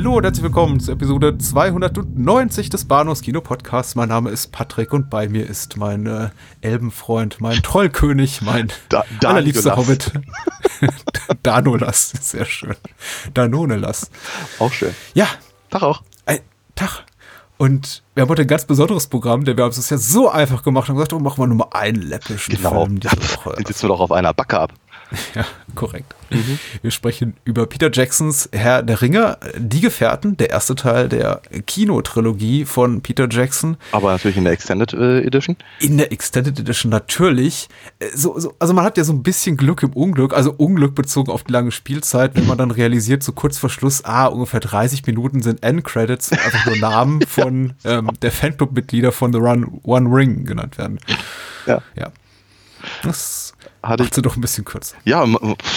Hallo und herzlich willkommen zur Episode 290 des Bahnhofs Kino Podcasts. Mein Name ist Patrick und bei mir ist mein äh, Elbenfreund, mein Trollkönig, mein Da- Danolas. allerliebster Hobbit. Danolas, sehr schön. Danonelas. Auch schön. Ja, Tag auch. ein Tag. Und wir haben heute ein ganz besonderes Programm, denn wir haben es ja so einfach gemacht und gesagt, oh, machen wir nur mal einen läppischen Genau. Film diese Woche. Jetzt sitzen wir doch auf einer Backe ab. Ja, korrekt. Wir sprechen über Peter Jacksons Herr der Ringe, Die Gefährten, der erste Teil der Kinotrilogie von Peter Jackson. Aber natürlich in der Extended äh, Edition. In der Extended Edition natürlich. Äh, So, so, also man hat ja so ein bisschen Glück im Unglück, also Unglück bezogen auf die lange Spielzeit, wenn man dann realisiert, so kurz vor Schluss, ah, ungefähr 30 Minuten sind Endcredits, einfach nur Namen von ähm, der Fanclub-Mitglieder von The Run One Ring genannt werden. Ja. Ja. Das Hatte ich, doch ein bisschen kürzer. ja,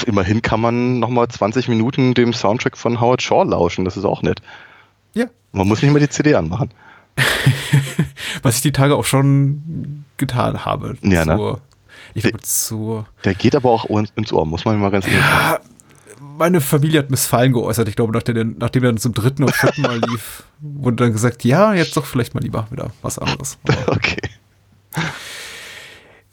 immerhin kann man nochmal 20 Minuten dem Soundtrack von Howard Shaw lauschen. Das ist auch nett. Ja. Man muss nicht mal die CD anmachen. Was ich die Tage auch schon getan habe. Ja, ne? Zur, ich glaube, zur. Der geht aber auch ins ins Ohr, muss man mal ganz ehrlich sagen. Meine Familie hat Missfallen geäußert. Ich glaube, nachdem, nachdem er dann zum dritten oder vierten Mal lief, wurde dann gesagt, ja, jetzt doch vielleicht mal lieber wieder was anderes. Aber Okay.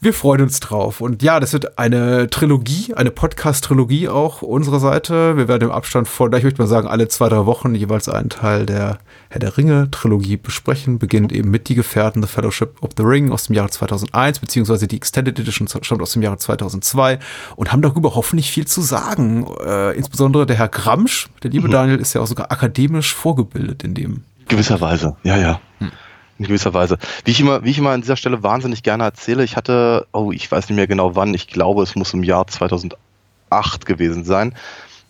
Wir freuen uns drauf. Und ja, das wird eine Trilogie, eine Podcast-Trilogie auch unserer Seite. Wir werden im Abstand von, ich möchte mal sagen, alle zwei, drei Wochen jeweils einen Teil der Herr der Ringe-Trilogie besprechen. Beginnt eben mit Die Gefährten, The Fellowship of the Ring aus dem Jahre 2001, beziehungsweise die Extended Edition stammt aus dem Jahre 2002 und haben darüber hoffentlich viel zu sagen. Äh, insbesondere der Herr Gramsch, der liebe Daniel, ist ja auch sogar akademisch vorgebildet in dem. Gewisserweise, ja, ja. In gewisser Weise. Wie ich immer, wie ich immer an dieser Stelle wahnsinnig gerne erzähle, ich hatte, oh, ich weiß nicht mehr genau wann, ich glaube, es muss im Jahr 2008 gewesen sein,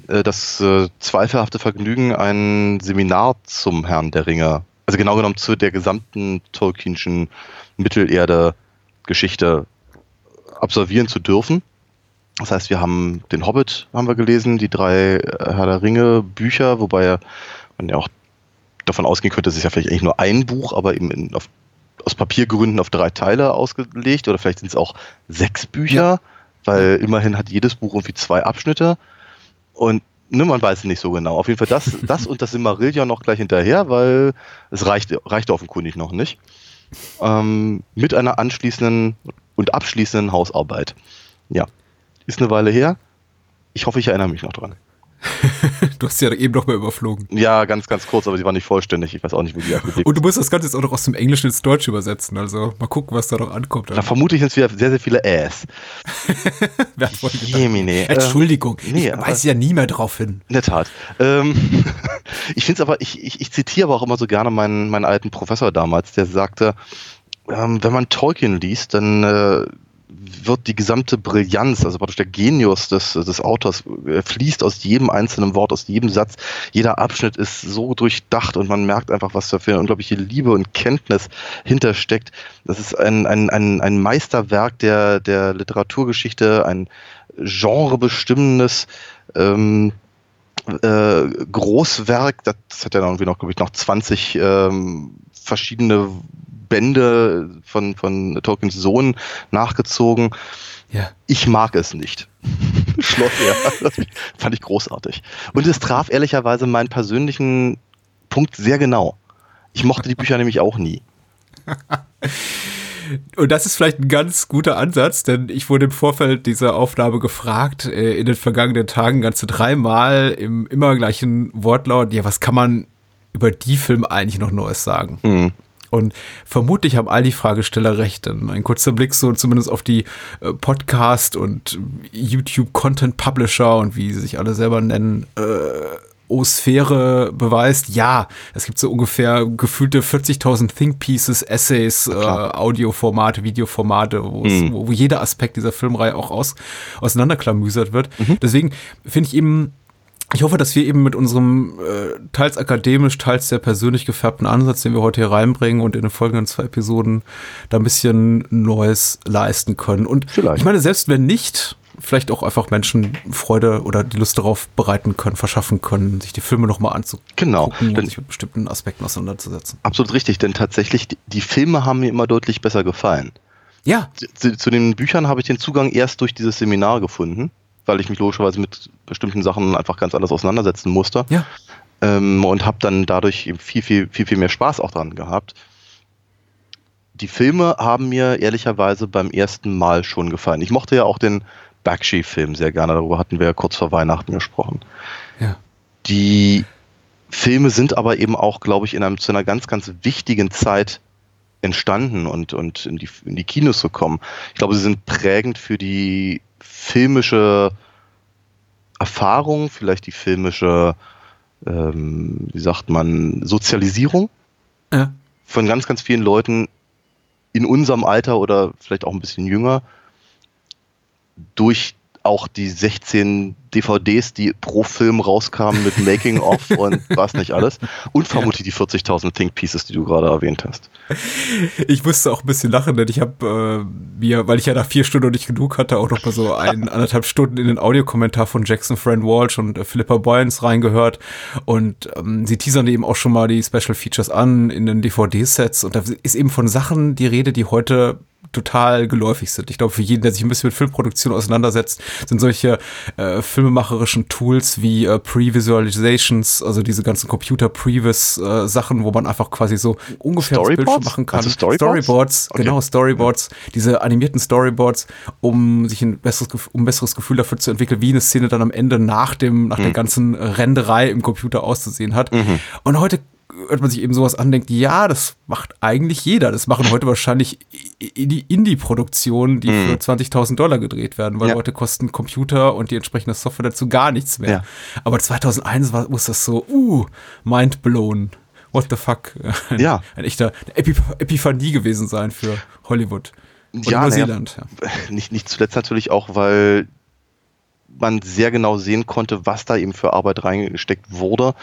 äh, das äh, zweifelhafte Vergnügen, ein Seminar zum Herrn der Ringe, also genau genommen zu der gesamten Tolkienschen Mittelerde-Geschichte absolvieren zu dürfen. Das heißt, wir haben den Hobbit haben wir gelesen, die drei äh, Herr der Ringe Bücher, wobei man ja auch davon ausgehen könnte, es ist ja vielleicht eigentlich nur ein Buch, aber eben in, auf, aus Papiergründen auf drei Teile ausgelegt oder vielleicht sind es auch sechs Bücher, weil immerhin hat jedes Buch irgendwie zwei Abschnitte und ne, man weiß es nicht so genau. Auf jeden Fall das, das und das Silmarillion noch gleich hinterher, weil es reicht, reicht offenkundig noch nicht. Ähm, mit einer anschließenden und abschließenden Hausarbeit. Ja, ist eine Weile her. Ich hoffe, ich erinnere mich noch dran. Du hast sie ja eben noch mal überflogen. Ja, ganz, ganz kurz, aber die war nicht vollständig. Ich weiß auch nicht, wo die abgelegt Und du musst das Ganze jetzt auch noch aus dem Englischen ins Deutsche übersetzen. Also mal gucken, was da noch ankommt. Da vermute ich jetzt wieder sehr, sehr viele Äs. Jemine. Entschuldigung, nee, ich weiß ja nie mehr drauf hin. In der Tat. Ähm, ich finde es aber, ich, ich, ich zitiere aber auch immer so gerne meinen, meinen alten Professor damals, der sagte, ähm, wenn man Tolkien liest, dann äh, wird die gesamte Brillanz, also praktisch der Genius des, des Autors, äh, fließt aus jedem einzelnen Wort, aus jedem Satz. Jeder Abschnitt ist so durchdacht und man merkt einfach, was da für eine unglaubliche Liebe und Kenntnis hintersteckt. Das ist ein, ein, ein, ein Meisterwerk der, der Literaturgeschichte, ein genrebestimmendes ähm, äh, Großwerk, das hat ja irgendwie noch, glaube ich, noch 20 ähm, verschiedene Bände von, von Tolkiens Sohn nachgezogen. Ja. Ich mag es nicht. Schloss, ja. Das fand ich großartig. Und es traf ehrlicherweise meinen persönlichen Punkt sehr genau. Ich mochte die Bücher nämlich auch nie. Und das ist vielleicht ein ganz guter Ansatz, denn ich wurde im Vorfeld dieser Aufnahme gefragt, äh, in den vergangenen Tagen ganze dreimal im immer gleichen Wortlaut, ja, was kann man über die Filme eigentlich noch Neues sagen? Hm. Und vermutlich haben all die Fragesteller recht. Denn ein kurzer Blick so zumindest auf die äh, Podcast- und YouTube-Content-Publisher und wie sie sich alle selber nennen, äh, O-Sphäre beweist, ja, es gibt so ungefähr gefühlte 40.000 Think Pieces, Essays, äh, Audioformate, Videoformate, Mhm. wo, wo jeder Aspekt dieser Filmreihe auch aus, auseinanderklamüsert wird. Mhm. Deswegen finde ich eben, ich hoffe, dass wir eben mit unserem äh, teils akademisch, teils sehr persönlich gefärbten Ansatz, den wir heute hier reinbringen und in den folgenden zwei Episoden da ein bisschen Neues leisten können. Und Vielleicht. ich meine, selbst wenn nicht, vielleicht auch einfach Menschen Freude oder die Lust darauf bereiten können, verschaffen können, sich die Filme nochmal anzugucken Genau. und Denn- sich mit bestimmten Aspekten auseinanderzusetzen. Absolut richtig, denn tatsächlich, die, die Filme haben mir immer deutlich besser gefallen. Ja, Zu, zu den Büchern habe ich den Zugang erst durch dieses Seminar gefunden, weil ich mich logischerweise mit bestimmten Sachen einfach ganz anders auseinandersetzen musste. ja. ähm, und habe dann dadurch eben viel, viel, viel, viel mehr Spaß auch dran gehabt. Die Filme haben mir ehrlicherweise beim ersten Mal schon gefallen. Ich mochte ja auch den Bakshi-Film sehr gerne, darüber hatten wir ja kurz vor Weihnachten gesprochen. Ja. Die Filme sind aber eben auch, glaube ich, in einem, zu einer ganz, ganz wichtigen Zeit entstanden und, und in, die, in die Kinos gekommen. Ich glaube, sie sind prägend für die filmische Erfahrung, vielleicht die filmische, ähm, wie sagt man, Sozialisierung Ja. von ganz, ganz vielen Leuten in unserem Alter oder vielleicht auch ein bisschen jünger durch auch die 16 DVDs, die pro Film rauskamen mit Making of und was nicht alles. Und vermutlich die 40.000 Think Pieces, die du gerade erwähnt hast. Ich musste auch ein bisschen lachen, denn ich habe äh, mir, weil ich ja nach vier Stunden noch nicht genug hatte, auch noch mal so ein, anderthalb Stunden in den Audiokommentar von Jackson Fran Walsh und äh, Philippa Boyens reingehört. Und ähm, sie teasern eben auch schon mal die Special Features an in den DVD-Sets. Und da ist eben von Sachen die Rede, die heute total geläufig sind. Ich glaube, für jeden, der sich ein bisschen mit Filmproduktion auseinandersetzt, sind solche äh, filmemacherischen Tools wie äh, Pre-Visualizations, also diese ganzen Computer-Previs-Sachen, wo man einfach quasi so ungefähr das Bild schon Storyboards? machen kann. Also Storyboards? Storyboards, Okay. genau, Storyboards, diese animierten Storyboards, um sich ein besseres, um ein besseres Gefühl dafür zu entwickeln, wie eine Szene dann am Ende nach dem, nach Mhm. der ganzen Renderei im Computer auszusehen hat. Und heute hört man sich eben sowas an, denkt, ja, das macht eigentlich jeder. Das machen heute wahrscheinlich die Indie-Produktionen, die für 20.000 Dollar gedreht werden, weil Mhm. Ja. heute kosten Computer und die entsprechende Software dazu gar nichts mehr. Ja. Aber 2001 war, muss das so, uh, mind blown. What the fuck? Ein, Ja. ein echter Epip Epiphanie gewesen sein für Hollywood. Und Ja. Neuseeland. Ja. Nicht, nicht zuletzt natürlich auch, weil man sehr genau sehen konnte, was da eben für Arbeit reingesteckt wurde.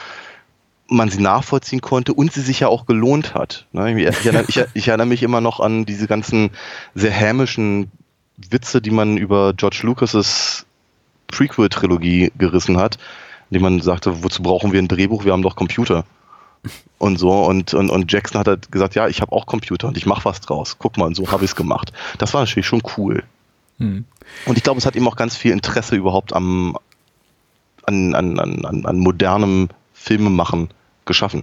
Man sie nachvollziehen konnte und sie sich ja auch gelohnt hat. Ne, Ich, erinnere, ich, ich erinnere mich immer noch an diese ganzen sehr hämischen Witze, die man über George Lucas' Prequel-Trilogie gerissen hat, indem man sagte, wozu brauchen wir ein Drehbuch, wir haben doch Computer. Und so, und, und, und Jackson hat halt gesagt, ja, ich habe auch Computer und ich mache was draus. Guck mal, und so habe ich es gemacht. Das war natürlich schon cool. Hm. Und ich glaube, es hat eben auch ganz viel Interesse überhaupt am, an, an, an, an, an modernem Filmemachen geschaffen.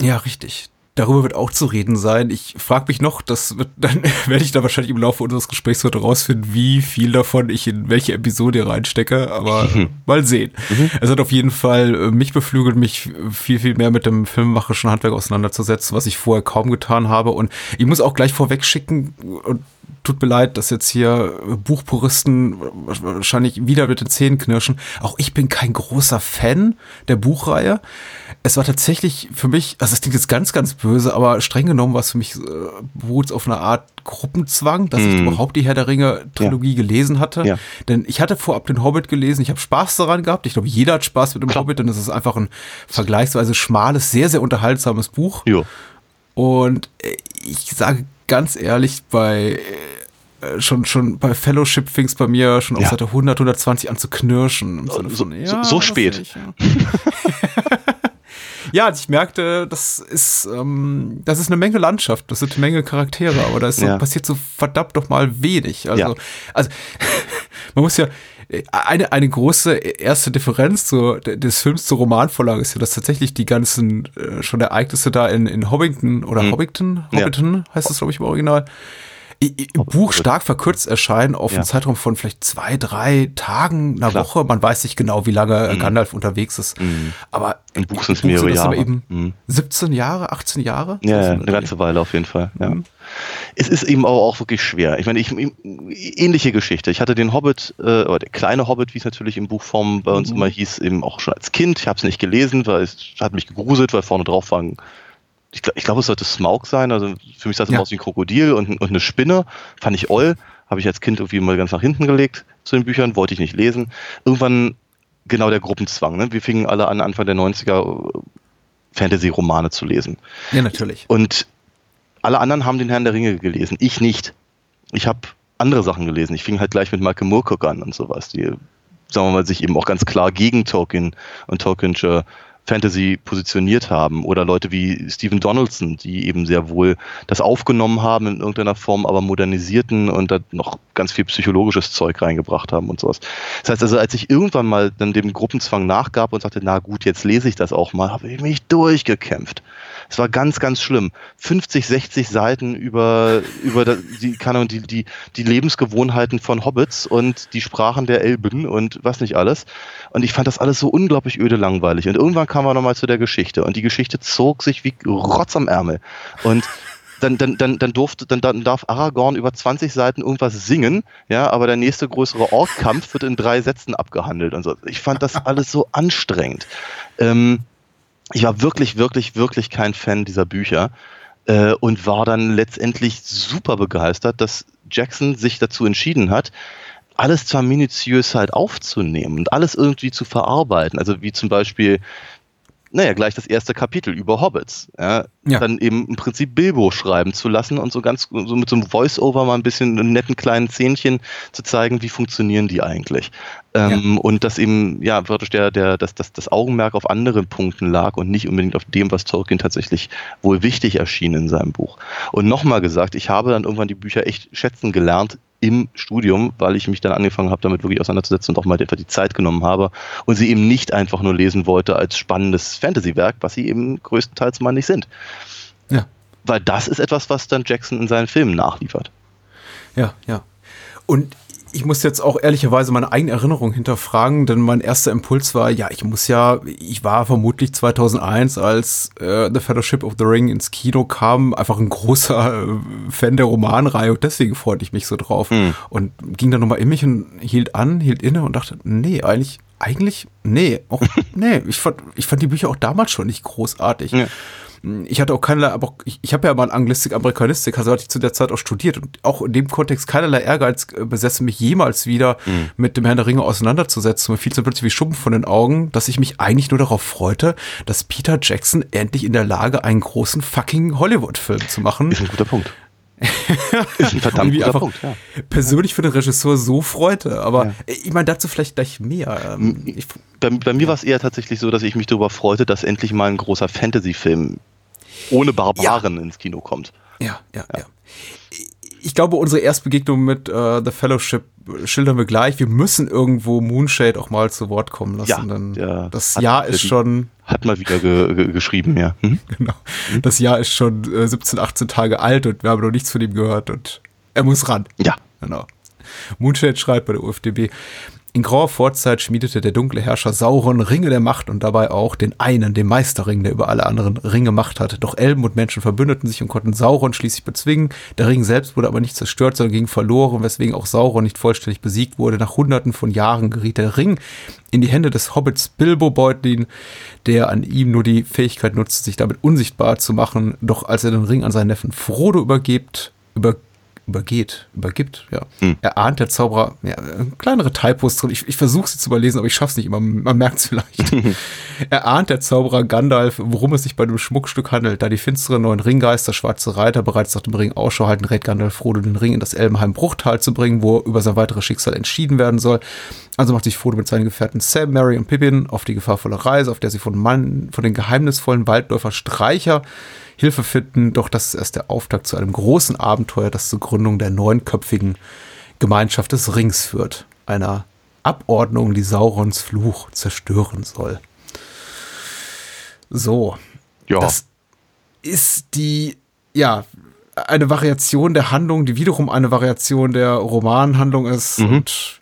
Ja, richtig. Darüber wird auch zu reden sein. Ich frage mich noch, das wird, dann werde ich da wahrscheinlich im Laufe unseres Gesprächs heute rausfinden, wie viel davon ich in welche Episode reinstecke, aber äh, mal sehen. Es hat auf jeden Fall äh, mich beflügelt, mich viel, viel mehr mit dem filmemacherischen Handwerk auseinanderzusetzen, was ich vorher kaum getan habe. Und ich muss auch gleich vorweg schicken, und tut mir leid, dass jetzt hier Buchpuristen wahrscheinlich wieder mit den Zähnen knirschen. Auch ich bin kein großer Fan der Buchreihe. Es war tatsächlich für mich, also es klingt jetzt ganz, ganz böse, aber streng genommen war es für mich, äh, beruht auf einer Art Gruppenzwang, dass ich Mm. überhaupt die Herr der Ringe Trilogie gelesen hatte. Ja. Denn ich hatte vorab den Hobbit gelesen, ich habe Spaß daran gehabt. Ich glaube, jeder hat Spaß mit dem Hobbit, denn es ist einfach ein vergleichsweise schmales, sehr, sehr unterhaltsames Buch. Jo. Und äh, ich sage ganz ehrlich, bei äh, schon schon bei Fellowship fing es bei mir schon auf Ja. Seite 100, 120 an zu knirschen. Sinne So- von, so- so spät. ich, ja. ja, ich merkte, das ist ähm, das ist eine Menge Landschaft, das sind eine Menge Charaktere, aber da ist so, Ja. passiert so verdammt doch mal wenig. Also, Ja. also man muss ja eine, eine große erste Differenz zu, des Films zur Romanvorlage ist ja, dass tatsächlich die ganzen äh, schon Ereignisse da in, in Hobbington oder Mhm. Hobbington, Ja. Hobbiton heißt das, glaube ich, im Original, im Buch stark verkürzt erscheinen auf Ja. einen Zeitraum von vielleicht zwei, drei Tagen, einer Klar. Woche. Man weiß nicht genau, wie lange äh, Gandalf unterwegs ist. Aber Im Buch sind mehrere das aber Jahre. eben Mhm. 17 Jahre, 18 Jahre? Ja, ja, eine ganze Weile auf jeden Fall. Ja. Es ist eben aber auch wirklich schwer. Ich meine, ich, ähnliche Geschichte. Ich hatte den Hobbit, äh, oder der kleine Hobbit, wie es natürlich im Buchform bei uns immer hieß, eben auch schon als Kind. Ich habe es nicht gelesen, weil es hat mich gegruselt, weil vorne drauf waren. Ich, glaub- ich glaube, es sollte Smaug sein. Also für mich sah es Ja. immer aus wie ein Krokodil und, und eine Spinne. Fand ich oll. Habe ich als Kind irgendwie mal ganz nach hinten gelegt zu den Büchern, wollte ich nicht lesen. Irgendwann genau der Gruppenzwang. Ne? Wir fingen alle an, Anfang der 90er äh, Fantasy-Romane zu lesen. Ja, natürlich. Und alle anderen haben den Herrn der Ringe gelesen. Ich nicht. Ich habe andere Sachen gelesen. Ich fing halt gleich mit Michael Moorcock an und sowas, die, sagen wir mal, sich eben auch ganz klar gegen Tolkien und Tolkiensche Fantasy positioniert haben. Oder Leute wie Stephen Donaldson, die eben sehr wohl das aufgenommen haben in irgendeiner Form, aber modernisierten und da noch ganz viel psychologisches Zeug reingebracht haben und sowas. Das heißt also, als ich irgendwann mal dann dem Gruppenzwang nachgab und sagte, na gut, jetzt lese ich das auch mal, habe ich mich durchgekämpft. Es war ganz, ganz schlimm. 50, 60 Seiten über, über die, keine die, die, die Lebensgewohnheiten von Hobbits und die Sprachen der Elben und was nicht alles. Und ich fand das alles so unglaublich öde langweilig. Und irgendwann kamen wir nochmal zu der Geschichte. Und die Geschichte zog sich wie Rotz am Ärmel. Und dann, dann, dann, dann, durfte, dann, dann darf Aragorn über 20 Seiten irgendwas singen, ja, aber der nächste größere Orkkampf wird in drei Sätzen abgehandelt und so. Ich fand das alles so anstrengend. Ähm, ich war wirklich, wirklich, wirklich kein Fan dieser Bücher äh, und war dann letztendlich super begeistert, dass Jackson sich dazu entschieden hat, alles zwar minutiös halt aufzunehmen und alles irgendwie zu verarbeiten. Also wie zum Beispiel, naja, gleich das erste Kapitel über Hobbits. Ja, Ja. Dann eben im Prinzip Bilbo schreiben zu lassen und so ganz, so mit so einem Voice-Over mal ein bisschen einen netten kleinen Zähnchen zu zeigen, wie funktionieren die eigentlich. Ähm, Und dass eben, ja, wirklich der, der, dass, dass das Augenmerk auf anderen Punkten lag und nicht unbedingt auf dem, was Tolkien tatsächlich wohl wichtig erschien in seinem Buch. Und nochmal gesagt, ich habe dann irgendwann die Bücher echt schätzen gelernt im Studium, weil ich mich dann angefangen habe, damit wirklich auseinanderzusetzen und auch mal etwa die Zeit genommen habe und sie eben nicht einfach nur lesen wollte als spannendes Fantasy-Werk, was sie eben größtenteils mal nicht sind. Ja. Weil das ist etwas, was dann Jackson in seinen Filmen nachliefert. Ja, ja. Und ich muss jetzt auch ehrlicherweise meine eigene Erinnerung hinterfragen, denn mein erster Impuls war, ja, ich muss ja, ich war vermutlich 2001, als äh, The Fellowship of the Ring ins Kino kam, einfach ein großer äh, Fan der Romanreihe und deswegen freute ich mich so drauf. Und ging dann nochmal in mich und hielt an, hielt inne und dachte, nee, eigentlich, eigentlich, nee, auch, nee, ich fand, ich fand die Bücher auch damals schon nicht großartig. Ja. Ich hatte auch keinerlei, aber ich, ich habe ja mal Anglistik, Amerikanistik, also hatte ich zu der Zeit auch studiert und auch in dem Kontext keinerlei Ehrgeiz äh, besessen, mich jemals wieder mit dem Herrn der Ringe auseinanderzusetzen. Mir fiel so plötzlich wie Schuppen von den Augen, dass ich mich eigentlich nur darauf freute, dass Peter Jackson endlich in der Lage, einen großen fucking Hollywood-Film zu machen. Ist ein guter Punkt. ist ein verdammt guter Punkt, ja. persönlich für den Regisseur so freute. Aber ich meine, dazu vielleicht gleich mehr. Ähm, Ich, Bei, bei mir war es eher tatsächlich so, dass ich mich darüber freute, dass endlich mal ein großer Fantasy-Film ohne Barbaren ins Kino kommt. Ja, ja, ja. Ich glaube, unsere Erstbegegnung mit äh, The Fellowship schildern wir gleich. Wir müssen irgendwo Moonshade auch mal zu Wort kommen lassen. Ja, das Jahr ist schon, Hat mal wieder ge ge geschrieben, ja. Hm? genau, das Jahr ist schon äh, 17, 18 Tage alt und wir haben noch nichts von ihm gehört und er muss ran. Ja. Genau. Moonshade schreibt bei der UFDB. In grauer Vorzeit schmiedete der dunkle Herrscher Sauron Ringe der Macht und dabei auch den einen, den Meisterring, der über alle anderen Ringe Macht hatte. Doch Elben und Menschen verbündeten sich und konnten Sauron schließlich bezwingen. Der Ring selbst wurde aber nicht zerstört, sondern ging verloren, weswegen auch Sauron nicht vollständig besiegt wurde. Nach hunderten von Jahren geriet der Ring in die Hände des Hobbits Bilbo Beutlin, der an ihm nur die Fähigkeit nutzte, sich damit unsichtbar zu machen. Doch als er den Ring an seinen Neffen Frodo übergibt, über übergeht, übergibt, ja. Er ahnt der Zauberer, ja, kleinere Typos drin. Ich, ich versuche sie zu überlesen, aber ich schaff's nicht immer. Man merkt es vielleicht. er ahnt der Zauberer Gandalf, worum es sich bei dem Schmuckstück handelt. Da die finsteren neuen Ringgeister, schwarze Reiter, bereits nach dem Ring Ausschau halten, rät Gandalf Frodo, den Ring in das Elbenheim Bruchtal zu bringen, wo über sein weiteres Schicksal entschieden werden soll. Also macht sich Frodo mit seinen Gefährten Sam, Mary und Pippin auf die gefahrvolle Reise, auf der sie von Mann, von den geheimnisvollen Waldläufer Streicher Hilfe finden, doch das ist erst der Auftakt zu einem großen Abenteuer, das zur Gründung der neunköpfigen Gemeinschaft des Rings führt. Einer Abordnung, die Saurons Fluch zerstören soll. So, Ja. das ist die, ja, eine Variation der Handlung, die wiederum eine Variation der Romanhandlung ist Mhm. und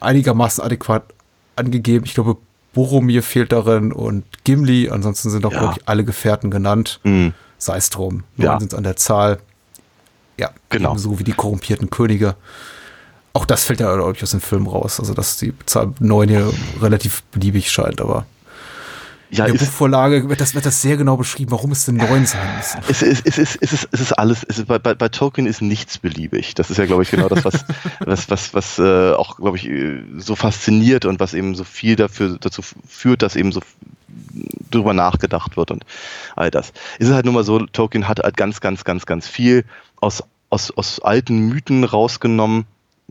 einigermaßen adäquat angegeben. Ich glaube, Boromir fehlt darin und Gimli. Ansonsten sind auch, Ja. glaube ich, alle Gefährten genannt. Mhm. Sei es drum. Neun Ja. sind an der Zahl. Ja, Genau. So wie die korrumpierten Könige. Auch das fällt ja, glaube ich, aus dem Film raus. Also, dass die Zahl neun hier relativ beliebig scheint, aber Ja, in der Buchvorlage wird das, wird das sehr genau beschrieben, warum es denn neun sein müssen. es, ist, es, ist, es, ist, es ist alles, es ist, bei, bei, bei Tolkien ist nichts beliebig. Das ist ja, glaube ich, genau das, was, was, was, was äh, auch, glaube ich, äh, so fasziniert und was eben so viel dafür, dazu führt, dass eben so drüber nachgedacht wird und all das. Es ist halt nur mal so, Tolkien hat halt ganz, ganz, ganz, ganz viel aus, aus, aus alten Mythen rausgenommen,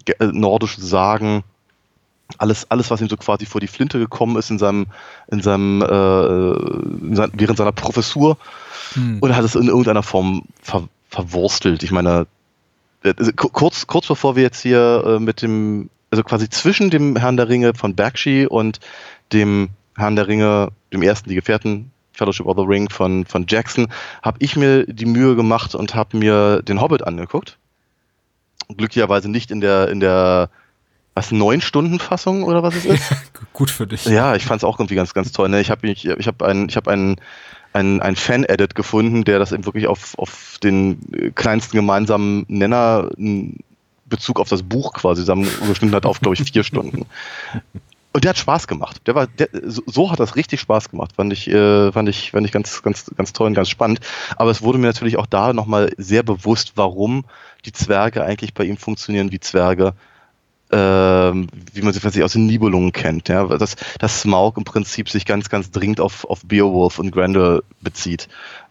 ge- äh, nordische Sagen, alles, alles, was ihm so quasi vor die Flinte gekommen ist in seinem, in seinem, äh, in sein, während seiner Professur und hat es in irgendeiner Form ver, verwurstelt. Ich meine, äh, also ku- kurz, kurz bevor wir jetzt hier äh, mit dem, also quasi zwischen dem Herrn der Ringe von Bakshi und dem Herrn der Ringe, dem ersten, die Gefährten, Fellowship of the Ring von, von Jackson, habe ich mir die Mühe gemacht und habe mir den Hobbit angeguckt. Glücklicherweise nicht in der, in der, was, neun Stunden Fassung oder was es ist? Gut für dich. Ja, ich fand es auch irgendwie ganz, ganz toll. Ne? Ich habe ich, ich hab einen, ich hab einen, einen, einen Fan-Edit gefunden, der das eben wirklich auf, auf den kleinsten gemeinsamen Nenner Bezug auf das Buch quasi zusammengeschnitten hat auf, glaube ich, vier Stunden. Und der hat Spaß gemacht. Der war, der, so, hat das richtig Spaß gemacht. Fand ich, äh, fand ich, fand ich ganz, ganz, ganz toll und ganz spannend. Aber es wurde mir natürlich auch da nochmal sehr bewusst, warum die Zwerge eigentlich bei ihm funktionieren wie Zwerge ähm, wie man sie vielleicht aus den Nibelungen kennt, ja, dass, dass Smaug im Prinzip sich ganz, ganz dringend auf, auf Beowulf und Grendel bezieht.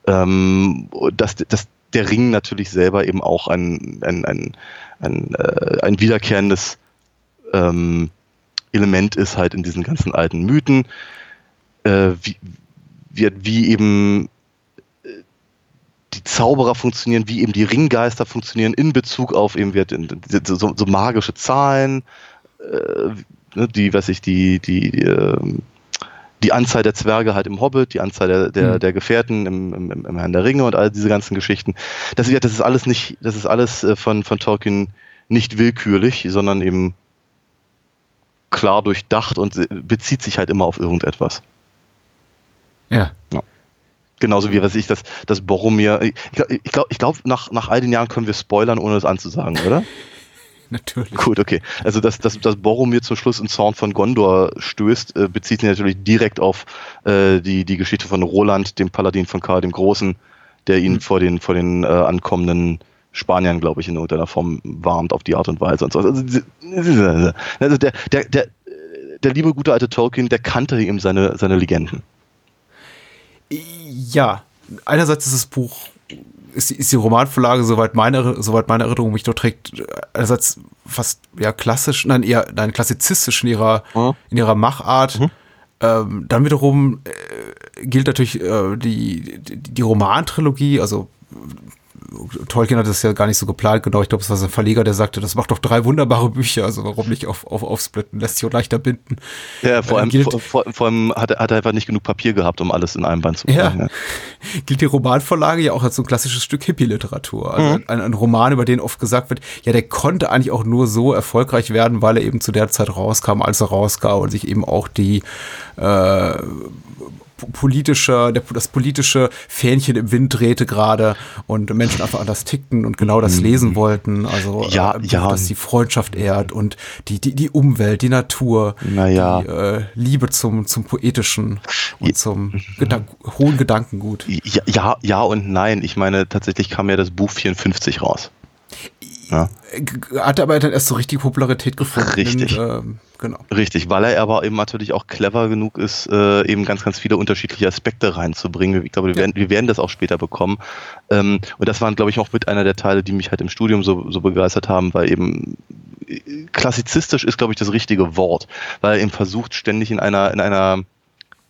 Ähm, dass, dass der Ring natürlich selber eben auch ein, ein, ein, ein, äh, ein wiederkehrendes ähm, Element ist halt in diesen ganzen alten Mythen, äh, wie, wie, wie eben äh, die Zauberer funktionieren, wie eben die Ringgeister funktionieren in Bezug auf eben wird so, so magische Zahlen, äh, ne, die, was ich, die, die, die, ähm, die Anzahl der Zwerge halt im Hobbit, die Anzahl der, der, Mhm. der Gefährten im, im, im Herrn der Ringe und all diese ganzen Geschichten. Das, ist- das ist alles nicht, das ist alles äh, von, von Tolkien nicht willkürlich, sondern eben klar durchdacht und äh, bezieht sich halt immer auf irgendetwas. Ja. Genauso wie was ich das, das Boromir. Ich glaube, ich glaub, ich glaub, nach, nach all den Jahren können wir spoilern, ohne es anzusagen, oder? Natürlich. Gut, okay. Also, dass, dass, dass Boromir zum Schluss in Zorn von Gondor stößt, äh, bezieht sich natürlich direkt auf äh, die, die Geschichte von Roland, dem Paladin von Karl dem Großen, der ihn vor den, vor den äh, ankommenden Spaniern, glaube ich, in irgendeiner Form warnt auf die Art und Weise und so. Also, also der, der, der, der liebe gute alte Tolkien, der kannte eben seine, seine Legenden. Ja, einerseits ist das Buch, ist die, ist die Romanvorlage, soweit meine, soweit meine Erinnerung mich dort trägt, einerseits fast ja klassisch, nein, eher nein, klassizistisch in ihrer, Mhm. in ihrer Machart. Ähm, dann wiederum äh, gilt natürlich äh, die, die, die Romantrilogie, also Tolkien hat das ja gar nicht so geplant, genau. Ich glaube, es war sein Verleger, der sagte, das macht doch drei wunderbare Bücher, also warum nicht auf, auf, aufsplitten, lässt sich auch leichter binden. Ja, vor Äh, allem, gilt- vor, vor, vor allem hat, er, hat er einfach nicht genug Papier gehabt, um alles in einem Band zu Ja. bringen. gilt die Romanvorlage ja auch als so ein klassisches Stück Hippie-Literatur. Also Mhm. ein, ein Roman, über den oft gesagt wird, ja, der konnte eigentlich auch nur so erfolgreich werden, weil er eben zu der Zeit rauskam, als er rauskam und sich eben auch die äh, politische, der, das politische Fähnchen im Wind drehte gerade und Menschen einfach anders tickten und genau das lesen wollten. Also Mhm. Ja, äh, ja. das die Freundschaft ehrt und die, die, die Umwelt, die Natur, Naja. die äh, Liebe zum, zum Poetischen und zum Gedank hohen Gedankengut. Ja, ja, ja und nein. Ich meine, tatsächlich kam ja das Buch 54 raus. Ja, G- Hat aber dann erst so richtig Popularität gefunden. Richtig. Und, ähm, genau. richtig, weil er aber eben natürlich auch clever genug ist, äh, eben ganz, ganz viele unterschiedliche Aspekte reinzubringen. Ich glaube, wir werden, wir werden das auch später bekommen. Ähm, und das waren, glaube ich, auch mit einer der Teile, die mich halt im Studium so, so begeistert haben, weil eben äh, klassizistisch ist, glaube ich, das richtige Wort, weil er eben versucht, ständig in einer, in einer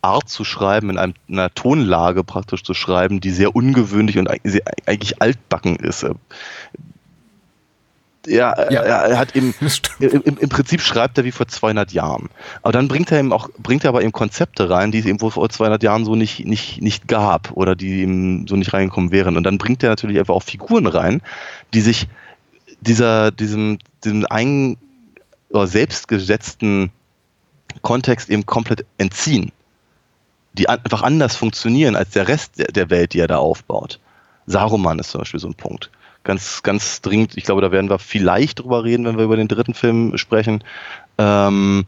Art zu schreiben, in, einer Tonlage praktisch zu schreiben, die sehr ungewöhnlich und eigentlich altbacken ist. Ja, Ja. Er, hat stimmt. im, im Prinzip schreibt er wie vor 200 Jahren. Aber dann bringt er eben auch, bringt er aber eben Konzepte rein, die es eben wohl vor 200 Jahren so nicht, nicht, nicht gab oder die ihm so nicht reingekommen wären. Und dann bringt er natürlich einfach auch Figuren rein, die sich dieser, diesem, diesem ein, oder selbstgesetzten Kontext eben komplett entziehen. Die einfach anders funktionieren als der Rest der, der Welt, die er da aufbaut. Saruman ist zum Beispiel so ein Punkt. Ganz, ganz dringend, ich glaube, da werden wir vielleicht drüber reden, wenn wir über den dritten Film sprechen. Ähm,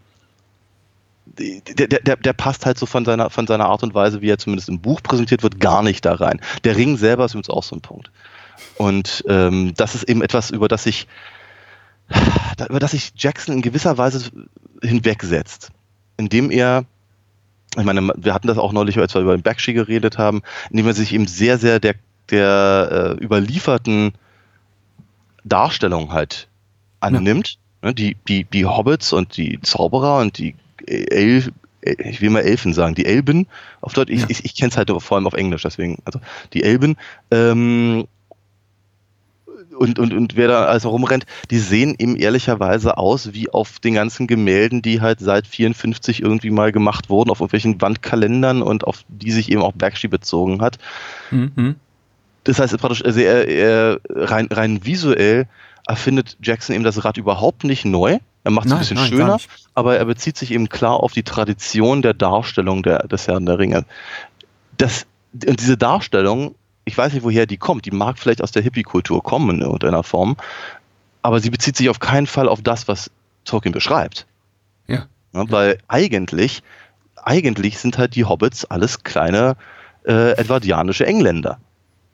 der, der, der, passt halt so von seiner, von seiner Art und Weise, wie er zumindest im Buch präsentiert wird, gar nicht da rein. Der Ring selber ist übrigens auch so ein Punkt. Und ähm, das ist eben etwas, über das sich, über das sich Jackson in gewisser Weise hinwegsetzt. Indem er, ich meine, wir hatten das auch neulich, als wir über den Bakshi geredet haben, indem er sich eben sehr, sehr der, der äh, überlieferten Darstellung halt annimmt. Ne, die, die, die Hobbits und die Zauberer und die El, ich will mal Elfen sagen, die Elben auf Deutsch, ich, Ja. ich, ich kenne es halt vor allem auf Englisch, deswegen, also die Elben, ähm, und, und, und wer da also rumrennt, die sehen eben ehrlicherweise aus wie auf den ganzen Gemälden, die halt seit 54 irgendwie mal gemacht wurden, auf irgendwelchen Wandkalendern und auf die sich eben auch Bakshi bezogen hat. Mhm. Das heißt praktisch, also er, er rein, rein visuell erfindet Jackson eben das Rad überhaupt nicht neu. Er macht es ein bisschen nein, schöner, aber er bezieht sich eben klar auf die Tradition der Darstellung der, des Herrn der Ringe. Das, und diese Darstellung, ich weiß nicht, woher die kommt, die mag vielleicht aus der Hippie-Kultur kommen in irgendeiner Form, aber sie bezieht sich auf keinen Fall auf das, was Tolkien beschreibt. Ja. Ja, weil eigentlich, eigentlich sind halt die Hobbits alles kleine äh, edwardianische Engländer.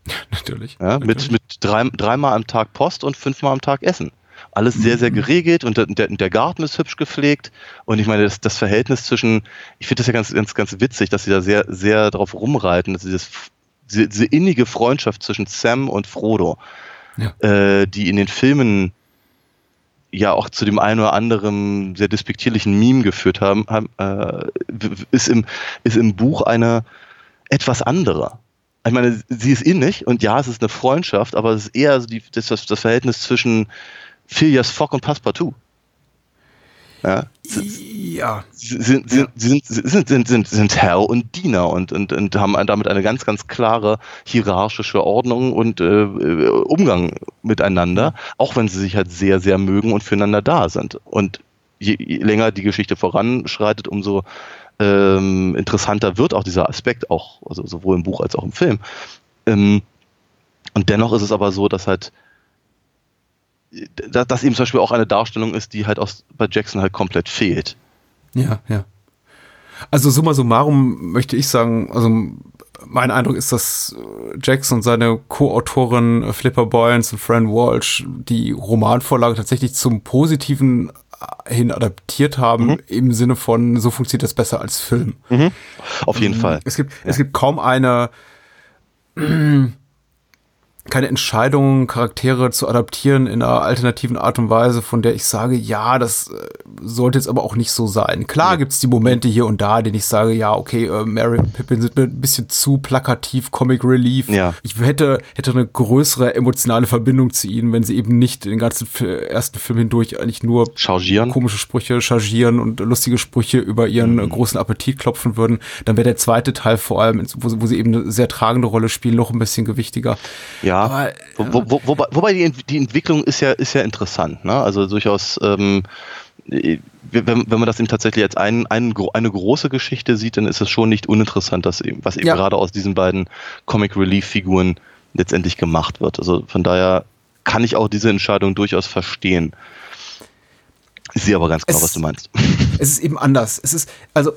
Natürlich. Ja, mit, natürlich. mit drei, dreimal am Tag Post und fünfmal am Tag Essen. Alles sehr, Mhm. sehr geregelt und der, der, Garten ist hübsch gepflegt. Und ich meine, das, das Verhältnis zwischen, ich finde das ja ganz, ganz, ganz witzig, dass sie da sehr, sehr drauf rumreiten, dass dieses, diese, diese innige Freundschaft zwischen Sam und Frodo, Ja. äh, die in den Filmen ja auch zu dem einen oder anderen sehr despektierlichen Meme geführt haben, haben äh, ist, im, ist im Buch eine etwas andere. Ich meine, sie ist innig und ja, es ist eine Freundschaft, aber es ist eher die, das, das, Verhältnis zwischen Phileas Fogg und Passepartout. Ja, Ja. sie sind, sind, sind, sind, sind, sind, sind Herr und Diener und, und, und haben damit eine ganz, ganz klare hierarchische Ordnung und äh, Umgang miteinander, auch wenn sie sich halt sehr, sehr mögen und füreinander da sind. Und je, je länger die Geschichte voranschreitet, umso ähm, interessanter wird auch dieser Aspekt, auch also sowohl im Buch als auch im Film. Ähm, und dennoch ist es aber so, dass halt dass das eben zum Beispiel auch eine Darstellung ist, die halt aus, bei Jackson halt komplett fehlt. Ja, ja. Also summa summarum möchte ich sagen, also mein Eindruck ist, dass Jackson und seine Co-Autorin Flipper Boyens und Fran Walsh die Romanvorlage tatsächlich zum Positiven hin adaptiert haben, Mhm. im Sinne von, so funktioniert das besser als Film. Auf jeden Fall. Es gibt, es gibt kaum eine, keine Entscheidung, Charaktere zu adaptieren in einer alternativen Art und Weise, von der ich sage, ja, das äh, sollte jetzt aber auch nicht so sein. Klar gibt's die Momente hier und da, denen ich sage, ja, okay, äh, Mary und Pippin sind mir ein bisschen zu plakativ, Comic Relief. Ja. Ich hätte, hätte eine größere emotionale Verbindung zu ihnen, wenn sie eben nicht den ganzen ersten Film hindurch eigentlich nur Chargieren. komische Sprüche chargieren und lustige Sprüche über ihren äh, großen Appetit klopfen würden, dann wäre der zweite Teil vor allem, wo, sie- wo sie eben eine sehr tragende Rolle spielen, noch ein bisschen gewichtiger. Ja. Aber, Wo, wo, wo, wobei, wobei die, die Entwicklung ist ja, ist ja interessant. Ne? Also durchaus, ähm, äh, wenn, wenn man das eben tatsächlich als ein, ein, eine große Geschichte sieht, dann ist es schon nicht uninteressant, dass eben, was eben Ja. gerade aus diesen beiden Comic Relief Figuren letztendlich gemacht wird. Also von daher kann ich auch diese Entscheidung durchaus verstehen. Ich sehe aber ganz genau, Es- was du meinst. es ist eben anders. Es ist, also,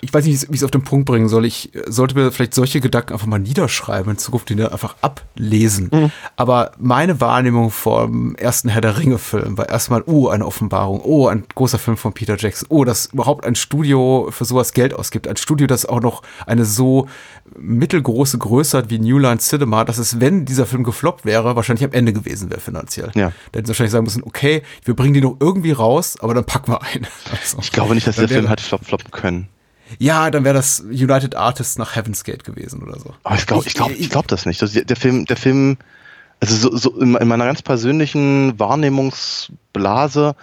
ich weiß nicht, wie ich es auf den Punkt bringen soll. Ich äh, sollte mir vielleicht solche Gedanken einfach mal niederschreiben in Zukunft, die dann einfach ablesen. Mhm. Aber meine Wahrnehmung vom ersten Herr der Ringe-Film war erstmal, oh, eine Offenbarung, oh, ein großer Film von Peter Jackson, oh, dass überhaupt ein Studio für sowas Geld ausgibt. Ein Studio, das auch noch eine so mittelgroße Größe hat wie New Line Cinema, dass es, wenn dieser Film gefloppt wäre, wahrscheinlich am Ende gewesen wäre finanziell. Ja. Da hätten sie wahrscheinlich sagen müssen, okay, wir bringen die noch irgendwie raus, aber dann packen wir ein. Also, Ich glaube nicht, dass der Film hat flop, floppen können. Ja, dann wäre das United Artists nach Heaven's Gate gewesen oder so. Aber ich glaube ich glaub, ich glaub das nicht. Das, der Film, der Film Also so, so in, in meiner ganz persönlichen Wahrnehmungsblase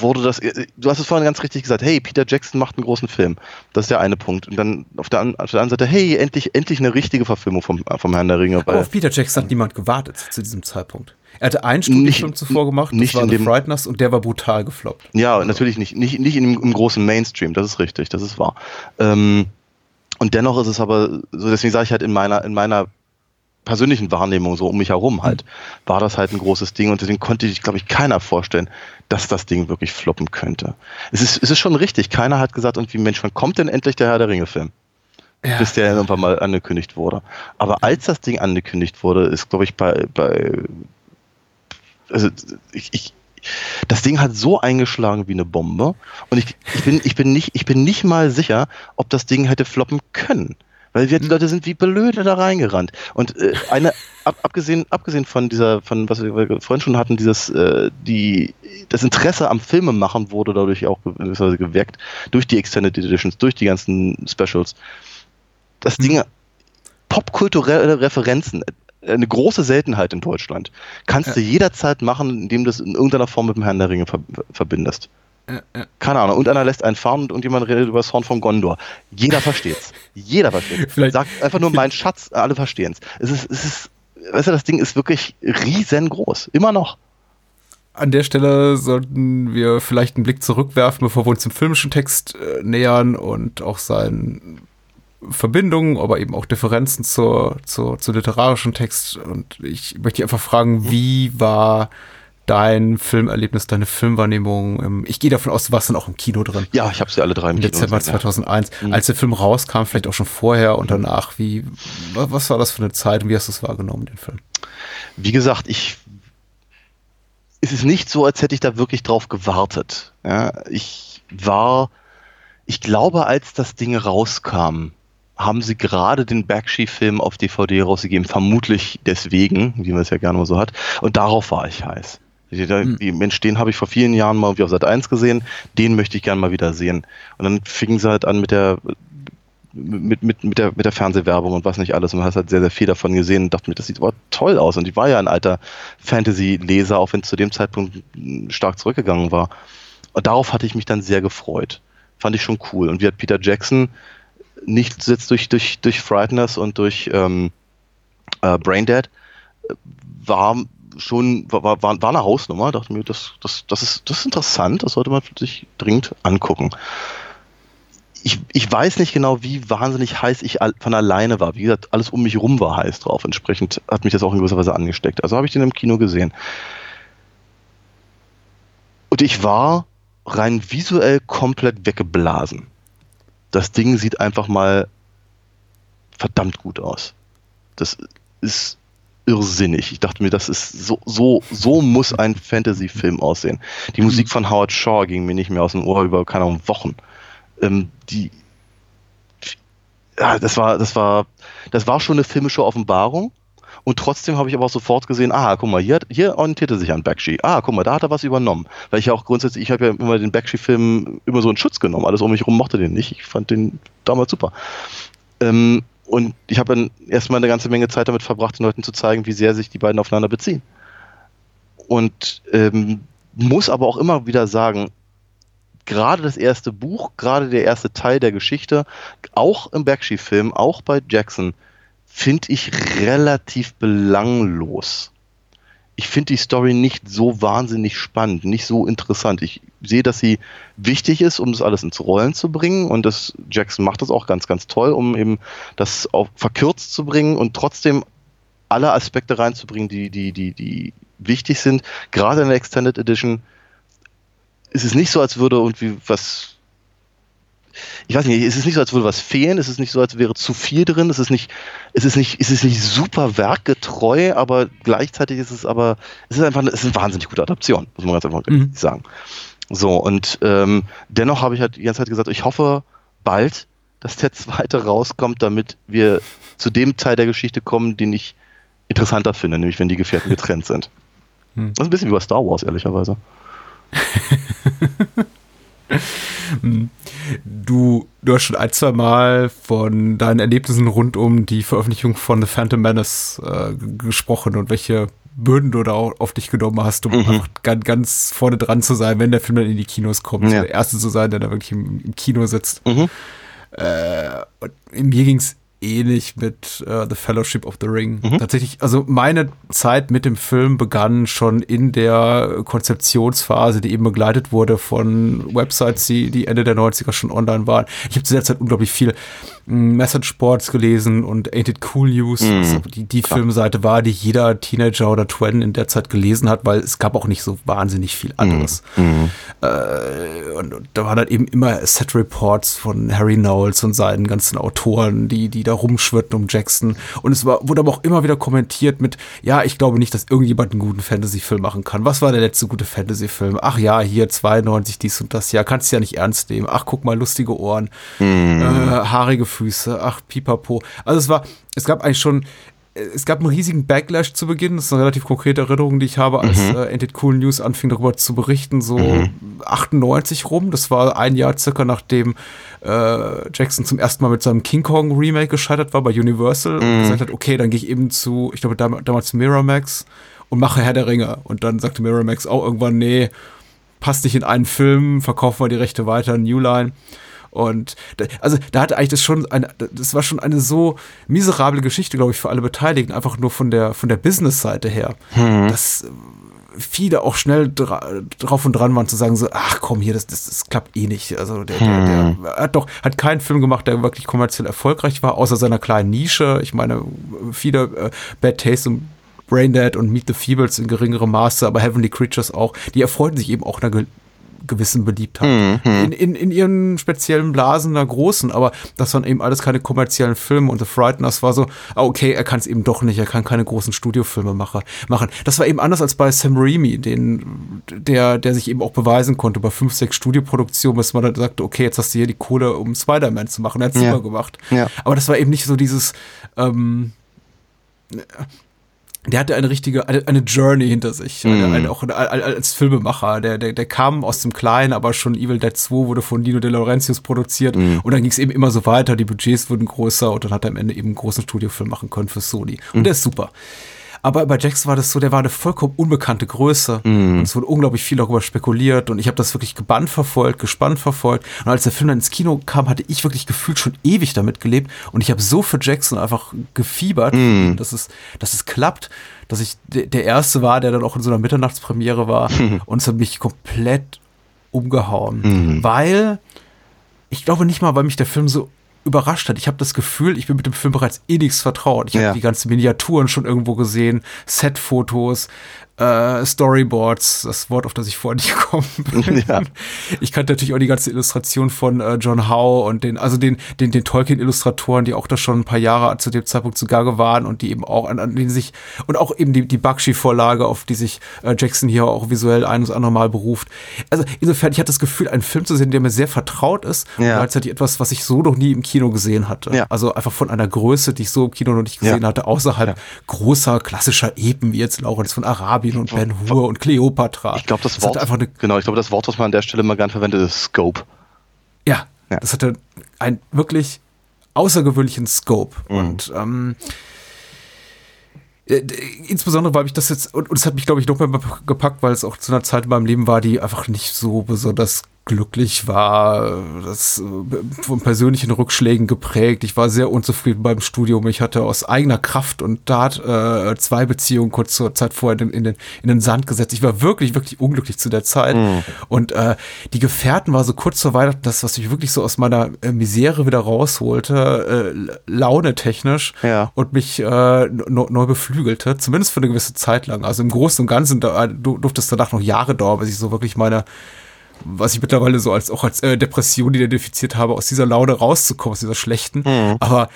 wurde das, äh, du hast es vorhin ganz richtig gesagt, hey, Peter Jackson macht einen großen Film. Das ist der eine Punkt. Und dann auf der, auf der anderen Seite, hey, endlich, endlich eine richtige Verfilmung vom, vom Herrn der Ringe. Aber auf Peter Jackson hat niemand gewartet zu diesem Zeitpunkt. Er hatte einen Studienfilm Nicht- zuvor gemacht, nicht das war in The dem- Frighteners und der war brutal gefloppt. ja, natürlich nicht, nicht, nicht in im großen Mainstream, das ist richtig, das ist wahr. Ähm, und dennoch ist es aber, so deswegen sage ich halt in meiner, in meiner persönlichen Wahrnehmung, so um mich herum halt, war das halt ein großes Ding und deswegen konnte sich, glaube ich, keiner vorstellen, dass das Ding wirklich floppen könnte. Es ist, es ist schon richtig, keiner hat gesagt, irgendwie, Mensch, wann kommt denn endlich der Herr der Ringe-Film? Ja. Bis der irgendwann mal angekündigt wurde. Aber als das Ding angekündigt wurde, ist, glaube ich, bei, bei also ich, ich, das Ding hat so eingeschlagen wie eine Bombe und ich, ich, bin, ich, bin nicht, ich bin nicht mal sicher, ob das Ding hätte floppen können. Weil wir, die Leute sind wie blöde da reingerannt. Und äh, eine, ab, abgesehen, abgesehen von dieser, von was wir vorhin schon hatten, dieses, äh, die, das Interesse am Filmemachen wurde dadurch auch geweckt, durch die Extended Editions, durch die ganzen Specials. Das Ding, popkulturelle Referenzen, eine große Seltenheit in Deutschland. Kannst du jederzeit machen, indem du es in irgendeiner Form mit dem Herrn der Ringe ver verbindest. Keine Ahnung. Und einer lässt einen fahren und, und jemand redet über das Horn von Gondor. Jeder versteht's. Jeder versteht's. Vielleicht- Sagt einfach nur mein Schatz, alle verstehen's. Es ist, es ist, weißt du, das Ding ist wirklich riesengroß. Immer noch. An der Stelle sollten wir vielleicht einen Blick zurückwerfen, bevor wir uns dem filmischen Text äh, nähern und auch seinen Verbindungen, aber eben auch Differenzen zur, zur, zur literarischen Text. Und ich möchte dich einfach fragen, wie war dein Filmerlebnis, deine Filmwahrnehmung? Ich gehe davon aus, du warst dann auch im Kino drin. Ja, ich habe sie alle drei im Kino Dezember gesehen, ja. 2001, als der Film rauskam, vielleicht auch schon vorher und danach. Wie, wa- was war das für eine Zeit und wie hast du es wahrgenommen, den Film? wie gesagt, ich es ist nicht so, als hätte ich da wirklich drauf gewartet. Ja, ich war, ich glaube, als das Ding rauskam, haben sie gerade den Bakshi-Film auf DVD rausgegeben, vermutlich deswegen, wie man es ja gerne mal so hat. Und darauf war ich heiß. Die Mensch, den habe ich vor vielen Jahren mal irgendwie auf Sat 1 gesehen, den möchte ich gerne mal wieder sehen. Und dann fingen sie halt an mit der mit, mit, mit, der, mit der Fernsehwerbung und was nicht alles. Und man hat halt sehr, sehr viel davon gesehen und dachte mir, das sieht aber toll aus. Und ich war ja ein alter Fantasy-Leser, auch wenn es zu dem Zeitpunkt stark zurückgegangen war. Und darauf hatte ich mich dann sehr gefreut. Fand ich schon cool. Und wie hat Peter Jackson nicht zuletzt durch, durch, durch Frighteners und durch ähm, äh, Braindead war schon, war, war, war eine Hausnummer. Dachte mir, das, das, das, ist, das ist interessant, das sollte man sich dringend angucken ich, ich weiß nicht genau, wie wahnsinnig heiß ich von alleine war. Wie gesagt, alles um mich rum war heiß drauf. Entsprechend hat mich das auch in gewisser Weise angesteckt. Also habe ich den im Kino gesehen. Und ich war rein visuell komplett weggeblasen. Das Ding sieht einfach mal verdammt gut aus. Das ist irrsinnig. Ich dachte mir, das ist so, so, so muss ein Fantasy-Film aussehen. Die Musik von Howard Shaw ging mir nicht mehr aus dem Ohr über, keine Ahnung, Wochen ähm, die ja, das war, das war, das war schon eine filmische Offenbarung. Und trotzdem habe ich aber auch sofort gesehen, ah, guck mal, hier, hat- hier orientiert er sich an Bakshi. Ah, guck mal, da hat er was übernommen. Weil ich ja auch grundsätzlich, ich habe ja immer den Bakshi-Film immer so in Schutz genommen. Alles um mich herum mochte den nicht. Ich fand den damals super. Ähm, und ich habe dann erstmal eine ganze Menge Zeit damit verbracht, den Leuten zu zeigen, wie sehr sich die beiden aufeinander beziehen. Und ähm, muss aber auch immer wieder sagen, gerade das erste Buch, gerade der erste Teil der Geschichte, auch im Bakshi-Film, auch bei Jackson, finde ich relativ belanglos. Ich finde die Story nicht so wahnsinnig spannend, nicht so interessant. Ich sehe, dass sie wichtig ist, um das alles ins Rollen zu bringen und das Jackson macht das auch ganz, ganz toll, um eben das auch verkürzt zu bringen und trotzdem alle Aspekte reinzubringen, die, die, die, die wichtig sind. Gerade in der Extended Edition ist es nicht so, als würde irgendwie was. Ich weiß nicht, es ist nicht so, als würde was fehlen, es ist nicht so, als wäre zu viel drin, es ist nicht, es ist nicht, es ist nicht super werkgetreu, aber gleichzeitig ist es aber, es ist einfach, eine, es ist eine wahnsinnig gute Adaption, muss man ganz einfach Mhm. sagen. So, und ähm, dennoch habe ich halt die ganze Zeit gesagt, ich hoffe bald, dass der zweite rauskommt, damit wir zu dem Teil der Geschichte kommen, den ich interessanter finde, nämlich wenn die Gefährten getrennt sind. Hm. Das ist ein bisschen wie bei Star Wars, ehrlicherweise. Du du hast schon ein, zwei Mal von deinen Erlebnissen rund um die Veröffentlichung von The Phantom Menace äh, gesprochen und welche Bürden du da auf dich genommen hast, um einfach ganz, ganz vorne dran zu sein, wenn der Film dann in die Kinos kommt. Ja. Der Erste zu sein, der da wirklich im, im Kino sitzt. Mhm. Äh, und mir ging's ähnlich mit äh, The Fellowship of the Ring. Mhm. Tatsächlich, also meine Zeit mit dem Film begann schon in der Konzeptionsphase, die eben begleitet wurde von Websites, die, die Ende der 90er schon online waren. Ich habe zu der Zeit unglaublich viel Message Boards gelesen und Ain't It Cool News, Mhm. was die, die Filmseite war, die jeder Teenager oder Twen in der Zeit gelesen hat, weil es gab auch nicht so wahnsinnig viel anderes. Mhm. Äh, und, und da waren dann eben immer Set Reports von Harry Knowles und seinen ganzen Autoren, die, die da rumschwirrten um Jackson. Und es war, wurde aber auch immer wieder kommentiert mit, ja, ich glaube nicht, dass irgendjemand einen guten Fantasy-Film machen kann. Was war der letzte gute Fantasy-Film? Ach ja, hier 92, dies und das. Ja, kannst du ja nicht ernst nehmen. Ach, guck mal, lustige Ohren, äh, haarige Füße. Ach, pipapo. Also es war, es gab eigentlich schon, es gab einen riesigen Backlash zu Beginn. Das ist eine relativ konkrete Erinnerung, die ich habe, als äh, Ain't It Cool News anfing darüber zu berichten, so 98 rum. Das war ein Jahr circa nachdem äh, Jackson zum ersten Mal mit seinem King Kong Remake gescheitert war bei Universal und gesagt hat, okay, dann gehe ich eben zu, ich glaube dam damals zu Miramax und mache Herr der Ringe. Und dann sagte Miramax auch irgendwann, nee, passt nicht in einen Film, verkaufen wir die Rechte weiter, New Line. Und da, also da hatte eigentlich das schon eine, das war schon eine so miserable Geschichte, glaube ich, für alle Beteiligten, einfach nur von der von der Business-Seite her, dass äh, viele auch schnell dra drauf und dran waren zu sagen so, ach komm hier, das, das, das klappt eh nicht. Also der, der, der hat doch hat keinen Film gemacht, der wirklich kommerziell erfolgreich war, außer seiner kleinen Nische. Ich meine, viele äh, Bad Taste und Braindead und Meet the Feebles in geringerem Maße, aber Heavenly Creatures auch, die erfreuten sich eben auch einer gewissen Beliebtheit. In, in, in ihren speziellen Blasen, einer großen, aber das waren eben alles keine kommerziellen Filme und The Frighteners war so, ah, okay, er kann es eben doch nicht, er kann keine großen Studiofilme mache, machen. Das war eben anders als bei Sam Raimi, den, der, der sich eben auch beweisen konnte bei fünf, sechs Studioproduktionen, bis man dann sagte, okay, jetzt hast du hier die Kohle, um Spider-Man zu machen. Er hat es Ja. super gemacht. Ja. Aber das war eben nicht so dieses, ähm, der hatte eine richtige, eine, eine Journey hinter sich, eine, Mhm. eine, auch als Filmemacher. Der, der, der kam aus dem Kleinen, aber schon Evil Dead 2 wurde von Dino De Laurentiis produziert Mhm. und dann ging es eben immer so weiter, die Budgets wurden größer und dann hat er am Ende eben einen großen Studiofilm machen können für Sony. Und Mhm. der ist super. Aber bei Jax war das so, der war eine vollkommen unbekannte Größe. Mhm. Und es wurde unglaublich viel darüber spekuliert und ich habe das wirklich gebannt verfolgt, gespannt verfolgt. Und als der Film dann ins Kino kam, hatte ich wirklich gefühlt schon ewig damit gelebt und ich habe so für Jackson einfach gefiebert, Mhm. dass, es, dass es klappt, dass ich de- der Erste war, der dann auch in so einer Mitternachtspremiere war und es hat mich komplett umgehauen. Mhm. Weil ich glaube nicht mal, weil mich der Film so überrascht hat. Ich habe das Gefühl, ich bin mit dem Film bereits eh nichts vertraut. Ich Ja. habe die ganzen Miniaturen schon irgendwo gesehen, Setfotos, äh, Storyboards, das Wort, auf das ich vorher nicht gekommen bin. Ja. Ich kannte natürlich auch die ganze Illustration von äh, John Howe und den, also den, den, den Tolkien-Illustratoren, die auch da schon ein paar Jahre zu dem Zeitpunkt zugange waren und die eben auch an, an denen sich und auch eben die, die Bakshi-Vorlage, auf die sich äh, Jackson hier auch visuell ein oder andere Mal beruft. Also insofern, ich hatte das Gefühl, einen Film zu sehen, der mir sehr vertraut ist und Ja. gleichzeitig etwas, was ich so noch nie im Kino gesehen hatte. Ja. Also einfach von einer Größe, die ich so im Kino noch nicht gesehen hatte, außerhalb großer klassischer Epen wie jetzt Lawrence von Arabien und Ben Hur und Cleopatra. Ich glaube, das, hat Wort, einfach eine genau, ich glaube, das Wort, was man an der Stelle mal gern verwendet, ist Scope. Ja, Ja. das hatte einen wirklich außergewöhnlichen Scope. Mhm. Und ähm, äh, insbesondere, weil ich das jetzt, und, und es hat mich, glaube ich, noch mehr gepackt, weil es auch zu einer Zeit in meinem Leben war, die einfach nicht so besonders glücklich war, das äh, von persönlichen Rückschlägen geprägt. Ich war sehr unzufrieden beim Studium. Ich hatte aus eigener Kraft und Tat äh, zwei Beziehungen kurz zur Zeit vorher in, in, den, in den Sand gesetzt. Ich war wirklich, wirklich unglücklich zu der Zeit. Und äh, die Gefährten war so kurz vor Weihnachten das, was mich wirklich so aus meiner äh, Misere wieder rausholte, äh, launetechnisch Ja. und mich äh, neu, neu beflügelte, zumindest für eine gewisse Zeit lang. Also im Großen und Ganzen da, du, durfte es danach noch Jahre dauern, bis ich so wirklich meine was ich mittlerweile so als auch als äh, Depression identifiziert habe, aus dieser Laune rauszukommen, aus dieser schlechten. Mhm. Aber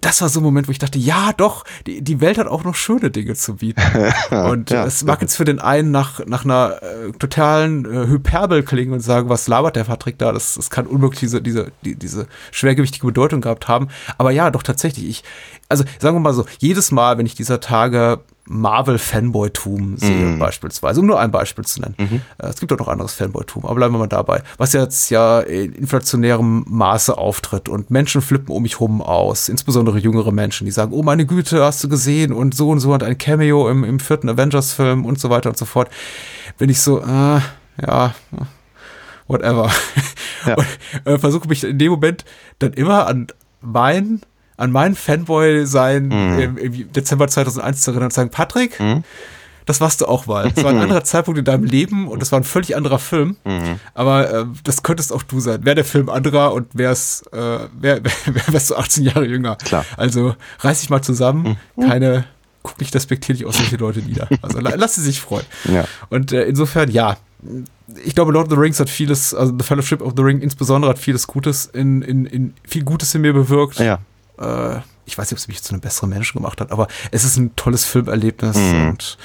das war so ein Moment, wo ich dachte, ja, doch, die, die Welt hat auch noch schöne Dinge zu bieten. und Ja. es mag jetzt für den einen nach, nach einer äh, totalen äh, Hyperbel klingen und sagen, was labert der Patrick da? Das, das kann unmöglich diese, diese, die, diese schwergewichtige Bedeutung gehabt haben. Aber ja, doch tatsächlich. Ich, also sagen wir mal so, jedes Mal, wenn ich dieser Tage Marvel-Fanboytum sehe, Mhm. beispielsweise, um nur ein Beispiel zu nennen. Äh, Es gibt auch noch anderes Fanboytum, aber bleiben wir mal dabei. Was jetzt ja in inflationärem Maße auftritt und Menschen flippen um mich rum aus, insbesondere jüngere Menschen, die sagen, oh meine Güte, hast du gesehen und so und so hat ein Cameo im, im vierten Avengers-Film und so weiter und so fort. Bin ich so, äh, ja, whatever. Ja. Und äh, versuche mich in dem Moment dann immer an mein, an meinen Fanboy-Sein im, im Dezember 2001 zu erinnern und zu sagen, Patrick, das warst du auch mal. Es war ein anderer Zeitpunkt in deinem Leben und das war ein völlig anderer Film. Aber äh, das könntest auch du sein. Wäre der Film anderer und wär's, äh, wär, wär, wärst du 18 Jahre jünger. Klar. Also reiß dich mal zusammen. Keine, guck nicht despektierlich auf solche Leute nieder. Also la- lass sie sich freuen. Ja. Und äh, insofern, ja, ich glaube, Lord of the Rings hat vieles, also The Fellowship of the Ring insbesondere hat vieles Gutes in, in, in viel Gutes in mir bewirkt. Ja. Äh, ich weiß nicht, ob es mich zu einem besseren Menschen gemacht hat, aber es ist ein tolles Filmerlebnis Mhm. und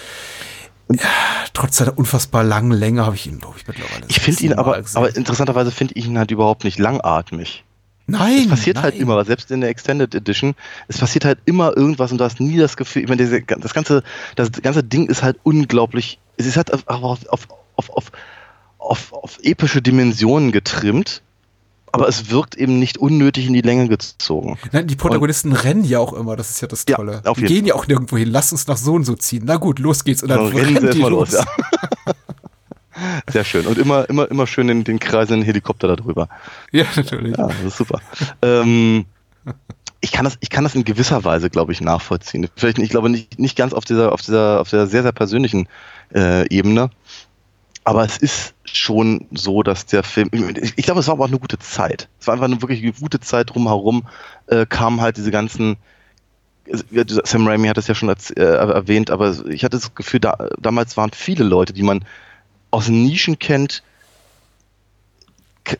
ja, trotz seiner unfassbar langen Länge habe ich ihn, glaube ich, mittlerweile. Ich finde ihn aber, gesehen. aber interessanterweise finde ich ihn halt überhaupt nicht langatmig. nein, Es passiert halt nein. immer, selbst in der Extended Edition, es passiert halt immer irgendwas und du hast nie das Gefühl, ich meine, diese, das ganze, das ganze Ding ist halt unglaublich, es ist halt auf, auf, auf, auf, auf, auf epische Dimensionen getrimmt, aber es wirkt eben nicht unnötig in die Länge gezogen. Nein, die Protagonisten rennen ja auch immer, das ist ja das Ja, Tolle. auf die gehen ja auch nirgendwo hin, lass uns nach so und so ziehen. Na gut, los geht's. Und dann Dann rennen rennen die los. los, ja. Sehr schön. Und immer, immer, immer schön den, den kreiselnden Helikopter darüber. ja, natürlich. Ja, das ist super. ähm, ich kann das, ich kann das in gewisser Weise, glaube ich, nachvollziehen. Vielleicht, ich glaube nicht, nicht ganz auf dieser, auf dieser, auf dieser sehr, sehr persönlichen äh, Ebene. Aber es ist schon so, dass der Film, ich, glaube, es war aber auch eine gute Zeit. Es war einfach eine wirklich gute Zeit drumherum, äh, kamen halt diese ganzen, Sam Raimi hat es ja schon erz- äh, erwähnt, aber ich hatte das Gefühl, da, damals waren viele Leute, die man aus Nischen kennt,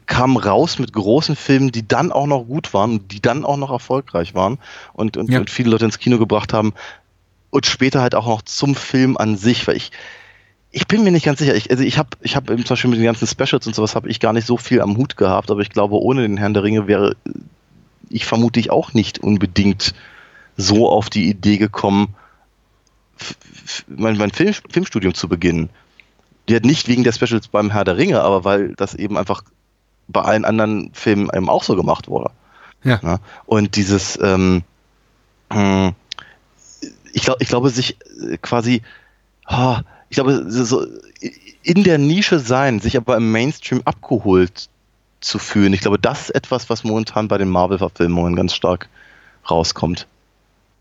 kamen raus mit großen Filmen, die dann auch noch gut waren, die dann auch noch erfolgreich waren und, und, Ja. und viele Leute ins Kino gebracht haben und später halt auch noch zum Film an sich, weil ich ich bin mir nicht ganz sicher. Ich, also ich habe ich hab zum Beispiel mit den ganzen Specials und sowas habe ich gar nicht so viel am Hut gehabt, aber ich glaube, ohne den Herrn der Ringe wäre ich vermute ich auch nicht unbedingt so auf die Idee gekommen, mein, mein Film, Filmstudium zu beginnen. Hat nicht wegen der Specials beim Herr der Ringe, aber weil das eben einfach bei allen anderen Filmen eben auch so gemacht wurde. Ja. Ja? Und dieses, ähm, mh, ich, glaub, ich glaube, sich äh, quasi, ah, ich glaube, so- in der Nische sein, sich aber im Mainstream abgeholt zu fühlen, ich glaube, das ist etwas, was momentan bei den Marvel-Verfilmungen ganz stark rauskommt.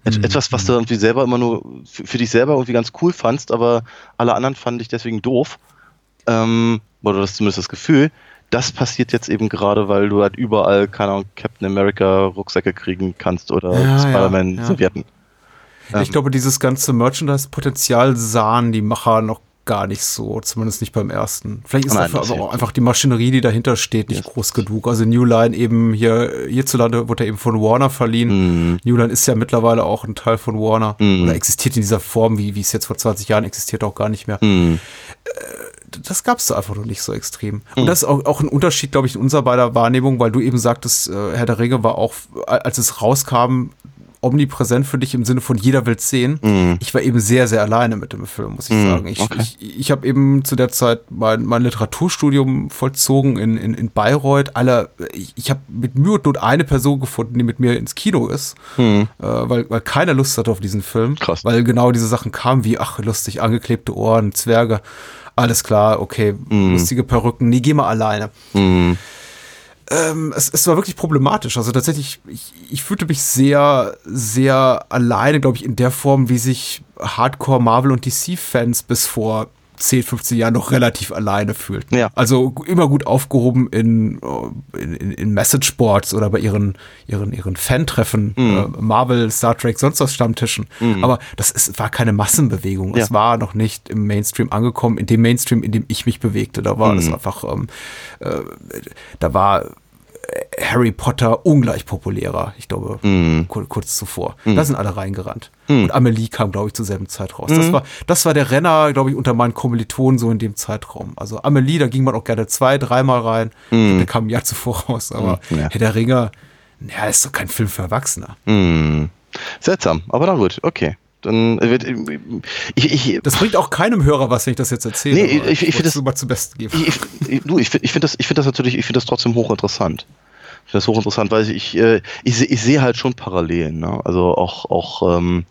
Et Mhm. Etwas, was du irgendwie selber immer nur für, für dich selber irgendwie ganz cool fandst, aber alle anderen fanden dich deswegen doof. Ähm, oder das ist zumindest das Gefühl. Das passiert jetzt eben gerade, weil du halt überall, keine Ahnung, Captain America Rucksäcke kriegen kannst oder Ja, ja, Spider-Man ja. Servietten. Ich Ähm, glaube, dieses ganze Merchandise-Potenzial sahen die Macher noch gar nicht so, zumindest nicht beim ersten. Vielleicht ist Nein, dafür auch einfach die Maschinerie, die dahinter steht, nicht Ja. groß genug. Also New Line eben hier, hierzulande wurde er eben von Warner verliehen. Mhm. New Line ist ja mittlerweile auch ein Teil von Warner. Mhm. Oder existiert in dieser Form, wie, wie es jetzt vor 20 Jahren existiert, auch gar nicht mehr. Hm. Das gab es da einfach noch nicht so extrem. Mhm. Und das ist auch, auch ein Unterschied, glaube ich, in unserer beider Wahrnehmung, weil du eben sagtest, äh, Herr der Ringe war auch, als es rauskam, omnipräsent für dich im Sinne von jeder will sehen. Mhm. Ich war eben sehr, sehr alleine mit dem Film, muss ich Mhm, sagen. Ich, okay. ich, ich habe eben zu der Zeit mein, mein Literaturstudium vollzogen in, in, in Bayreuth. Alle, ich, ich habe mit Mühe und Not eine Person gefunden, die mit mir ins Kino ist, Hm. äh, weil, weil keiner Lust hatte auf diesen Film. Krass. Weil genau diese Sachen kamen wie, ach, lustig, angeklebte Ohren, Zwerge. Alles klar, okay, Mhm. lustige Perücken. Nee, geh mal alleine Hm. Ähm, es, es war wirklich problematisch. Also tatsächlich, ich, ich fühlte mich sehr, sehr alleine, glaube ich, in der Form, wie sich Hardcore Marvel und DC-Fans bis vor 10, 15 Jahren noch relativ alleine fühlten. Ja. Also immer gut aufgehoben in, in, in, Messageboards oder bei ihren, ihren, ihren Fan-Treffen, Mhm. äh, Marvel, Star Trek, sonst was Stammtischen. Aber das ist, war keine Massenbewegung. Ja. Es war noch nicht im Mainstream angekommen, in dem Mainstream, in dem ich mich bewegte. Da war es Mhm. einfach, ähm, äh, da war Harry Potter ungleich populärer, ich glaube, Mhm. kur kurz zuvor. Da sind alle reingerannt. Und Amelie kam, glaube ich, zur selben Zeit raus. Das, war, das war der Renner, glaube ich, unter meinen Kommilitonen so in dem Zeitraum. Also Amelie, da ging man auch gerne zwei, dreimal rein. Der kam ein Jahr zuvor raus. Aber Mhm, ja. Herr der Ringe, ja, ist doch kein Film für Erwachsene. Seltsam, aber na gut, okay. Dann wird ich, ich Das bringt auch keinem Hörer was, wenn ich das jetzt erzähle. Nee, ich- ich wollte find das- mal zum Besten geben. ich, ich, du, ich, find- ich finde das, ich finde das natürlich, ich finde das trotzdem hochinteressant. Ich finde das hochinteressant, weil ich, äh, ich, seh- ich sehe halt schon Parallelen, ne? Also auch, auch, ähm,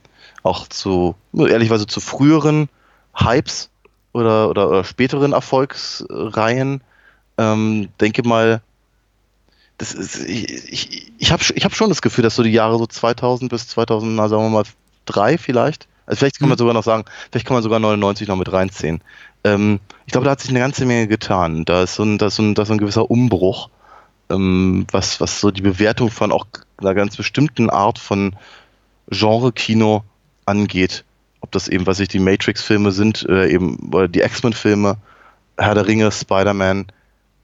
auch zu, nur ehrlicherweise zu früheren Hypes oder, oder, oder späteren Erfolgsreihen. Ähm, denke mal, ist, ich, ich, ich habe ich hab schon das Gefühl, dass so die Jahre so 2000 bis 2000, na, sagen wir mal, drei vielleicht, also vielleicht kann man sogar noch sagen, vielleicht kann man sogar 99 noch mit reinziehen. Ähm, ich glaube, da hat sich eine ganze Menge getan. Da ist so ein, da ist so ein, da ist so ein gewisser Umbruch, ähm, was, was so die Bewertung von auch einer ganz bestimmten Art von Genre-Kino angeht. Ob das eben, was ich die Matrix-Filme sind, oder eben oder die X-Men-Filme, Herr der Ringe, Spider-Man,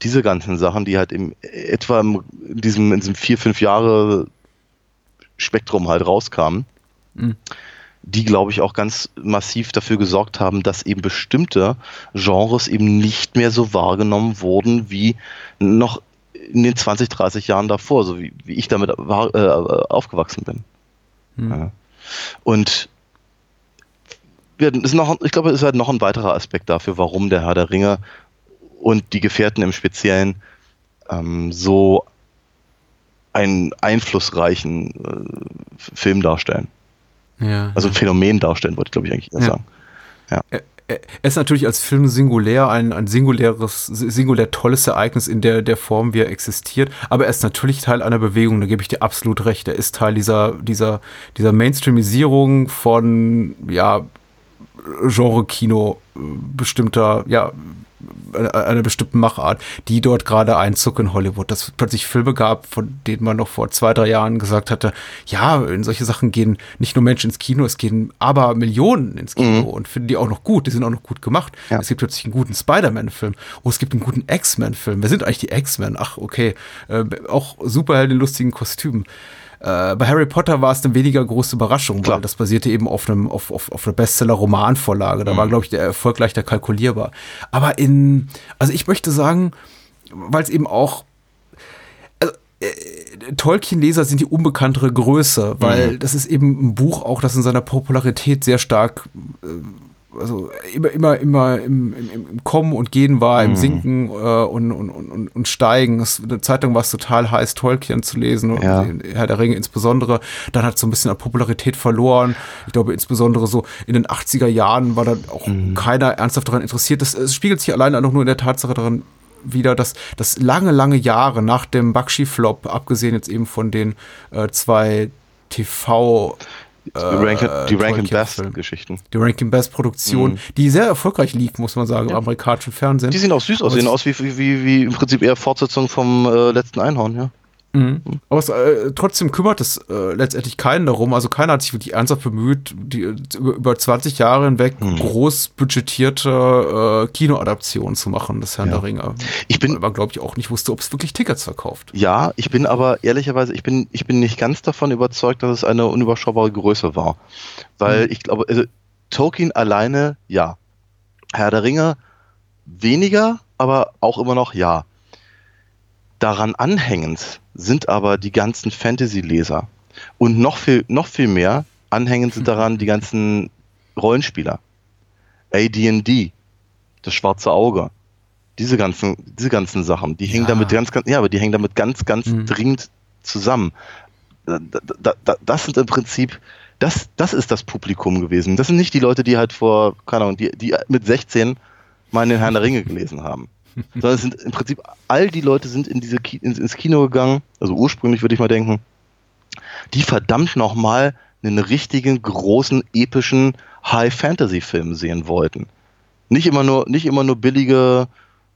diese ganzen Sachen, die halt im, etwa in diesem, in diesem vier, fünf Jahre Spektrum halt rauskamen, Mhm. die, glaube ich, auch ganz massiv dafür gesorgt haben, dass eben bestimmte Genres eben nicht mehr so wahrgenommen wurden wie noch in den 20, 30 Jahren davor, so wie, wie ich damit war, äh, aufgewachsen bin. Hm. Ja. Und wir, ist noch, ich glaube, es ist halt noch ein weiterer Aspekt dafür, warum der Herr der Ringe und die Gefährten im Speziellen ähm, so einen einflussreichen äh, Film darstellen. Ja. Also ein Phänomen darstellen, wollte ich glaube ich eigentlich eher Ja. sagen. er er ist natürlich als Film singulär ein, ein singuläres, singulär tolles Ereignis in der, der Form, wie er existiert. Aber er ist natürlich Teil einer Bewegung, da gebe ich dir absolut recht. Er ist Teil dieser, dieser, dieser Mainstreamisierung von, ja, Genre-Kino äh, bestimmter, ja, einer, bestimmten Machart, die dort gerade Einzug in Hollywood, dass es plötzlich Filme gab, von denen man noch vor zwei, drei Jahren gesagt hatte, ja, in solche Sachen gehen nicht nur Menschen ins Kino, es gehen aber Millionen ins Kino und finden die auch noch gut, die sind auch noch gut gemacht. Ja. Es gibt plötzlich einen guten Spider-Man-Film, oh, es gibt einen guten X-Men-Film. Wer sind eigentlich die X-Men? Ach, okay, äh, auch Superhelden in lustigen Kostümen. Äh, bei Harry Potter war es eine weniger große Überraschung, Klar. weil das basierte eben auf einem auf, auf, auf einer Bestseller-Romanvorlage. Da war, glaube ich, der Erfolg leichter kalkulierbar. Aber in, also ich möchte sagen, weil es eben auch also, äh, Tolkien-Leser sind die unbekanntere Größe, weil das ist eben ein Buch auch, das in seiner Popularität sehr stark äh, also immer, immer, immer im, im, im Kommen und Gehen war, im Sinken äh, und, und, und, und Steigen. Es, eine Zeit lang war es total heiß, Tolkien zu lesen, und Ja. Herr der Ringe insbesondere. Dann hat es so ein bisschen an Popularität verloren. Ich glaube, insbesondere so in den 80er Jahren war dann auch keiner ernsthaft daran interessiert. Das, es spiegelt sich allein auch nur in der Tatsache daran wieder, dass, dass lange, lange Jahre nach dem Bakshi-Flop, abgesehen jetzt eben von den äh, zwei TV- Die Rankin, die Rankin Tolkien-Film. Bass-Geschichten. die Rankin Bass Produktion, die sehr erfolgreich lief, muss man sagen, im amerikanischen Fernsehen. Die sehen auch süß aus, sehen aus wie, wie, wie, wie im Prinzip eher Fortsetzung vom äh, letzten Einhorn, ja. Aber es, äh, trotzdem kümmert es äh, letztendlich keinen darum. Also keiner hat sich wirklich ernsthaft bemüht, die, über, über 20 Jahre hinweg groß budgetierte äh, Kinoadaptionen zu machen, des Herrn Ja. der Ringe. Ich bin- man, glaube ich, auch nicht wusste, ob es wirklich Tickets verkauft. Ja, ich bin aber ehrlicherweise, ich bin, ich bin nicht ganz davon überzeugt, dass es eine unüberschaubare Größe war. Weil ich glaube, also, Tolkien alleine, ja. Herr der Ringe weniger, aber auch immer noch ja. Daran anhängend sind aber die ganzen Fantasy-Leser. Und noch viel, noch viel mehr anhängend sind daran die ganzen Rollenspieler. AD&D, das schwarze Auge. Diese ganzen, diese ganzen Sachen, die hängen Ja. damit ganz, ganz, ja, aber die hängen damit ganz, ganz Mhm. dringend zusammen. Da, da, da, das sind im Prinzip, das, das ist das Publikum gewesen. Das sind nicht die Leute, die halt vor, keine Ahnung, die, die mit 16 mal in den Herrn der Ringe gelesen haben. Sondern es sind im Prinzip, all die Leute sind in diese Ki ins, ins Kino gegangen, also ursprünglich würde ich mal denken, die verdammt nochmal einen richtigen, großen, epischen High-Fantasy-Film sehen wollten. Nicht immer nur, nicht immer nur billige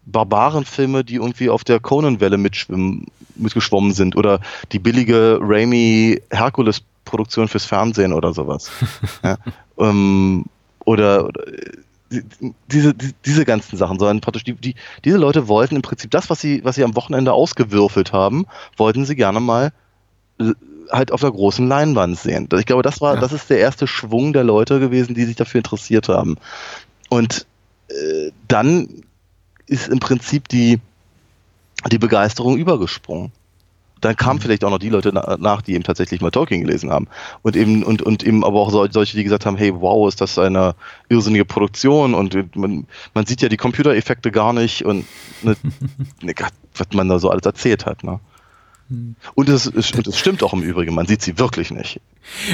Barbarenfilme, die irgendwie auf der Conan-Welle mitgeschwommen sind oder die billige Raimi Hercules-Produktion fürs Fernsehen oder sowas. ja, ähm, oder, oder diese, die, diese ganzen Sachen, sondern praktisch die, die, diese Leute wollten im Prinzip das, was sie, was sie am Wochenende ausgewürfelt haben, wollten sie gerne mal äh, halt auf der großen Leinwand sehen. Ich glaube, das war, Ja. das ist der erste Schwung der Leute gewesen, die sich dafür interessiert haben. Und äh, dann ist im Prinzip die, die Begeisterung übergesprungen. Dann kamen vielleicht auch noch die Leute na, nach, die eben tatsächlich mal Tolkien gelesen haben. Und eben, und, und eben aber auch so, solche, die gesagt haben, hey, wow, ist das eine irrsinnige Produktion und man, man sieht ja die Computereffekte gar nicht und ne, ne, was man da so alles erzählt hat. Ne? Und es, und es stimmt auch im Übrigen, man sieht sie wirklich nicht.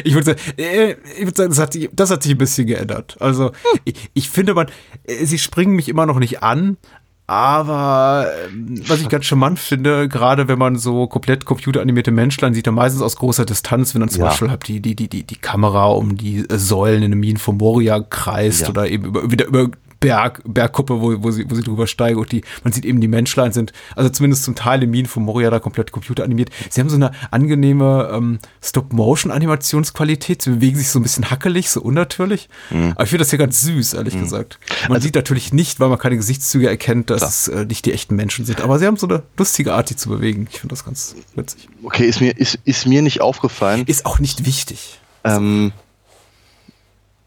Ich würde sagen, äh, ich würde sagen das, hat sich, das hat sich ein bisschen geändert. Also ich, ich finde, man, äh, sie springen mich immer noch nicht an, aber ähm, was ich ganz charmant finde, gerade wenn man so komplett computeranimierte Menschlein sieht, dann meistens aus großer Distanz, wenn dann zum Ja. Beispiel halt die, die, die, die, die Kamera um die Säulen in den Minen von Moria kreist Ja. oder eben über, wieder über Berg, Bergkuppe, wo, wo, sie, wo sie drüber steigen und die, man sieht eben die Menschlein sind, also zumindest zum Teil die Minen von Moria da komplett computeranimiert. Sie haben so eine angenehme ähm, Stop-Motion-Animationsqualität, sie bewegen sich so ein bisschen hackelig, so unnatürlich. Aber ich finde das hier ganz süß, ehrlich gesagt. Man sieht natürlich nicht, weil man keine Gesichtszüge erkennt, dass es äh, nicht die echten Menschen sind. Aber sie haben so eine lustige Art, die zu bewegen. Ich finde das ganz witzig. Okay, ist mir, ist, ist mir nicht aufgefallen. Ist auch nicht wichtig. Ähm,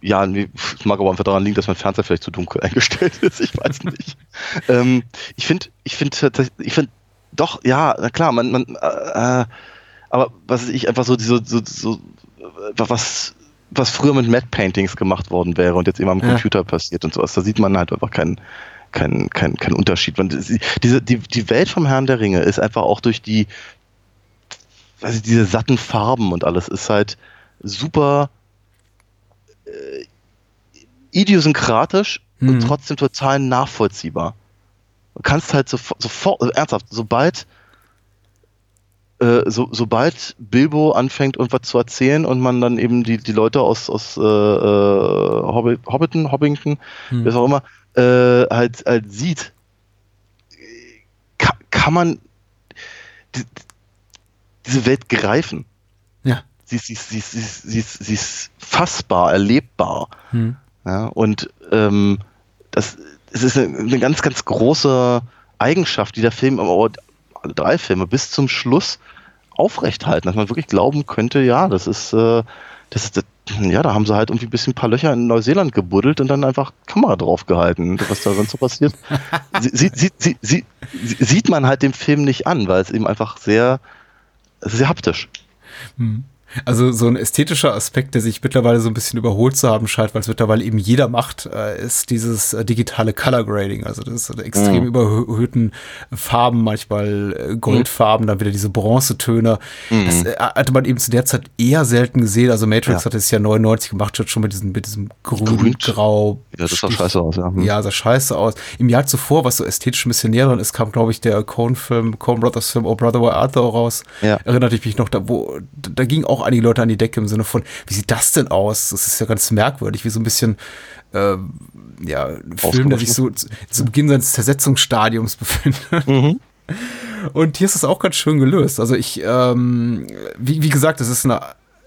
ja, nee, es mag aber einfach daran liegen, dass mein Fernseher vielleicht zu dunkel eingestellt ist. Ich weiß nicht. ähm, ich finde, ich finde tatsächlich, ich finde, doch, ja, na klar, man, man, äh, äh, aber was ich einfach so, so, so, so äh, was, was früher mit Matte Paintings gemacht worden wäre und jetzt immer am Ja. Computer passiert und sowas, da sieht man halt einfach keinen, keinen, keinen, keinen Unterschied. Man, diese, die, die Welt vom Herrn der Ringe ist einfach auch durch die, weiß ich, diese satten Farben und alles ist halt super äh, idiosynkratisch und Mhm. trotzdem total nachvollziehbar. Du kannst halt sofort, sofort also ernsthaft, sobald äh, so, sobald Bilbo anfängt, irgendwas zu erzählen und man dann eben die, die Leute aus, aus äh, äh, Hobbit, Hobbiton, Hobbington, Hm. was auch immer, äh, halt, halt sieht, kann, kann man die, diese Welt greifen. Sie, ist- sie, ist- sie, ist- sie, ist- sie, ist- fassbar, erlebbar. Hm. Ja, und ähm, das, es ist eine, ganz, ganz große Eigenschaft, die der Film, aber alle drei Filme bis zum Schluss aufrechthalten, dass man wirklich glauben könnte, ja, das ist, äh, das ist, ja, da haben sie halt irgendwie ein bisschen ein paar Löcher in Neuseeland gebuddelt und dann einfach Kamera draufgehalten. Und Was da sonst so passiert, sie, sie, sie, sie, sie, sie, sieht man halt dem Film nicht an, weil es eben einfach sehr, sehr haptisch. Also so ein ästhetischer Aspekt, der sich mittlerweile so ein bisschen überholt zu haben scheint, weil es mittlerweile eben jeder macht, äh, ist dieses äh, digitale Color Grading. Also das ist extrem Mhm. überhöhten Farben, manchmal äh, Goldfarben, dann wieder diese Bronzetöne. Das äh, hatte man eben zu der Zeit eher selten gesehen. Also Matrix Mhm. Ja. hat es ja 99 gemacht, schon mit diesem, mit diesem Grün. grün-grau. Ja, das sah scheiße aus, ja. Hm. Ja, sah scheiße aus. Im Jahr zuvor, was so ästhetisch ein bisschen näher dran ist, kam, glaube ich, der Coen-Film, Coen Brothers Film Oh Brother Where Art raus. Ja. Erinnerte ich mich noch, da, wo, da, da gingen auch einige Leute an die Decke im Sinne von, wie sieht das denn aus? Das ist ja ganz merkwürdig, wie so ein bisschen, ähm, ja, ein Film, der sich so zu, zu Beginn seines Zersetzungsstadiums befindet. Mhm. Und hier ist es auch ganz schön gelöst. Also ich, ähm, wie, wie gesagt, es ist eine,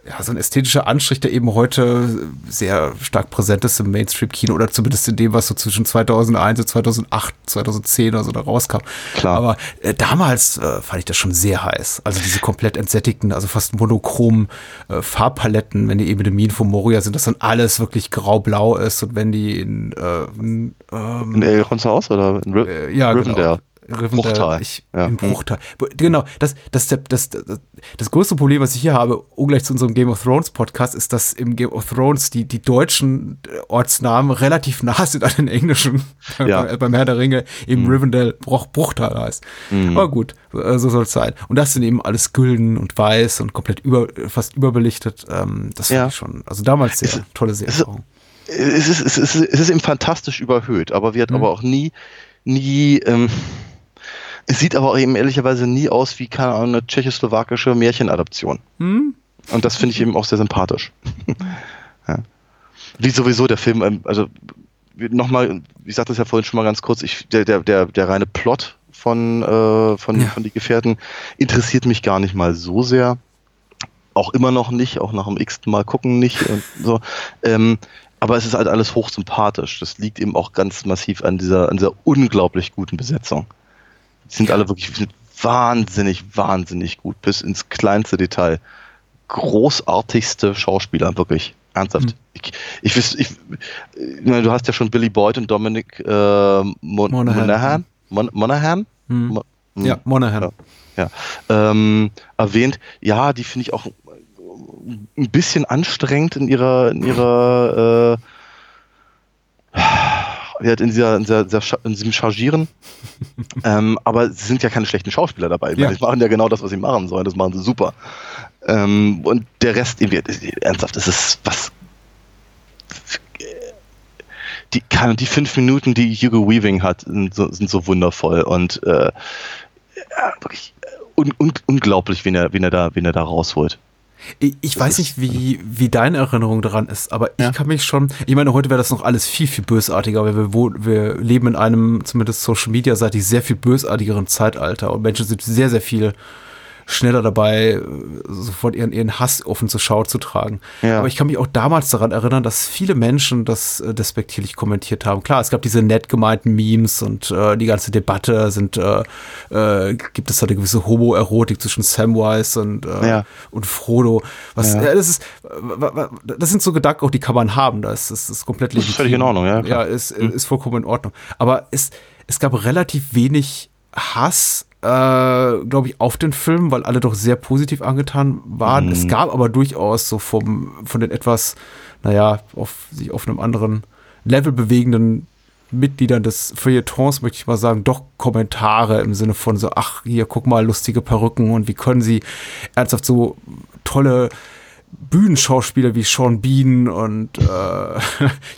ja, so ein ästhetischer Anstrich, der eben heute sehr stark präsent ist im Mainstream-Kino oder zumindest in dem, was so zwischen 2001 und 2008, 2010 oder so da rauskam. Klar. Aber äh, damals äh, fand ich das schon sehr heiß. Also diese komplett entsättigten, also fast monochromen äh, Farbpaletten, wenn die eben in Minen von Moria sind, dass dann alles wirklich grau-blau ist und wenn die in, äh, in, ähm, In Elrond's Haus oder in Ri äh, ja, Rivendell? Genau. Bruchtal. Ich, Ja. Im Bruchtal. Genau, das, das, das, das, größte Problem, was ich hier habe, ungleich zu unserem Game of Thrones Podcast, ist, dass im Game of Thrones die, die deutschen äh, Ortsnamen relativ nah sind an den englischen. Ja. Bei- Beim Herr der Ringe eben Rivendell Bruch, Bruchtal heißt. Aber gut, äh, so soll es sein. Und das sind eben alles gülden und weiß und komplett über, fast überbelichtet. Ähm, das Ja. ich schon, also damals sehr Es- tolle Seherfahrung. es ist, es, ist, es ist eben fantastisch überhöht, aber wird Mhm. aber auch nie, nie, ähm, es sieht aber auch eben ehrlicherweise nie aus wie, keine Ahnung, eine tschechoslowakische Märchenadaption. Hm? Und das finde ich eben auch sehr sympathisch. ja. Wie sowieso der Film, ähm, also nochmal, ich sagte es ja vorhin schon mal ganz kurz, ich, der, der, der, der reine Plot von, äh, von, Ja. von Die Gefährten interessiert mich gar nicht mal so sehr. Auch immer noch nicht, auch nach dem x Mal gucken nicht und so. Ähm, aber es ist halt alles hochsympathisch. Das liegt eben auch ganz massiv an dieser, an dieser unglaublich guten Besetzung. Die sind alle wirklich sind wahnsinnig, wahnsinnig gut, bis ins kleinste Detail. Großartigste Schauspieler, wirklich. Ernsthaft. Mhm. Ich, ich, ich, ich du hast ja schon Billy Boyd und Dominic äh, Mon Monaghan. Monaghan. Mon Monaghan? Hm. Mo- hm, Ja, Monahan. ja, ähm, erwähnt. Ja, die finde ich auch ein bisschen anstrengend in ihrer, in ihrer, äh, ja, in, dieser, in, dieser, in diesem Chargieren. ähm, aber sie sind ja keine schlechten Schauspieler dabei. Ja. Die machen ja genau das, was sie machen sollen. Das machen sie super. Ähm, und der Rest, irgendwie, ernsthaft, das ist was. Die, kann, die fünf Minuten, die Hugo Weaving hat, sind so, sind so wundervoll und äh, ja, wirklich un, un, unglaublich, wen er, wen er da, wen er da rausholt. Ich, weiß nicht, wie, wie deine Erinnerung daran ist, aber Ja. ich kann mich schon, ich meine, heute wäre das noch alles viel, viel bösartiger, weil wir, wo, wir leben in einem, zumindest Social Media seitig, sehr viel bösartigeren Zeitalter und Menschen sind sehr, sehr viel schneller dabei, äh, sofort ihren, ihren Hass offen zur Schau zu tragen. Ja. Aber ich kann mich auch damals daran erinnern, dass viele Menschen das äh, despektierlich kommentiert haben. Klar, es gab diese nett gemeinten Memes und äh, die ganze Debatte sind, äh, äh, gibt es da eine gewisse Homoerotik zwischen Samwise und, äh, Ja. und Frodo. Was, Ja. ja. das ist, das sind so Gedanken, auch die kann man haben. Das ist, das ist komplett Das ist völlig in Ordnung, ja, klar. Ja, ist, ist vollkommen in Ordnung. Aber es, es gab relativ wenig Hass, äh, glaube ich, auf den Film, weil alle doch sehr positiv angetan waren. Mhm. Es gab aber durchaus so vom, von den etwas, naja, auf, sich auf einem anderen Level bewegenden Mitgliedern des Feuilletons, möchte ich mal sagen, doch Kommentare im Sinne von so, ach, hier, guck mal, lustige Perücken und wie können sie ernsthaft so tolle Bühnenschauspieler wie Sean Bean und äh,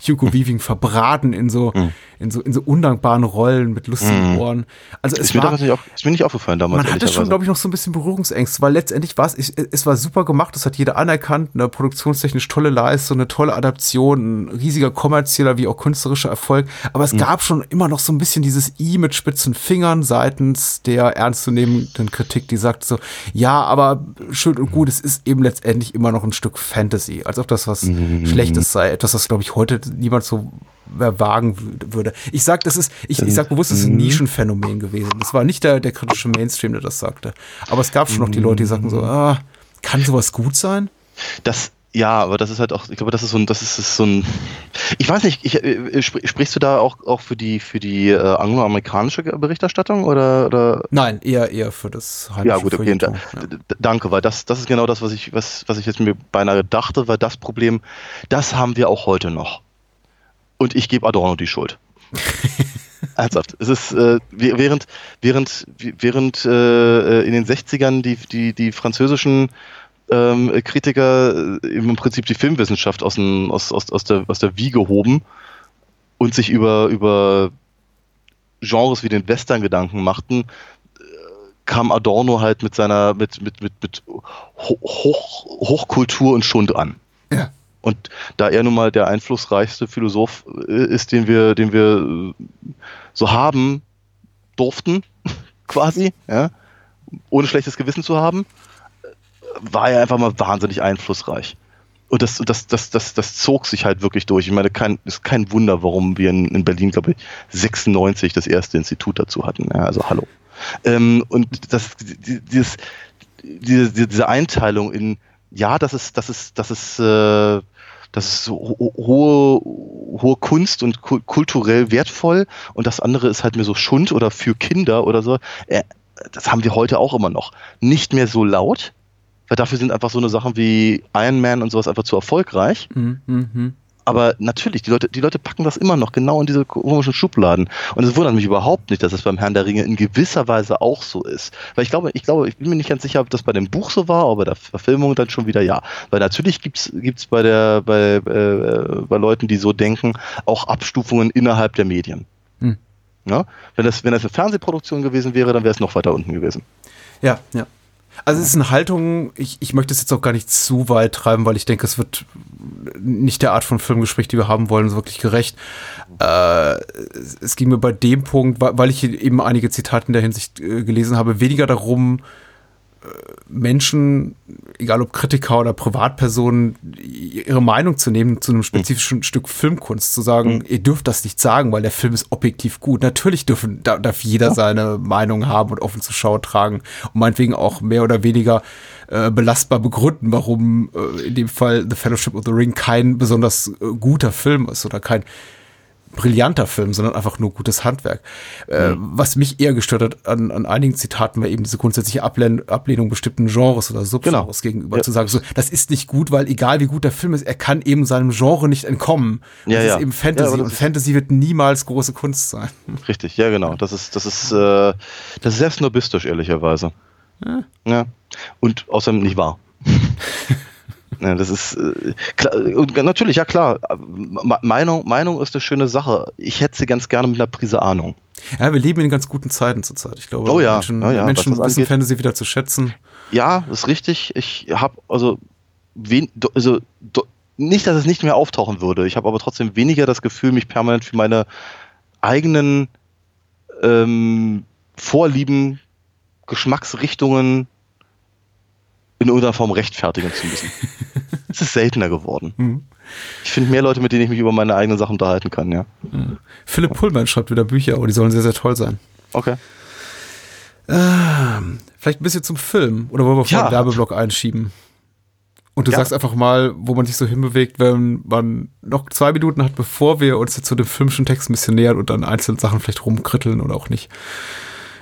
Hugo Weaving verbraten in so, in so in so undankbaren Rollen mit lustigen Mhm. Ohren. Also es Ist mir, war, damals nicht, auf, ist mir nicht aufgefallen damals, man hatte schon, glaube ich, noch so ein bisschen Berührungsängste, weil letztendlich war es, ich- es war super gemacht, das hat jeder anerkannt, eine produktionstechnisch tolle Leistung, eine tolle Adaption, ein riesiger kommerzieller wie auch künstlerischer Erfolg, aber es Mhm. gab schon immer noch so ein bisschen dieses I mit spitzen Fingern seitens der ernstzunehmenden Kritik, die sagt so, ja, aber schön und gut, es ist eben letztendlich immer noch ein Stück Fantasy, als ob das was Mhm. Schlechtes sei, etwas, was, glaube ich, heute niemand so wagen wü- würde. Ich sag, das ist, ich, ich sag bewusst, es ist ein Nischenphänomen gewesen. Das war nicht der, der kritische Mainstream, der das sagte. Aber es gab schon noch die Leute, die sagten so, ah, kann sowas gut sein? Das, ja, aber das ist halt auch, ich glaube, das ist so ein, das ist, ist so ein, ich weiß nicht, ich, äh, spr- sprichst du da auch, auch für die, für die äh, angloamerikanische Berichterstattung oder, oder? Nein, eher, eher für das Ja, gut, okay, da, ja. danke, weil das, das ist genau das, was ich, was, was ich jetzt mir beinahe dachte, weil das Problem, das haben wir auch heute noch. Und ich gebe Adorno die Schuld. Ernsthaft. Es ist, äh, während, während, während äh, in den 60ern die, die, die französischen ähm, Kritiker äh, im Prinzip die Filmwissenschaft aus, dem, aus, aus, aus, der, aus der Wiege hoben und sich über, über Genres wie den Western Gedanken machten, äh, kam Adorno halt mit seiner, mit, mit, mit, mit Ho- Hoch, Hochkultur und Schund an. Ja. Und da er nun mal der einflussreichste Philosoph äh, ist, den wir, den wir äh, so haben durften, quasi, ja, ohne schlechtes Gewissen zu haben, war er einfach mal wahnsinnig einflussreich. Und das, das, das, das, das zog sich halt wirklich durch. Ich meine, kein, ist kein Wunder, warum wir in, in Berlin, glaube ich, 96 das erste Institut dazu hatten. Ja, also hallo. Ähm, und das, die- dieses, diese, diese Einteilung in, ja, das ist, das ist, das ist, äh, das ist so ho- hohe, hohe Kunst und ku- kulturell wertvoll und das andere ist halt mir so Schund oder für Kinder oder so. Äh, das haben wir heute auch immer noch. Nicht mehr so laut, weil dafür sind einfach so eine Sachen wie Iron Man und sowas einfach zu erfolgreich. Mhm, mhm. Aber natürlich, die Leute, die Leute packen das immer noch genau in diese komischen Schubladen. Und es wundert mich überhaupt nicht, dass es beim Herrn der Ringe in gewisser Weise auch so ist. Weil ich glaube, ich glaube, ich bin mir nicht ganz sicher, ob das bei dem Buch so war, aber bei der Verfilmung dann schon wieder ja. Weil natürlich gibt's gibt's bei der, bei, äh, bei Leuten, die so denken, auch Abstufungen innerhalb der Medien. Hm. Ja? Wenn das, wenn das eine Fernsehproduktion gewesen wäre, dann wäre es noch weiter unten gewesen. Ja, ja. Also es ist eine Haltung, ich, ich möchte es jetzt auch gar nicht zu weit treiben, weil ich denke, es wird nicht der Art von Filmgespräch, die wir haben wollen, so wirklich gerecht. Äh, es, ging mir bei dem Punkt, weil, ich eben einige Zitate in der Hinsicht äh, gelesen habe, weniger darum, Menschen, egal ob Kritiker oder Privatpersonen, ihre Meinung zu nehmen zu einem spezifischen Stück Filmkunst, zu sagen, ihr dürft das nicht sagen, weil der Film ist objektiv gut. Natürlich dürfen, da, darf jeder seine Meinung haben und offen zur Schau tragen und meinetwegen auch mehr oder weniger äh, belastbar begründen, warum äh, in dem Fall The Fellowship of the Ring kein besonders äh, guter Film ist oder kein brillanter Film, sondern einfach nur gutes Handwerk. Äh, was mich eher gestört hat an, an einigen Zitaten war eben diese grundsätzliche Ablehnung, Ablehnung bestimmten Genres oder Subgenres gegenüber Ja. zu sagen, so, das ist nicht gut, weil egal wie gut der Film ist, er kann eben seinem Genre nicht entkommen. Ja, das ja. ist eben Ja, Fantasy und Fantasy wird niemals große Kunst sein. Richtig, ja genau. Das ist, das ist, äh, das ist sehr snobistisch, ehrlicherweise. Ja. Und außerdem nicht wahr. ja, das ist äh, klar, natürlich, ja klar. Me- Meinung, Meinung ist eine schöne Sache. Ich hätte sie ganz gerne mit einer Prise Ahnung. Ja, wir leben in ganz guten Zeiten zurzeit. Ich glaube, Oh ja, Menschen, ja, ja, Menschen wissen. Fantasy wieder zu schätzen. Ja, ist richtig. Ich habe also, wen, also do, nicht, dass es nicht mehr auftauchen würde. Ich habe aber trotzdem weniger das Gefühl, mich permanent für meine eigenen ähm, Vorlieben, Geschmacksrichtungen in irgendeiner Form rechtfertigen zu müssen. es ist seltener geworden. Mhm. Ich finde mehr Leute, mit denen ich mich über meine eigenen Sachen unterhalten kann, ja. Philipp Pullman schreibt wieder Bücher, aber die sollen sehr, sehr toll sein. Okay. Ähm, vielleicht ein bisschen zum Film. Oder wollen wir vor Ja. den Werbeblock einschieben? Und du Ja. sagst einfach mal, wo man sich so hinbewegt, wenn man noch zwei Minuten hat, bevor wir uns jetzt zu dem filmischen Text ein bisschen nähern und dann einzelne Sachen vielleicht rumkritteln oder auch nicht.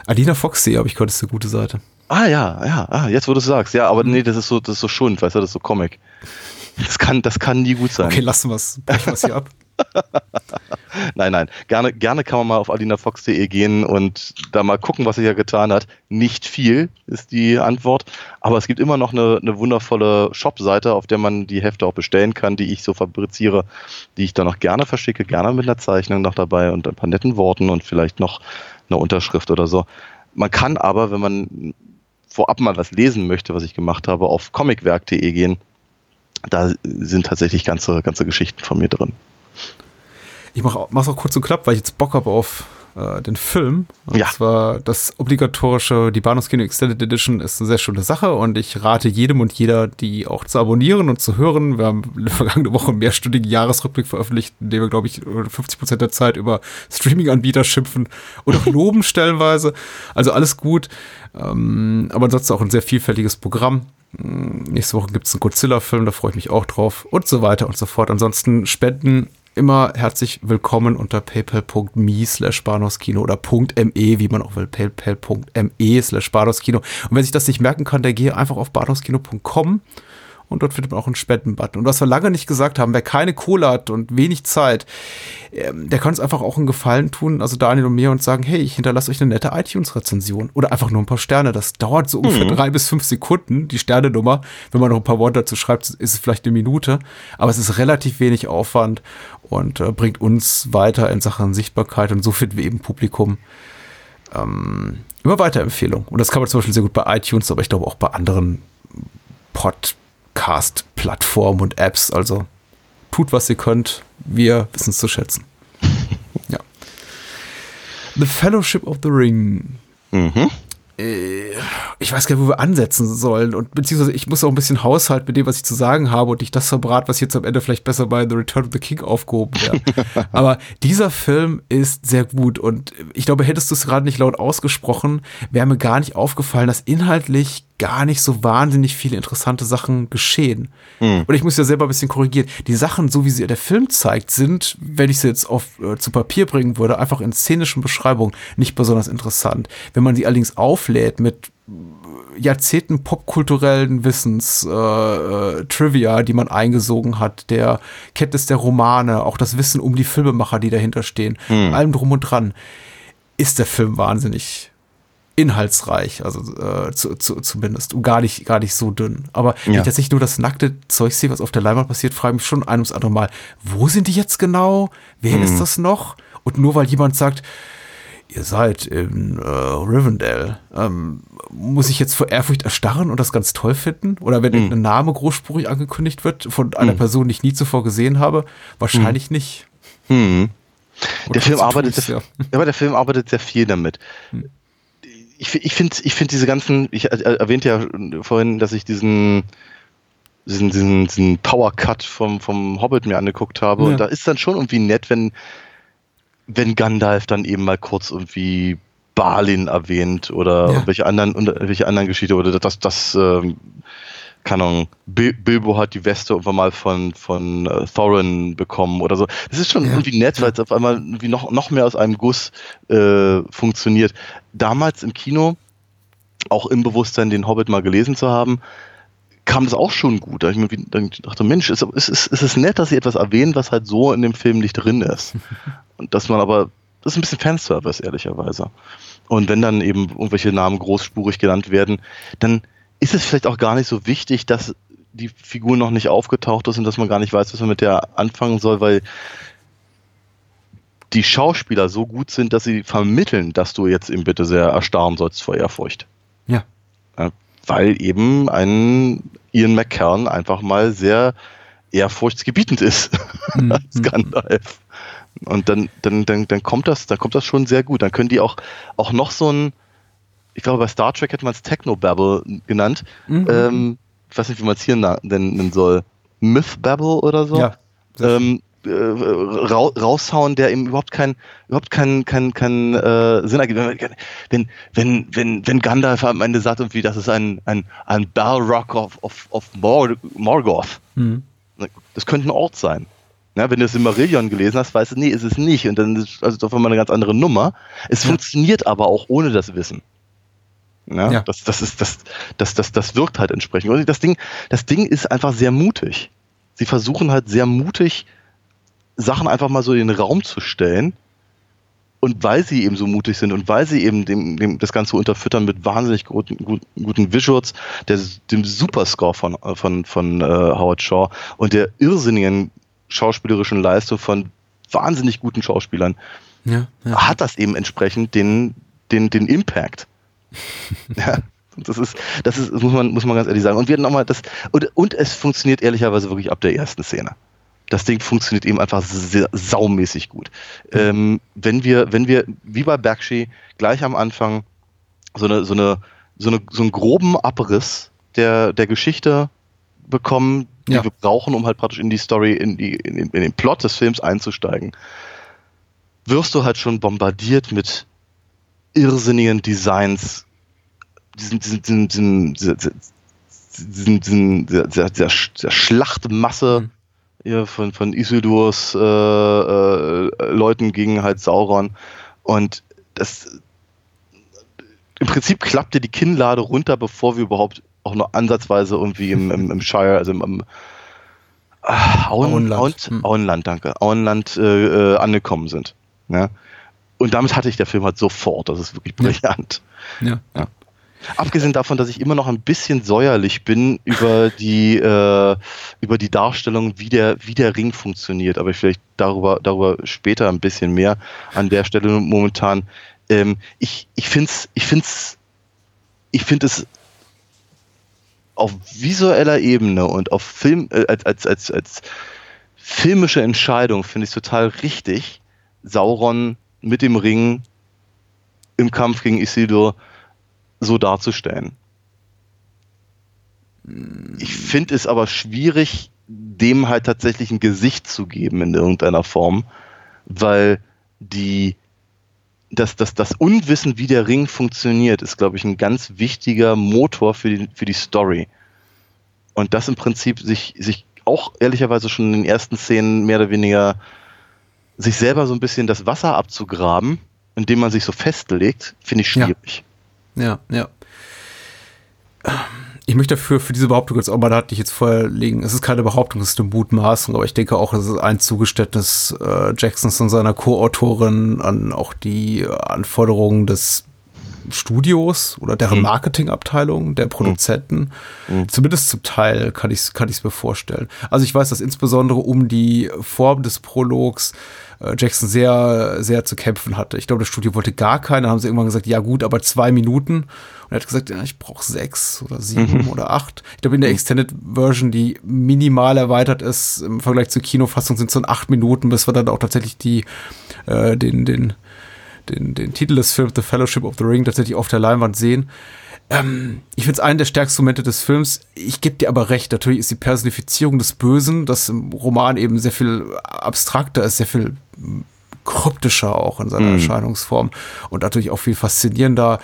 Alina Foxy, habe ich gehört, ist eine gute Seite. Ah ja, ja, ah, jetzt wo du es sagst. Ja, aber nee, das ist so, das ist so Schund, weißt du, das ist so Comic. Das kann, das kann nie gut sein. Okay, lassen wir es. Brechen wir hier ab. Nein, nein. Gerne, gerne kann man mal auf alinafox.de gehen und da mal gucken, was sie ja getan hat. Nicht viel ist die Antwort, aber es gibt immer noch eine, eine wundervolle Shop-Seite, auf der man die Hefte auch bestellen kann, die ich so fabriziere, die ich dann noch gerne verschicke, gerne mit einer Zeichnung noch dabei und ein paar netten Worten und vielleicht noch eine Unterschrift oder so. Man kann aber, wenn man vorab mal was lesen möchte, was ich gemacht habe, auf comicwerk.de gehen. Da sind tatsächlich ganze, ganze Geschichten von mir drin. Ich mache mach's auch kurz und knapp, weil ich jetzt Bock habe auf äh, den Film. Und Ja. zwar das obligatorische, die Bahnhofskino Extended Edition ist eine sehr schöne Sache und ich rate jedem und jeder, die auch zu abonnieren und zu hören. Wir haben vergangene Woche einen mehrstündigen Jahresrückblick veröffentlicht, in dem wir, glaube ich, 50 Prozent der Zeit über Streaming-Anbieter schimpfen und auch loben stellenweise. Also alles gut. Ähm, aber ansonsten auch ein sehr vielfältiges Programm. Mm, Nächste Woche gibt es einen Godzilla-Film, da freue ich mich auch drauf und so weiter und so fort. Ansonsten Spenden immer herzlich willkommen unter paypal.me slash Bahnhofskino oder .me, wie man auch will, paypal.me slash Bahnhofskino. Und wer sich das nicht merken kann, der gehe einfach auf bahnhofskino.com und dort findet man auch einen Spendenbutton. Und was wir lange nicht gesagt haben, wer keine Kohle hat und wenig Zeit, ähm, der kann uns einfach auch einen Gefallen tun, also Daniel und mir, und sagen, hey, ich hinterlasse euch eine nette iTunes-Rezension oder einfach nur ein paar Sterne. Das dauert so ungefähr drei bis fünf Sekunden, die Sternenummer. Wenn man noch ein paar Worte dazu schreibt, ist es vielleicht eine Minute, aber es ist relativ wenig Aufwand und äh, bringt uns weiter in Sachen Sichtbarkeit und so finden wir eben Publikum. Ähm, immer Weiterempfehlung. Und das kann man zum Beispiel sehr gut bei iTunes, aber ich glaube auch bei anderen Podcast-Plattformen und Apps. Also tut, was ihr könnt. Wir wissen es zu schätzen. ja. The Fellowship of the Ring. Mhm. Äh, Ich weiß gar nicht, wo wir ansetzen sollen. Und beziehungsweise ich muss auch ein bisschen haushalten mit dem, was ich zu sagen habe und nicht das verbrat, was jetzt am Ende vielleicht besser bei The Return of the King aufgehoben wäre. Aber dieser Film ist sehr gut und ich glaube, hättest du es gerade nicht laut ausgesprochen, wäre mir gar nicht aufgefallen, dass inhaltlich gar nicht so wahnsinnig viele interessante Sachen geschehen. Und ich muss ja selber ein bisschen korrigieren. Die Sachen, so wie sie der Film zeigt, sind, wenn ich sie jetzt auf äh, zu Papier bringen würde, einfach in szenischen Beschreibungen nicht besonders interessant. Wenn man sie allerdings auflädt mit Jahrzehnten popkulturellen Wissens, äh, äh, Trivia, die man eingesogen hat, der Kenntnis der Romane, auch das Wissen um die Filmemacher, die dahinter stehen, allem drum und dran, ist der Film wahnsinnig inhaltsreich, also äh, zu, zu, zumindest und gar nicht, gar nicht so dünn. Aber wenn Ja. ich tatsächlich nur das nackte Zeug sehe, was auf der Leinwand passiert, frage ich mich schon ein ums andere Mal, wo sind die jetzt genau? Wer ist das noch? Und nur weil jemand sagt, ihr seid in äh, Rivendell, ähm, muss ich jetzt vor Ehrfurcht erstarren und das ganz toll finden? Oder wenn irgendein Name großspurig angekündigt wird von einer Person, die ich nie zuvor gesehen habe? Wahrscheinlich nicht. Mhm. Der Film, arbeitet, ja. aber der Film arbeitet sehr viel damit. Ich, ich finde ich find diese ganzen, ich er- er- erwähnte ja vorhin, dass ich diesen, diesen, diesen, diesen Power Cut vom, vom Hobbit mir angeguckt habe. Ja. Und da ist dann schon irgendwie nett, wenn, wenn Gandalf dann eben mal kurz irgendwie Balin erwähnt oder Ja. irgendwelche anderen, und welche anderen Geschichte oder das, das, ähm, keine Ahnung, Bil Bilbo hat die Weste irgendwann mal von, von äh, Thorin bekommen oder so. Das ist schon Ja. irgendwie nett, weil es auf einmal irgendwie noch, noch mehr aus einem Guss äh, funktioniert. Damals im Kino, auch im Bewusstsein, den Hobbit mal gelesen zu haben, kam das auch schon gut. Da ich mir wie- dachte, Mensch, es ist, ist, ist es nett, dass sie etwas erwähnen, was halt so in dem Film nicht drin ist. Und dass man aber, das ist ein bisschen Fanservice, ehrlicherweise. Und wenn dann eben irgendwelche Namen großspurig genannt werden, dann ist es vielleicht auch gar nicht so wichtig, dass die Figur noch nicht aufgetaucht ist und dass man gar nicht weiß, was man mit der anfangen soll, weil die Schauspieler so gut sind, dass sie vermitteln, dass du jetzt eben bitte sehr erstarren sollst vor Ehrfurcht. Ja. Weil eben ein Ian McKellen einfach mal sehr ehrfurchtsgebietend ist Mhm. als Gandalf. Und dann, dann, dann, dann kommt das, dann kommt das schon sehr gut. Dann können die auch, auch noch so ein, ich glaube, bei Star Trek hätte man es Technobabble genannt. Mhm. Ähm, ich weiß nicht, wie man es hier nennen soll. Mythbabble oder so. Ja. Ähm, äh, rau raushauen, der eben überhaupt kein, überhaupt kein, kein, kein äh, Sinn ergibt. Wenn, wenn, wenn, wenn Gandalf am Ende sagt irgendwie, das ist ein, ein, ein Balrog of, of, of Mor Morgoth. Mhm. Das könnte ein Ort sein. Ja, wenn du es in Marillion gelesen hast, weißt du, nee, ist es nicht. Und dann ist also doch mal eine ganz andere Nummer. Es Ja. funktioniert aber auch ohne das Wissen. Ja, Ja. Das, das, ist, das, das, das, das wirkt halt entsprechend. Das Ding, das Ding ist einfach sehr mutig. Sie versuchen halt sehr mutig, Sachen einfach mal so in den Raum zu stellen. Und weil sie eben so mutig sind und weil sie eben dem, dem, das Ganze unterfüttern mit wahnsinnig guten, guten, guten Visuals, der, dem Superscore von, von, von äh, Howard Shaw und der irrsinnigen schauspielerischen Leistung von wahnsinnig guten Schauspielern, Ja, ja. hat das eben entsprechend den, den, den Impact. ja, das ist, das ist, muss man, muss man ganz ehrlich sagen. Und wir nochmal das, und, und es funktioniert ehrlicherweise wirklich ab der ersten Szene. Das Ding funktioniert eben einfach sehr, saumäßig gut. Ähm, wenn wir, wenn wir, wie bei Bakshi, gleich am Anfang so eine, so eine, so eine, so einen groben Abriss der, der Geschichte bekommen, die Ja. wir brauchen, um halt praktisch in die Story, in, die, in, in den Plot des Films einzusteigen, wirst du halt schon bombardiert mit irrsinnigen Designs, diesen, diesen, diesen, diesen, diesen, dieser, dieser, Schlachtmasse Mhm. von, von Isildurs äh, äh, Leuten gegen halt Sauron. Und das im Prinzip klappte die Kinnlade runter, bevor wir überhaupt auch nur ansatzweise irgendwie im, im, im Shire, also im, im ah, Auen, Auenland. Auenland, Hm. Auenland, danke, Auenland äh, äh, angekommen sind. Ja? Und damit hatte ich der Film halt sofort. Das ist wirklich brillant. ja. Abgesehen davon, dass ich immer noch ein bisschen säuerlich bin über die, äh, über die Darstellung, wie der, wie der Ring funktioniert, aber vielleicht darüber, darüber später ein bisschen mehr an der Stelle momentan. Ähm, ich ich finde es, ich find's, ich finde es auf visueller Ebene und auf Film, äh, als, als, als, als filmische Entscheidung finde ich es total richtig, Sauron mit dem Ring im Kampf gegen Isildur so darzustellen. Ich finde es aber schwierig, dem halt tatsächlich ein Gesicht zu geben in irgendeiner Form, weil die das, das, das Unwissen, wie der Ring funktioniert, ist, glaube ich, ein ganz wichtiger Motor für die, für die Story. Und das im Prinzip sich, sich auch ehrlicherweise schon in den ersten Szenen mehr oder weniger sich selber so ein bisschen das Wasser abzugraben, indem man sich so festlegt, finde ich Ja. schwierig. Ja, ja. Ich möchte dafür, für diese Behauptung jetzt auch mal, da hatte ich jetzt vorher legen, es ist keine Behauptung, es ist eine Mutmaßung, aber ich denke auch, es ist ein Zugeständnis äh, Jacksons und seiner Co-Autorin an auch die Anforderungen des Studios oder deren Mhm. Marketingabteilung, der Produzenten. Mhm. Zumindest zum Teil kann ich es kann ich's mir vorstellen. Also ich weiß, dass insbesondere um die Form des Prologs äh, Jackson sehr, sehr zu kämpfen hatte. Ich glaube, das Studio wollte gar keine. Haben sie irgendwann gesagt, ja gut, aber zwei Minuten. Und er hat gesagt, ja, ich brauche sechs oder sieben oder acht. Ich glaube, in der Extended Version, die minimal erweitert ist im Vergleich zur Kinofassung, sind es dann acht Minuten, bis wir dann auch tatsächlich die, äh, den, den, den, den Titel des Films The Fellowship of the Ring tatsächlich auf der Leinwand sehen. Ähm, ich finde es einen der stärksten Momente des Films. Ich gebe dir aber recht, natürlich ist die Personifizierung des Bösen, das im Roman eben sehr viel abstrakter ist, sehr viel kryptischer auch in seiner Mhm. Erscheinungsform und natürlich auch viel faszinierender,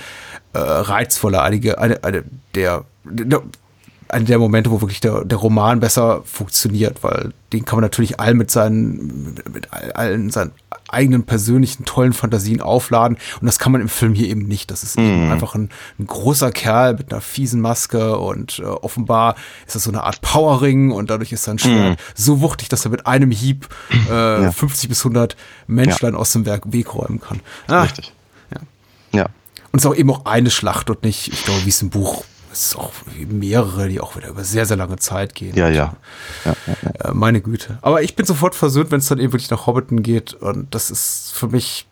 äh, reizvoller. Einige, eine, eine der, der einer der Momente, wo wirklich der, der Roman besser funktioniert, weil den kann man natürlich all mit seinen, mit allen seinen eigenen persönlichen tollen Fantasien aufladen und das kann man im Film hier eben nicht. Das ist eben einfach ein, ein großer Kerl mit einer fiesen Maske und äh, offenbar ist das so eine Art Powerring und dadurch ist sein Schwert so wuchtig, dass er mit einem Hieb äh, 50 bis 100 Menschlein aus dem Werk Weg räumen kann. Ah, Richtig. Ja. Ja. und es ist auch eben auch eine Schlacht und nicht, ich glaube, wie es im Buch es ist auch mehrere, die auch wieder über sehr, sehr lange Zeit gehen. Ja, ja. ja, ja, ja. Äh, meine Güte. Aber ich bin sofort versöhnt, wenn es dann eben wirklich nach Hobbiton geht. Und das ist für mich.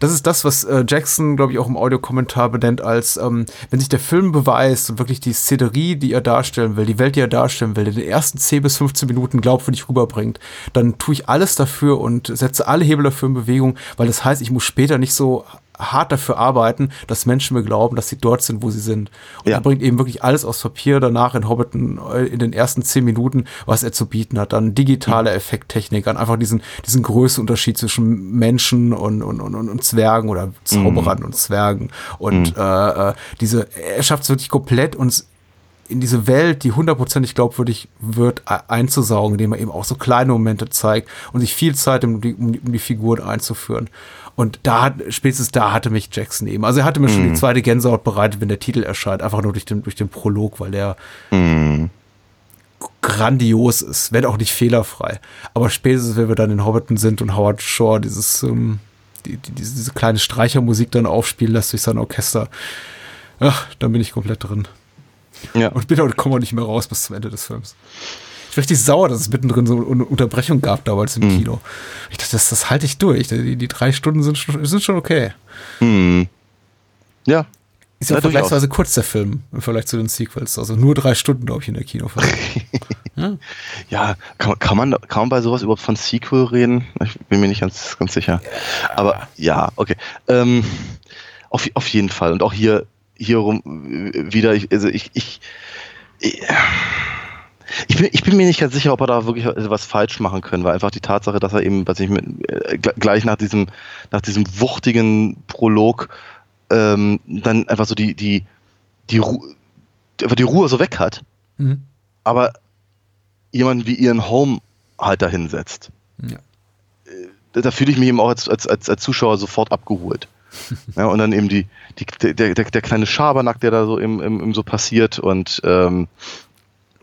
Das ist das, was äh, Jackson, glaube ich, auch im Audiokommentar benennt, als ähm, wenn sich der Film beweist und wirklich die Szenerie, die er darstellen will, die Welt, die er darstellen will, in den ersten 10 bis 15 Minuten glaubwürdig rüberbringt, dann tue ich alles dafür und setze alle Hebel dafür in Bewegung, weil das heißt, ich muss später nicht so hart dafür arbeiten, dass Menschen mir glauben, dass sie dort sind, wo sie sind. Und Ja. er bringt eben wirklich alles aus Papier danach in Hobbiton äh, in den ersten zehn Minuten, was er zu bieten hat. Dann digitale Effekttechnik, an einfach diesen, diesen Größenunterschied zwischen Menschen und, und, und, und Zwergen oder Zauberern und Zwergen. Und äh, äh, diese, er schafft es wirklich komplett uns in diese Welt, die hundertprozentig glaubwürdig wird, e- einzusaugen, indem er eben auch so kleine Momente zeigt und sich viel Zeit um die, um die, Figuren einzuführen. Und da hat, spätestens da hatte mich Jackson eben. Also er hatte mir schon die zweite Gänsehaut bereitet, wenn der Titel erscheint, einfach nur durch den, durch den Prolog, weil der grandios ist, wenn auch nicht fehlerfrei. Aber spätestens, wenn wir dann in Hobbiton sind und Howard Shore dieses, ähm, die, die, diese, diese kleine Streichermusik dann aufspielen lässt durch sein Orchester, ach, dann bin ich komplett drin. Ja. Und bin und komme auch nicht mehr raus bis zum Ende des Films. Ich bin richtig sauer, dass es mittendrin so eine Unterbrechung gab damals im Kino. Ich dachte, das, das halte ich durch. Die, die drei Stunden sind schon, sind schon okay. Hm. Ja. Ist ja, Ja, vergleichsweise kurz der Film im Vergleich zu den Sequels. Also nur drei Stunden, glaube ich, in der Kinofilm. Ja, kann, man- kann, man, kann man bei sowas überhaupt von Sequel reden? Ich bin mir nicht ganz, ganz sicher. Aber ja, okay. Ähm, auf, auf jeden Fall. Und auch hier, hier rum äh, wieder, ich, also ich, ich, ich, ich, bin, ich bin mir nicht ganz sicher, ob er da wirklich was falsch machen können, weil einfach die Tatsache, dass er eben, was ich mit, äh, gl- gleich nach diesem, nach diesem wuchtigen Prolog ähm, dann einfach so die, die, die, Ru einfach die Ruhe so weg hat Mhm. aber jemanden wie Ian Holm halt da hinsetzt. Ja. Da, da fühle ich mich eben auch als, als, als, als Zuschauer sofort abgeholt. Ja, und dann eben die, die, der, der, der kleine Schabernack, der da so im, im, im so passiert und ähm,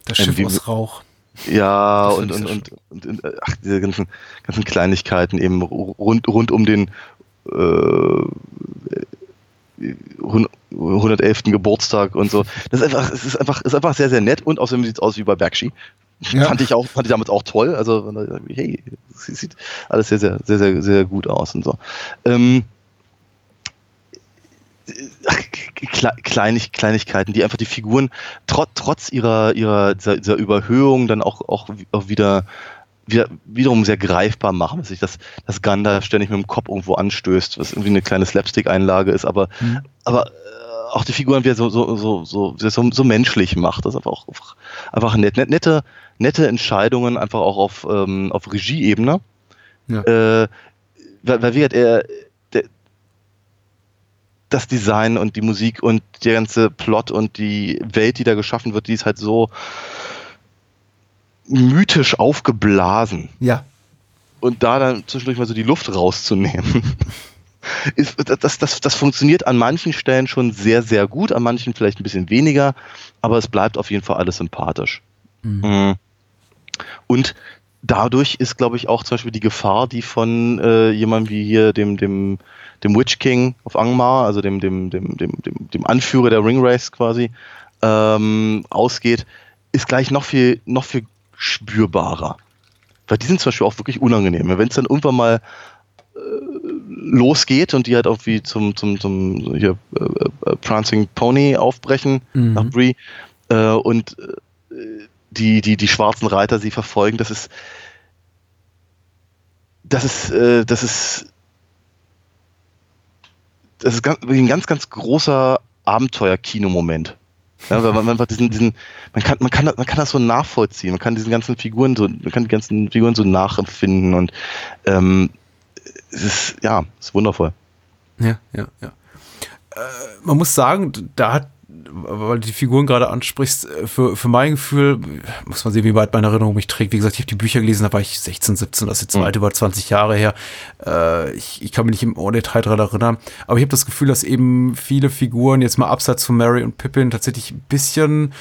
Das Schiff aus Rauch. ja, und, und, und, und, und ach, diese ganzen, ganzen Kleinigkeiten eben rund, rund um den äh, 111. Geburtstag und so. Das ist einfach, es ist einfach, ist einfach sehr, sehr nett und außerdem sieht es aus wie bei Bergski. Ja. Fand ich auch, fand ich damals auch toll. Also, hey, sieht alles sehr, sehr, sehr, sehr, sehr gut aus und so. Ähm, Kleinig, Kleinigkeiten, die einfach die Figuren trotz, trotz ihrer, ihrer dieser, dieser Überhöhung dann auch, auch, auch wieder, wieder wiederum sehr greifbar machen, dass sich das, das Gandalf ständig mit dem Kopf irgendwo anstößt, was irgendwie eine kleine Slapstick-Einlage ist, aber, aber äh, auch die Figuren wieder so, so, so, so, so, so menschlich macht. Das ist einfach auch einfach, nett, nett, nette, nette Entscheidungen, einfach auch auf, ähm, auf Regieebene. Ja. Äh, weil, weil wie gesagt, er, das Design und die Musik und der ganze Plot und die Welt, die da geschaffen wird, die ist halt so mythisch aufgeblasen. Ja. Und da dann zwischendurch mal so die Luft rauszunehmen. Ist, das, das, das funktioniert an manchen Stellen schon sehr, sehr gut, an manchen vielleicht ein bisschen weniger, aber es bleibt auf jeden Fall alles sympathisch. Mhm. Und dadurch ist, glaube ich, auch zum Beispiel die Gefahr, die von äh, jemandem wie hier, dem, dem, dem Witch King auf Angmar, also dem, dem, dem, dem, dem, dem Anführer der Ring Race quasi, ähm, ausgeht, ist gleich noch viel, noch viel spürbarer. Weil die sind zum Beispiel auch wirklich unangenehm. Wenn es dann irgendwann mal äh, losgeht und die halt auch wie zum, zum, zum hier, äh, äh, Prancing Pony aufbrechen Mhm. nach Bree äh, und äh, die, die, die schwarzen Reiter sie verfolgen, das ist das ist, äh, das ist das ist ganz, ein ganz, ganz großer Abenteuer-Kinomoment. Ja, weil man einfach diesen, diesen, man kann, man kann, man kann das so nachvollziehen, man kann diesen ganzen Figuren so, man kann die ganzen Figuren so nachempfinden und ähm, es ist, ja, es ist wundervoll. Ja, ja, ja. Äh, man muss sagen, da hat weil du die Figuren gerade ansprichst, äh, für, für mein Gefühl, muss man sehen, wie weit meine Erinnerung mich trägt. Wie gesagt, ich habe die Bücher gelesen, da war ich 16, 17, das ist jetzt Mhm. weit über 20 Jahre her. Äh, ich, ich kann mich nicht im Detail daran erinnern, aber ich habe das Gefühl, dass eben viele Figuren, jetzt mal abseits von Mary und Pippin, tatsächlich ein bisschen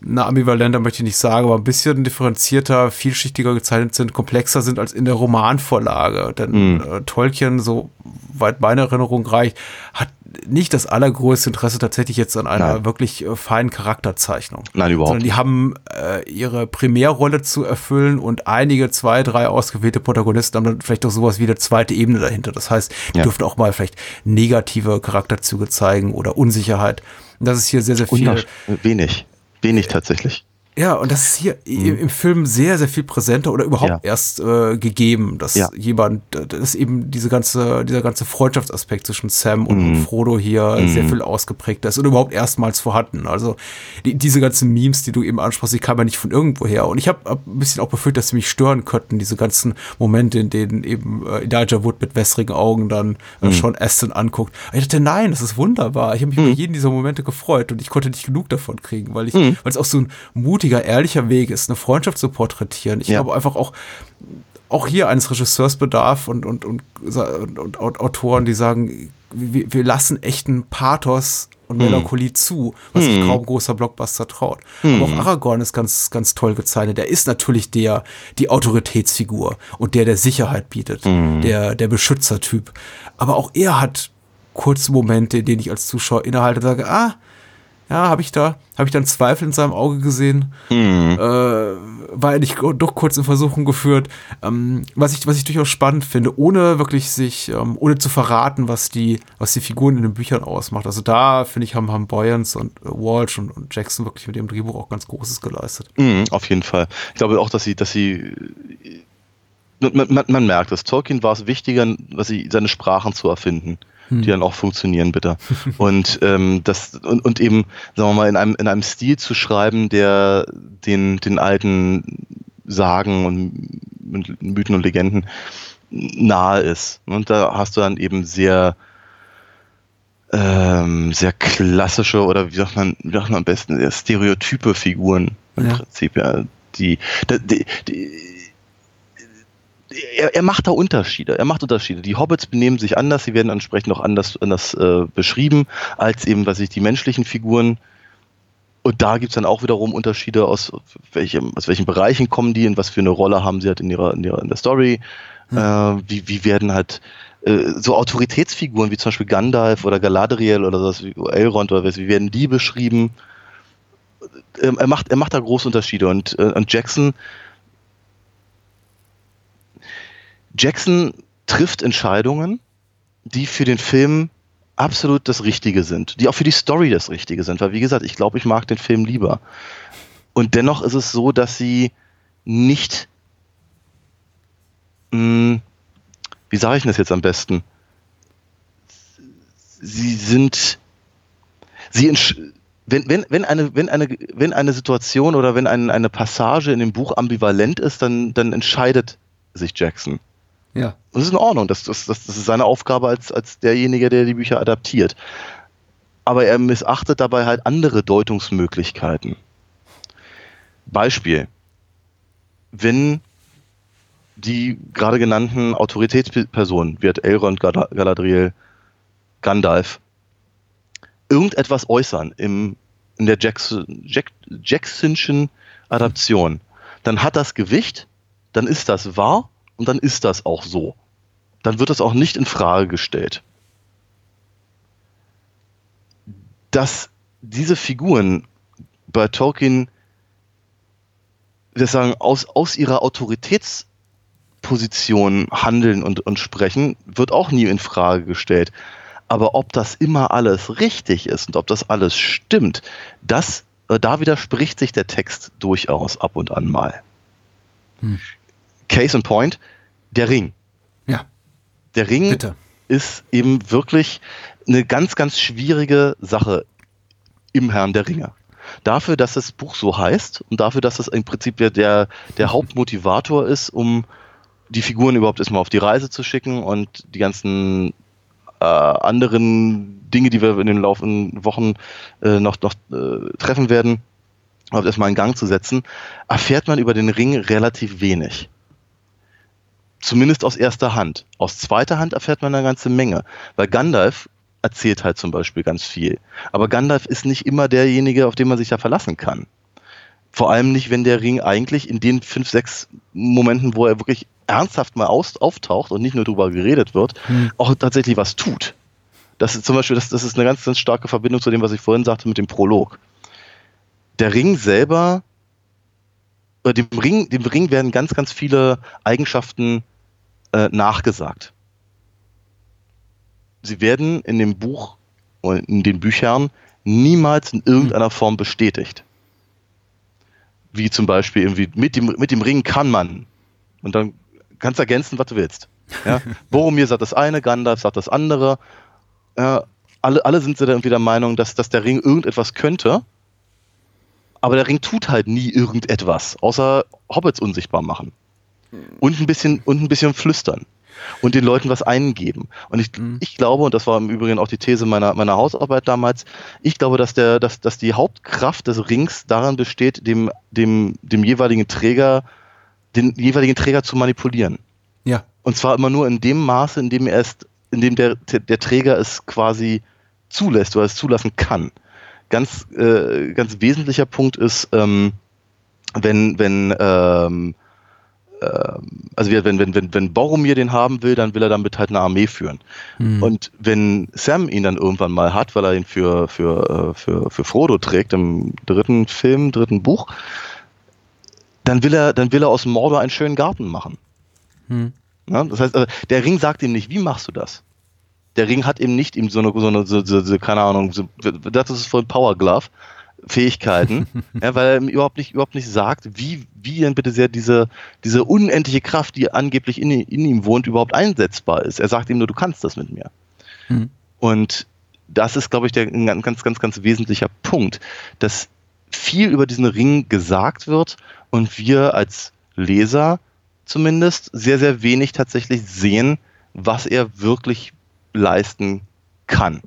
na, ambivalenter möchte ich nicht sagen, aber ein bisschen differenzierter, vielschichtiger gezeichnet sind, komplexer sind als in der Romanvorlage. Denn äh, Tolkien, so weit meine Erinnerung reicht, hat nicht das allergrößte Interesse tatsächlich jetzt an einer Nein. wirklich äh, feinen Charakterzeichnung. Nein, überhaupt Sondern die haben äh, ihre Primärrolle zu erfüllen und einige, zwei, drei ausgewählte Protagonisten haben dann vielleicht auch sowas wie eine zweite Ebene dahinter. Das heißt, die Ja. dürfen auch mal vielleicht negative Charakterzüge zeigen oder Unsicherheit. Und das ist hier sehr, sehr viel. Wenig. Wenig tatsächlich. Ja, und das ist hier i- im Film sehr, sehr viel präsenter oder überhaupt Ja. erst äh, gegeben, dass Ja. jemand, dass eben diese ganze, dieser ganze Freundschaftsaspekt zwischen Sam und, Mhm. und Frodo hier sehr viel ausgeprägter ist und überhaupt erstmals vorhanden. Also die, diese ganzen Memes, die du eben ansprachst, die kamen ja nicht von irgendwoher. Und ich habe hab ein bisschen auch befürchtet, dass sie mich stören könnten, diese ganzen Momente, in denen eben äh, Elijah Wood mit wässrigen Augen dann Mhm. äh, Sean Aston anguckt. Aber ich dachte, nein, das ist wunderbar. Ich habe mich über jeden dieser Momente gefreut und ich konnte nicht genug davon kriegen, weil ich, Mhm. weil es auch so ein mutiger, ehrlicher Weg ist, eine Freundschaft zu porträtieren. Ich Ja. glaube einfach auch, auch hier eines Regisseurs bedarf und, und, und, und, Autoren, die sagen, wir, wir lassen echten Pathos und Melancholie zu, was sich kaum großer Blockbuster traut. Aber auch Aragorn ist ganz, ganz toll gezeichnet. Er ist natürlich der, die Autoritätsfigur und der, der Sicherheit bietet, der, der Beschützertyp. Aber auch er hat kurze Momente, in denen ich als Zuschauer innehalte und sage, ah, ja, habe ich da, habe ich dann Zweifel in seinem Auge gesehen, äh, war er nicht doch kurz in Versuchung geführt, ähm, was ich, was ich durchaus spannend finde, ohne wirklich sich, ähm, ohne zu verraten, was die, was die Figuren in den Büchern ausmacht. Also da finde ich haben, haben Boyens und äh, Walsh und, und Jackson wirklich mit dem Drehbuch auch ganz Großes geleistet. Mhm, auf jeden Fall. Ich glaube auch, dass sie, dass sie, man, man, man merkt es. Tolkien war es wichtiger, was sie, seine Sprachen zu erfinden, die dann auch funktionieren, bitte. und ähm, das und, und eben, sagen wir mal, in einem in einem Stil zu schreiben, der den den alten Sagen und Mythen und Legenden nahe ist. Und da hast du dann eben sehr ähm, sehr klassische oder wie sagt man, wie sagt man am besten, sehr stereotype Figuren im Ja. Prinzip, ja. Die, die, die, er, er macht da Unterschiede. Er macht Unterschiede. Die Hobbits benehmen sich anders, sie werden entsprechend auch anders, anders äh, beschrieben, als eben, was ich, die menschlichen Figuren. Und da gibt's dann auch wiederum Unterschiede, aus welchem, aus welchen Bereichen kommen die und was für eine Rolle haben sie halt in ihrer, in ihrer in der Story. Äh, wie, wie werden halt äh, so Autoritätsfiguren wie zum Beispiel Gandalf oder Galadriel oder sowas wie Elrond oder was, wie werden die beschrieben? Ähm, er macht, er macht da große Unterschiede und, äh, und Jackson Jackson trifft Entscheidungen, die für den Film absolut das Richtige sind, die auch für die Story das Richtige sind, weil wie gesagt, ich glaube, ich mag den Film lieber. Und dennoch ist es so, dass sie nicht, mh, wie sage ich das jetzt am besten? Sie sind, sie wenn, wenn, wenn, eine, wenn, eine, wenn eine Situation oder wenn ein, eine Passage in dem Buch ambivalent ist, dann, dann entscheidet sich Jackson. Ja. Und das ist in Ordnung. Das, das, das, das ist seine Aufgabe als, als derjenige, der die Bücher adaptiert. Aber er missachtet dabei halt andere Deutungsmöglichkeiten. Beispiel. Wenn die gerade genannten Autoritätspersonen, wird Elrond, Gala- Galadriel, Gandalf, irgendetwas äußern im, in der Jackson, Jack, Jacksonschen Adaption, dann hat das Gewicht, dann ist das wahr und dann ist das auch so. Dann wird das auch nicht in Frage gestellt. Dass diese Figuren bei Tolkien, wir sagen, aus, aus ihrer Autoritätsposition handeln und, und sprechen, wird auch nie in Frage gestellt. Aber ob das immer alles richtig ist und ob das alles stimmt, das, äh, da widerspricht sich der Text durchaus ab und an mal. Case in Point, der Ring. Ja, Der Ring bitte. ist eben wirklich eine ganz, ganz schwierige Sache im Herrn der Ringe. Dafür, dass das Buch so heißt und dafür, dass es im Prinzip der, der, der Hauptmotivator ist, um die Figuren überhaupt erstmal auf die Reise zu schicken und die ganzen äh, anderen Dinge, die wir in den laufenden Wochen äh, noch, noch äh, treffen werden, überhaupt erstmal in Gang zu setzen, erfährt man über den Ring relativ wenig. Zumindest aus erster Hand. Aus zweiter Hand erfährt man eine ganze Menge. Weil Gandalf erzählt halt zum Beispiel ganz viel. Aber Gandalf ist nicht immer derjenige, auf den man sich da verlassen kann. Vor allem nicht, wenn der Ring eigentlich in den fünf, sechs Momenten, wo er wirklich ernsthaft mal aus, auftaucht und nicht nur darüber geredet wird, Hm. auch tatsächlich was tut. Das ist zum Beispiel, das, das ist eine ganz, ganz starke Verbindung zu dem, was ich vorhin sagte mit dem Prolog. Der Ring selber, äh, dem Ring, dem Ring werden ganz, ganz viele Eigenschaften äh, nachgesagt. Sie werden in dem Buch oder in den Büchern niemals in irgendeiner Form bestätigt. Wie zum Beispiel irgendwie mit dem, mit dem Ring kann man. Und dann kannst du ergänzen, was du willst. Ja? Boromir sagt das eine, Gandalf sagt das andere. Äh, alle, alle sind sie da irgendwie der Meinung, dass, dass der Ring irgendetwas könnte. Aber der Ring tut halt nie irgendetwas, außer Hobbits unsichtbar machen. Und ein bisschen, und ein bisschen flüstern. Und den Leuten was eingeben. Und ich, ich glaube, und das war im Übrigen auch die These meiner, meiner Hausarbeit damals, ich glaube, dass, der, dass, dass die Hauptkraft des Rings daran besteht, dem, dem, dem jeweiligen Träger, den jeweiligen Träger zu manipulieren. Ja. Und zwar immer nur in dem Maße, in dem er es, in dem der, der Träger es quasi zulässt oder es zulassen kann. Ganz, äh, ganz wesentlicher Punkt ist, ähm, wenn, wenn, ähm, ähm, also wie- wenn, wenn, wenn, wenn Boromir den haben will, dann will er damit halt eine Armee führen. Und wenn Sam ihn dann irgendwann mal hat, weil er ihn für, für, äh, für, für Frodo trägt im dritten Film, dritten Buch, dann will er, dann will er aus Mordor einen schönen Garten machen. Ja, das heißt, also, der Ring sagt ihm nicht, wie machst du das? Der Ring hat eben nicht ihm so eine, so eine so, so, keine Ahnung, das ist voll Power Glove. Fähigkeiten, ja, weil er ihm überhaupt nicht, überhaupt nicht sagt, wie, wie denn bitte sehr diese, diese unendliche Kraft, die angeblich in, in ihm wohnt, überhaupt einsetzbar ist. Er sagt ihm nur, du kannst das mit mir. Hm. Und das ist, glaube ich, der ein ganz, ganz, ganz wesentlicher Punkt, dass viel über diesen Ring gesagt wird und wir als Leser zumindest sehr, sehr wenig tatsächlich sehen, was er wirklich leisten kann.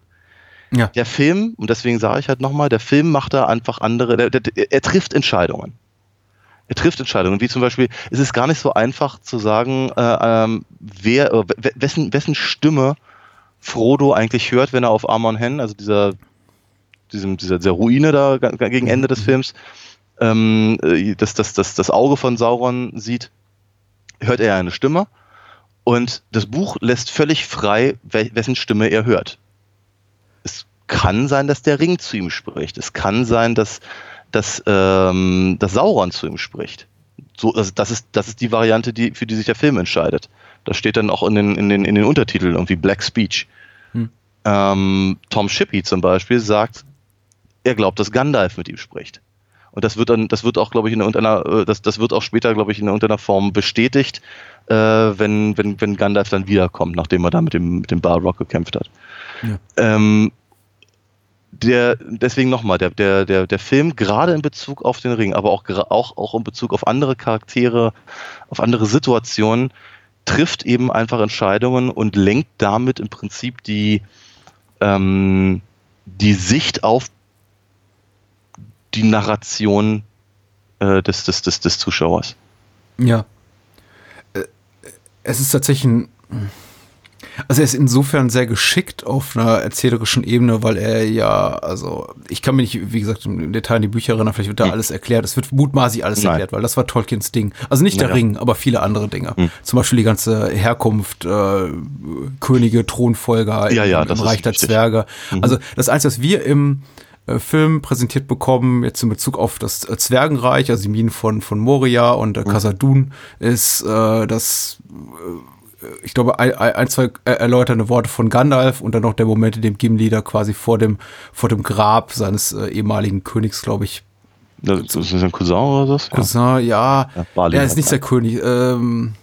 Ja. Der Film, und deswegen sage ich halt nochmal, der Film macht da einfach andere, der, der, er trifft Entscheidungen. Er trifft Entscheidungen, wie zum Beispiel, es ist gar nicht so einfach zu sagen, äh, ähm, wer, äh, we- wessen, wessen Stimme Frodo eigentlich hört, wenn er auf Amon Hen, also dieser, diesem, dieser, dieser Ruine da gegen Ende des Films, ähm, äh, das, das, das, das Auge von Sauron sieht, hört er eine Stimme. Und das Buch lässt völlig frei, we wessen Stimme er hört. Kann sein, dass der Ring zu ihm spricht. Es kann sein, dass, dass, ähm, dass Sauron zu ihm spricht. So, also das, ist, das ist die Variante, die, für die sich der Film entscheidet. Das steht dann auch in den, in den, in den Untertiteln irgendwie Black Speech. Hm. Ähm, Tom Shippey zum Beispiel sagt, er glaubt, dass Gandalf mit ihm spricht. Und das wird dann, das wird auch, glaube ich, in irgendeiner, äh, das, das wird auch später, glaube ich, in irgendeiner Form bestätigt, äh, wenn, wenn, wenn Gandalf dann wiederkommt, nachdem er da mit dem, mit dem Balrog gekämpft hat. Ja. Ähm, der, deswegen nochmal, der, der, der, der Film, gerade in Bezug auf den Ring, aber auch, auch, auch in Bezug auf andere Charaktere, auf andere Situationen, trifft eben einfach Entscheidungen und lenkt damit im Prinzip die, ähm, die Sicht auf die Narration äh, des, des, des, des Zuschauers. Ja. Äh, Es ist tatsächlich ein. Also er ist insofern sehr geschickt auf einer erzählerischen Ebene, weil er ja, also ich kann mir nicht, wie gesagt, im Detail in die Bücher erinnern, vielleicht wird da Hm. alles erklärt. Es wird mutmaßlich alles Nein. erklärt, weil das war Tolkiens Ding. Also nicht der Naja. Ring, aber viele andere Dinge. Hm. Zum Beispiel die ganze Herkunft, äh, Könige, Thronfolger Ja, ja, im, im Reich der wichtig. Zwerge. Mhm. Also das Einzige, was wir im äh, Film präsentiert bekommen, jetzt in Bezug auf das äh, Zwergenreich, also die Minen von, von Moria und äh, Khazad-dûm, ist äh, das, äh, ich glaube, ein, ein, zwei äh, erläuternde Worte von Gandalf und dann noch der Moment, in dem Gimli da quasi vor dem, vor dem Grab seines äh, ehemaligen Königs, glaube ich, Das ist das ein Cousin oder so? Cousin, ja, Ja, Balin er ist nicht der. König, ähm,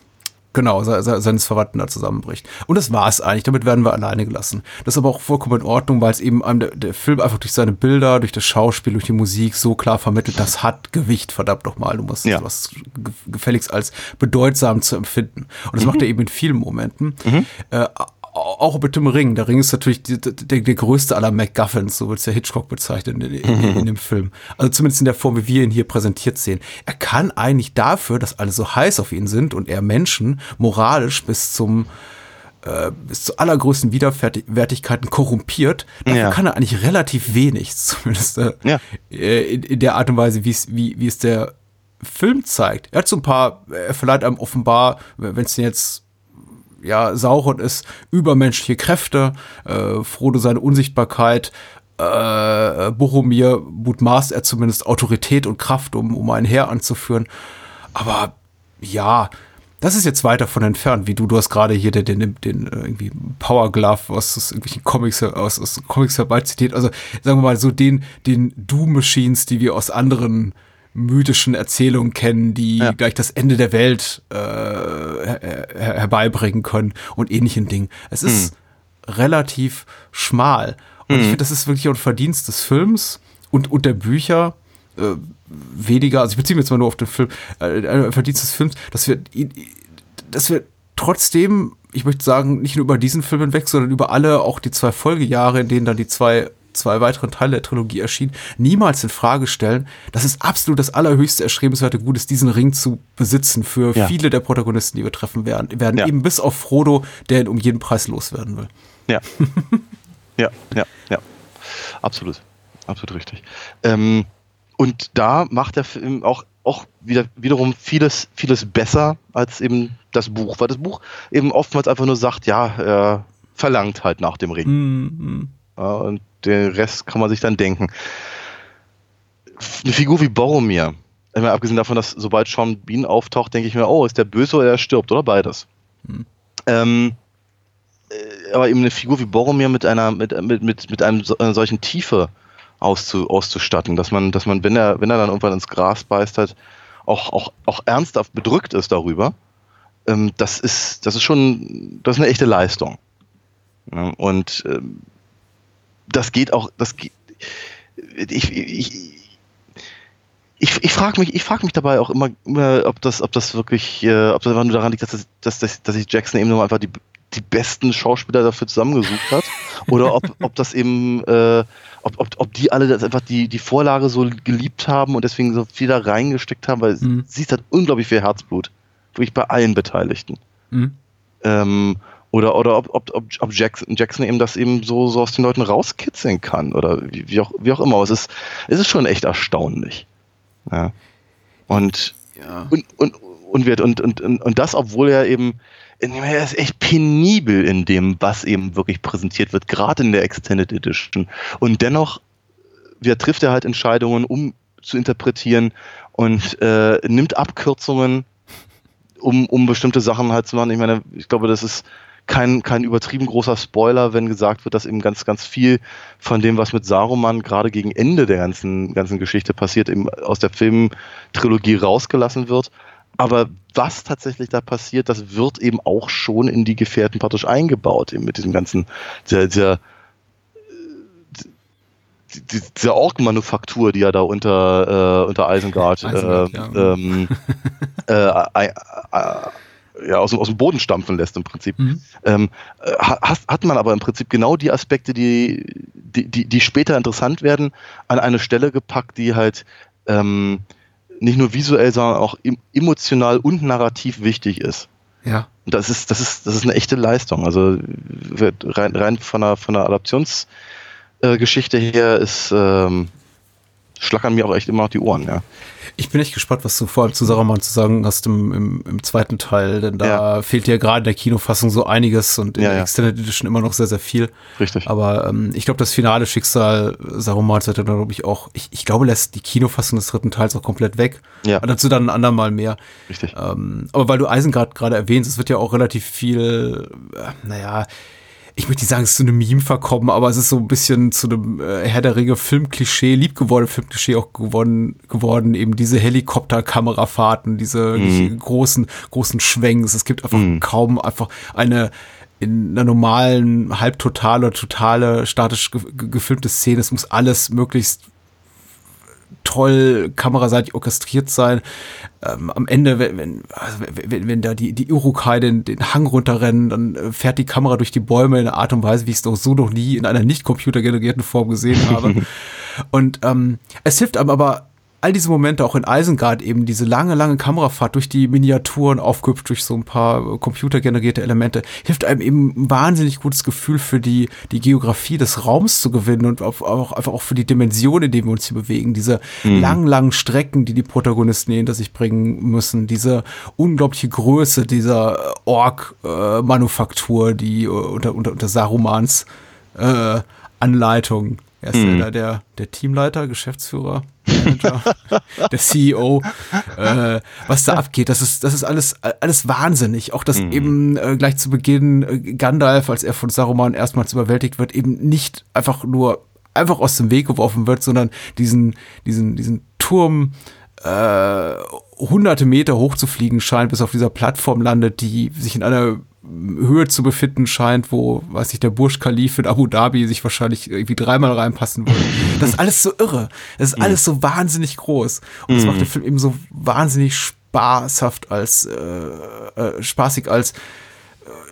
genau, se, se, seines Verwandten da zusammenbricht. Und das war es eigentlich, damit werden wir alleine gelassen. Das ist aber auch vollkommen in Ordnung, weil es eben einem der, der Film einfach durch seine Bilder, durch das Schauspiel, durch die Musik so klar vermittelt, das hat Gewicht, verdammt nochmal. Du musst Ja. was ge- gefälligst als bedeutsam zu empfinden. Und das Mhm. macht er eben in vielen Momenten. Äh, auch mit dem Ring. Der Ring ist natürlich die, der, der größte aller MacGuffins, so wird es ja Hitchcock bezeichnen in, in, in, dem Film. Also zumindest in der Form, wie wir ihn hier präsentiert sehen. Er kann eigentlich dafür, dass alle so heiß auf ihn sind und er Menschen moralisch bis zum äh, bis zu allergrößten Widerwärtigkeiten korrumpiert. Dafür Ja. kann er eigentlich relativ wenig, zumindest äh, Ja. äh, in, in der Art und Weise, wie es wie, wie es der Film zeigt. Er hat so ein paar, er verleiht einem offenbar, wenn es jetzt ja, Sauron ist übermenschliche Kräfte, äh, Frodo seine Unsichtbarkeit, äh, Boromir mutmaßt er zumindest Autorität und Kraft, um, um ein Heer anzuführen. Aber ja, das ist jetzt weit davon entfernt, wie du, du hast gerade hier den, den, den äh, irgendwie Power Glove aus, aus irgendwelchen Comics, aus, aus Comics herbeizitiert. Also sagen wir mal so den, den Doom Machines, die wir aus anderen mythischen Erzählungen kennen, die Ja. gleich das Ende der Welt äh, her her herbeibbringen können und ähnlichen Dingen. Es ist relativ schmal. Und ich finde, das ist wirklich auch ein Verdienst des Films und, und der Bücher. Äh, weniger, also ich beziehe mich jetzt mal nur auf den Film, äh, ein Verdienst des Films, dass wir, dass wir trotzdem, ich möchte sagen, nicht nur über diesen Film hinweg, sondern über alle, auch die zwei Folgejahre, in denen dann die zwei, zwei weiteren Teile der Trilogie erschienen, niemals in Frage stellen, dass es absolut das allerhöchste erstrebenswerte Gut ist, diesen Ring zu besitzen für Ja. viele der Protagonisten, die wir treffen werden, werden Ja. eben bis auf Frodo, der ihn um jeden Preis loswerden will. Ja. ja, ja, ja. Absolut. Absolut richtig. Ähm, und da macht der Film auch, auch wieder, wiederum vieles, vieles besser als eben das Buch, weil das Buch eben oftmals einfach nur sagt, ja, er verlangt halt nach dem Ring. Ja, und den Rest kann man sich dann denken. Eine Figur wie Boromir, meine, abgesehen davon, dass sobald Sean Bean auftaucht, denke ich mir, oh, ist der böse oder er stirbt, oder beides. Ähm, äh, aber eben eine Figur wie Boromir mit einer, mit, mit, mit, mit einem so, einer solchen Tiefe auszu, auszustatten, dass man, dass man, wenn er, wenn er dann irgendwann ins Gras beißt, halt auch, auch, auch ernsthaft bedrückt ist darüber, ähm, das ist, das ist schon, das ist eine echte Leistung. Ja, und ähm, das geht auch, das geht, ich, ich, ich, ich frage mich, ich frag mich dabei auch immer, immer ob das, ob das wirklich, äh, ob das einfach nur daran liegt, dass, das, dass, dass, dass sich Jackson eben nur einfach die, die besten Schauspieler dafür zusammengesucht hat, oder ob, ob das eben, äh, ob, ob, ob die alle das einfach die, die Vorlage so geliebt haben und deswegen so viel da reingesteckt haben, weil Mhm. sie hat unglaublich viel Herzblut, wirklich bei allen Beteiligten. Mhm. Ähm, oder oder ob, ob, ob, Jackson, Jackson eben das eben so, so aus den Leuten rauskitzeln kann oder wie, wie, auch, wie auch immer. Es ist, es ist schon echt erstaunlich. Ja. Und, und, und, und, wird, und, und, und, und das, obwohl er eben, er ist echt penibel in dem, was eben wirklich präsentiert wird, gerade in der Extended Edition. Und dennoch wer trifft er halt Entscheidungen, um zu interpretieren und äh, nimmt Abkürzungen, um, um bestimmte Sachen halt zu machen. Ich meine, ich glaube, das ist kein, kein übertrieben großer Spoiler, wenn gesagt wird, dass eben ganz, ganz viel von dem, was mit Saruman gerade gegen Ende der ganzen, ganzen Geschichte passiert, eben aus der Filmtrilogie rausgelassen wird. Aber was tatsächlich da passiert, das wird eben auch schon in die Gefährten praktisch eingebaut, eben mit diesem ganzen, dieser, dieser die- diese Org-Manufaktur, die er da unter, äh, unter Isengard, Isengard, äh, ja. ähm, äh, äh, äh, ja, aus, dem- aus dem Boden stampfen lässt im Prinzip. Mhm. Ähm, äh, ha- hast, hat man aber im Prinzip genau die Aspekte, die, die, die, die später interessant werden, an eine Stelle gepackt, die halt ähm, nicht nur visuell, sondern auch em- emotional und narrativ wichtig ist. Ja. Und das ist, das ist, das ist eine echte Leistung. Also rein, rein von der, von der Adaptionsgeschichte äh, her ist, ähm, schlackern mir auch echt immer noch die Ohren, ja. Ich bin echt gespannt, was du vor allem zu Saruman zu sagen hast im, im, im zweiten Teil, denn da fehlt dir gerade in der Kinofassung so einiges und in Ja, der ja. Extended Edition immer noch sehr, sehr viel. Richtig. Aber ähm, ich glaube, das finale Schicksal Sarumans hat er, glaube ich, auch, ich, ich glaube, lässt die Kinofassung des dritten Teils auch komplett weg. Ja. Aber dazu dann ein andermal mehr. Richtig. Ähm, aber weil du Eisengard gerade erwähnst, es wird ja auch relativ viel, äh, naja, ich möchte nicht sagen, es ist zu einem Meme verkommen, aber es ist so ein bisschen zu einem äh, Herr der Ringe Filmklischee, liebgewordene Filmklischee auch geworden, geworden, eben diese Helikopterkamerafahrten, diese wirklich großen, großen Schwenks. Es gibt einfach kaum einfach eine in einer normalen, halbtotale, totale, statisch ge gefilmte Szene. Es muss alles möglichst toll kameraseitig orchestriert sein. Ähm, am Ende, wenn, wenn, also wenn, wenn da die, die Urukai den, den Hang runterrennen, dann äh, fährt die Kamera durch die Bäume in einer Art und Weise, wie ich es doch so noch nie in einer nicht computergenerierten Form gesehen habe. und ähm, es hilft einem aber all diese Momente auch in Isengard eben diese lange, lange Kamerafahrt durch die Miniaturen aufgehüpft durch so ein paar äh, computergenerierte Elemente, hilft einem eben ein wahnsinnig gutes Gefühl für die, die Geografie des Raums zu gewinnen und auch, auch einfach auch für die Dimension, in der wir uns hier bewegen. Diese mhm. langen, langen Strecken, die die Protagonisten hinter sich bringen müssen, diese unglaubliche Größe dieser Ork-Manufaktur, äh, die äh, unter, unter, unter Sarumans äh, Anleitung er ist mhm. ja der, der Teamleiter, Geschäftsführer, Manager, der CEO. Äh, was da abgeht, das ist, das ist alles, alles wahnsinnig. Auch dass mhm. eben äh, gleich zu Beginn äh, Gandalf, als er von Saruman erstmals überwältigt wird, eben nicht einfach nur einfach aus dem Weg geworfen wird, sondern diesen, diesen, diesen Turm äh, hunderte Meter hoch zu fliegen scheint, bis auf dieser Plattform landet, die sich in einer Höhe zu befinden scheint, wo, weiß ich, der Burj Khalifa in Abu Dhabi sich wahrscheinlich irgendwie dreimal reinpassen würde. Das ist alles so irre. Das ist alles so wahnsinnig groß. Und das macht den Film eben so wahnsinnig spaßhaft als, äh, äh, spaßig als,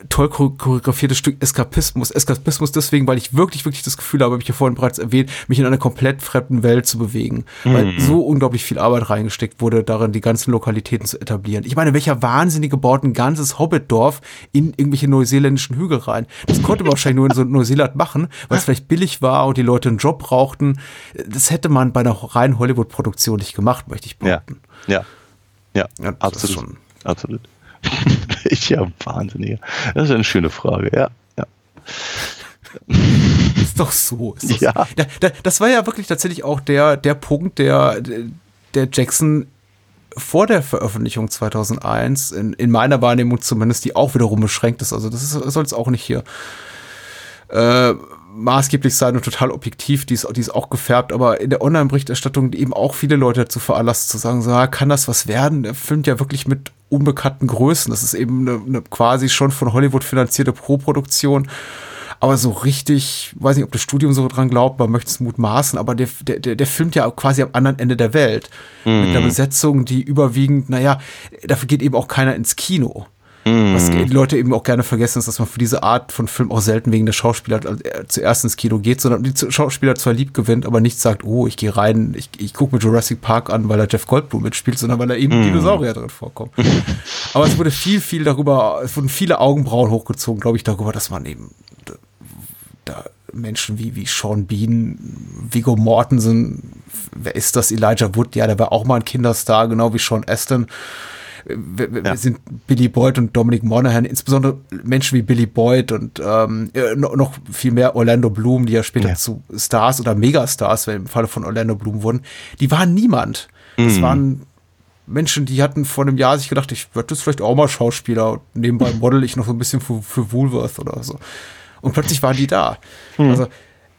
toll choreografiertes Stück Eskapismus. Eskapismus deswegen, weil ich wirklich, wirklich das Gefühl habe, habe ich ja vorhin bereits erwähnt, mich in einer komplett fremden Welt zu bewegen. Mhm. Weil so unglaublich viel Arbeit reingesteckt wurde, darin die ganzen Lokalitäten zu etablieren. Ich meine, welcher Wahnsinnige baut ein ganzes Hobbitdorf in irgendwelche neuseeländischen Hügel rein? Das konnte man wahrscheinlich nur in so Neuseeland machen, weil es vielleicht billig war und die Leute einen Job brauchten. Das hätte man bei einer reinen Hollywood-Produktion nicht gemacht, möchte ich behaupten. Ja, ja, ja, ja absolut. Welcher Wahnsinniger? Das ist eine schöne Frage, ja. ja. Ist doch so. Ist doch ja. So. Das war ja wirklich tatsächlich auch der, der Punkt, der, der Jackson vor der Veröffentlichung 2001, in, in meiner Wahrnehmung zumindest, die auch wiederum beschränkt ist, also das soll es auch nicht hier äh, maßgeblich sein und total objektiv, die ist, die ist auch gefärbt, aber in der Online-Berichterstattung eben auch viele Leute dazu veranlasst zu sagen, so, ja, kann das was werden? Der filmt ja wirklich mit unbekannten Größen. Das ist eben eine, eine quasi schon von Hollywood finanzierte Pro-Produktion. Aber so richtig, weiß nicht, ob das Studium so dran glaubt, man möchte es mutmaßen, aber der, der, der filmt ja quasi am anderen Ende der Welt. Mhm. Mit einer Besetzung, die überwiegend, naja, dafür geht eben auch keiner ins Kino. Was die Leute eben auch gerne vergessen, ist, dass man für diese Art von Film auch selten wegen der Schauspieler äh, zuerst ins Kino geht, sondern die Schauspieler zwar lieb gewinnt, aber nicht sagt, oh, ich gehe rein, ich, ich gucke mir Jurassic Park an, weil er Jeff Goldblum mitspielt, sondern weil er eben mm. Dinosaurier drin vorkommt. aber es wurde viel, viel darüber, es wurden viele Augenbrauen hochgezogen, glaube ich, darüber, dass man eben da Menschen wie, wie Sean Bean, Vigo Mortensen, wer ist das? Elijah Wood, ja, der war auch mal ein Kinderstar, genau wie Sean Aston ja. sind Billy Boyd und Dominic Monaghan, insbesondere Menschen wie Billy Boyd und ähm, noch viel mehr Orlando Bloom, die ja später ja. zu Stars oder Megastars, wenn im Falle von Orlando Bloom wurden, die waren niemand. Mhm. Das waren Menschen, die hatten vor einem Jahr sich gedacht, ich werde jetzt vielleicht auch mal Schauspieler nebenbei model ich noch so ein bisschen für, für Woolworth oder so. Und plötzlich waren die da. Mhm. Also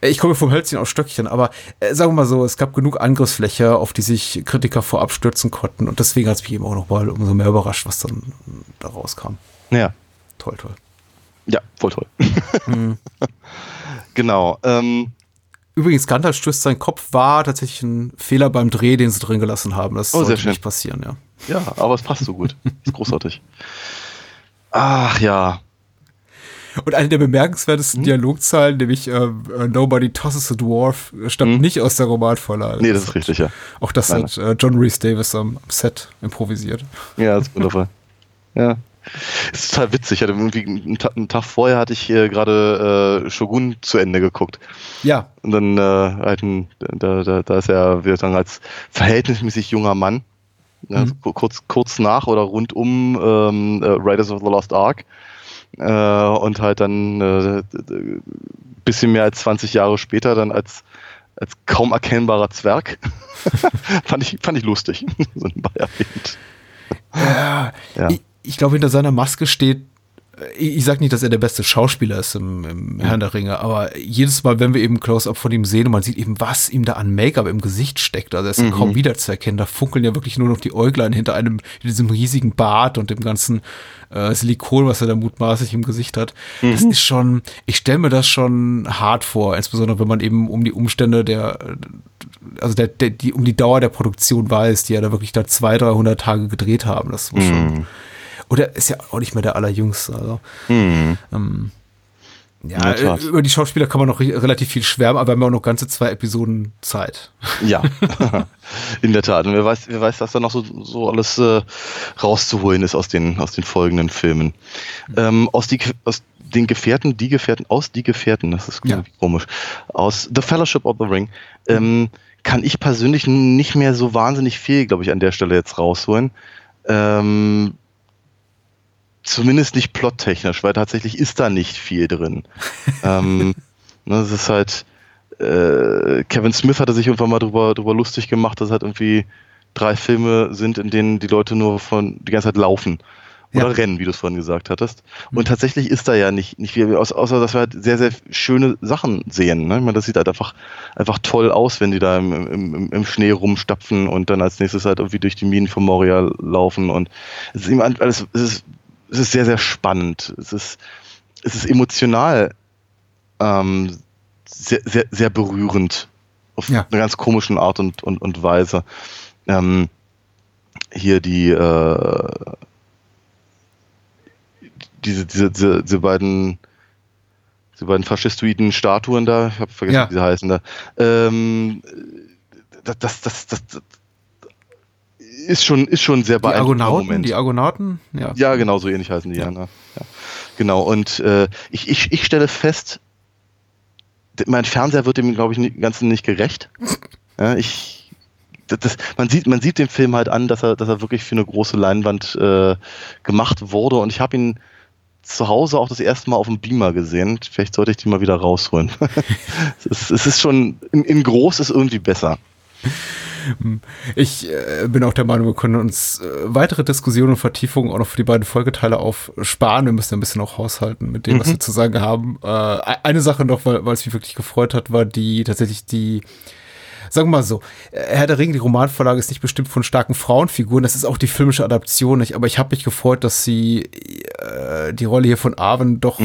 ich komme vom Hölzchen auf Stöckchen, aber äh, sagen wir mal so, es gab genug Angriffsfläche, auf die sich Kritiker vorab stürzen konnten und deswegen hat es mich eben auch noch mal umso mehr überrascht, was dann da rauskam. Ja. Toll, toll. Ja, voll toll. Mhm. genau. Ähm, Übrigens, Gandalf stößt sein Kopf war tatsächlich ein Fehler beim Dreh, den sie drin gelassen haben. Das oh, sollte nicht passieren, ja. Ja, aber es passt so gut. ist großartig. Ach ja, und eine der bemerkenswertesten hm? Dialogzeilen, nämlich äh, äh, Nobody tosses a dwarf, stammt hm? nicht aus der Romanvorlage. Nee, das, ist richtig, ja. Auch das Nein. hat äh, John Reese Davis am Set improvisiert. Ja, das ist wundervoll. ja. Es ist total witzig. Ich hatte irgendwie einen, Tag, einen Tag vorher hatte ich äh, gerade äh, Shogun zu Ende geguckt. Ja. Und dann äh, halt ein, da, da, da ist er, wie sagen, als verhältnismäßig junger Mann, mhm. kurz, kurz nach oder rund um ähm, äh, Riders of the Lost Ark äh, und halt dann äh, bisschen mehr als 20 Jahre später dann als, als kaum erkennbarer Zwerg. fand, ich, fand ich lustig, so erwähnt. Ja, ja. Ich, ich glaube, hinter seiner Maske steht ich, ich sag nicht, dass er der beste Schauspieler ist im, im Herrn der Ringe, aber jedes Mal, wenn wir eben Close-Up von ihm sehen und man sieht eben, was ihm da an Make-up im Gesicht steckt, also er ist Mhm. kaum wiederzuerkennen, da funkeln ja wirklich nur noch die Äuglein hinter einem, diesem riesigen Bart und dem ganzen äh, Silikon, was er da mutmaßlich im Gesicht hat. Das Mhm. ist schon, ich stelle mir das schon hart vor, insbesondere wenn man eben um die Umstände der, also der, der, die, um die Dauer der Produktion weiß, die ja da wirklich da 200, 300 Tage gedreht haben. Das muss Mhm. schon. Oder ist ja auch nicht mehr der allerjüngste. Also. Mhm. Ähm, ja, äh, über die Schauspieler kann man noch re- relativ viel schwärmen, aber wir haben ja auch noch ganze zwei Episoden Zeit. Ja, in der Tat. Und wer weiß, wer weiß, was da noch so, so alles äh, rauszuholen ist aus den, aus den folgenden Filmen. Ähm, aus, die, aus den Gefährten, die Gefährten, aus die Gefährten, das ist Ja. komisch, aus The Fellowship of the Ring, ähm, kann ich persönlich nicht mehr so wahnsinnig viel, glaube ich, an der Stelle jetzt rausholen. Ähm, zumindest nicht plottechnisch, weil tatsächlich ist da nicht viel drin. ähm, ne, das ist halt, äh, Kevin Smith hatte sich irgendwann mal drüber, drüber lustig gemacht, dass halt irgendwie drei Filme sind, in denen die Leute nur von die ganze Zeit laufen. Oder Ja. rennen, wie du es vorhin gesagt hattest. Und tatsächlich ist da ja nicht, nicht viel, außer, dass wir halt sehr, sehr schöne Sachen sehen. Ne? Ich meine, das sieht halt einfach, einfach toll aus, wenn die da im, im, im- Schnee rumstapfen und dann als nächstes halt irgendwie durch die Minen von Moria laufen. Und es ist, ihm alles, es ist, es ist sehr, sehr spannend. Es ist, es ist emotional ähm, sehr, sehr, sehr berührend. Auf Ja. eine ganz komischen Art und, und, und Weise. Ähm, hier die, äh, diese, diese, diese, diese beiden, diese beiden faschistoiden Statuen da, ich habe vergessen, Ja. wie sie heißen da. Ähm, das, das, das, das, das ist schon, ist schon sehr Die beeindruckender Argonauten, die Argonauten, ja. Ja, genau, so ähnlich heißen die ja. ne? ja. Genau, und äh, ich, ich, ich stelle fest, mein Fernseher wird dem, glaube ich, nie- Ganzen nicht gerecht. Ja, ich, das, das, man, sieht, man sieht dem Film halt an, dass er, dass er wirklich für eine große Leinwand äh, gemacht wurde und ich habe ihn zu Hause auch das erste Mal auf dem Beamer gesehen. Vielleicht sollte ich die mal wieder rausholen. es, ist, es ist schon, in, in groß ist irgendwie besser. Ich äh, bin auch der Meinung, wir können uns äh, weitere Diskussionen und Vertiefungen auch noch für die beiden Folgeteile aufsparen. Wir müssen ein bisschen auch haushalten mit dem, was wir zu sagen haben. Äh, eine Sache noch, weil, weil es mich wirklich gefreut hat, war die tatsächlich die Sagen wir mal so, äh, Herr der Ringe, die Romanvorlage ist nicht bestimmt von starken Frauenfiguren, das ist auch die filmische Adaption nicht, aber ich habe mich gefreut, dass sie äh, die Rolle hier von Arwen doch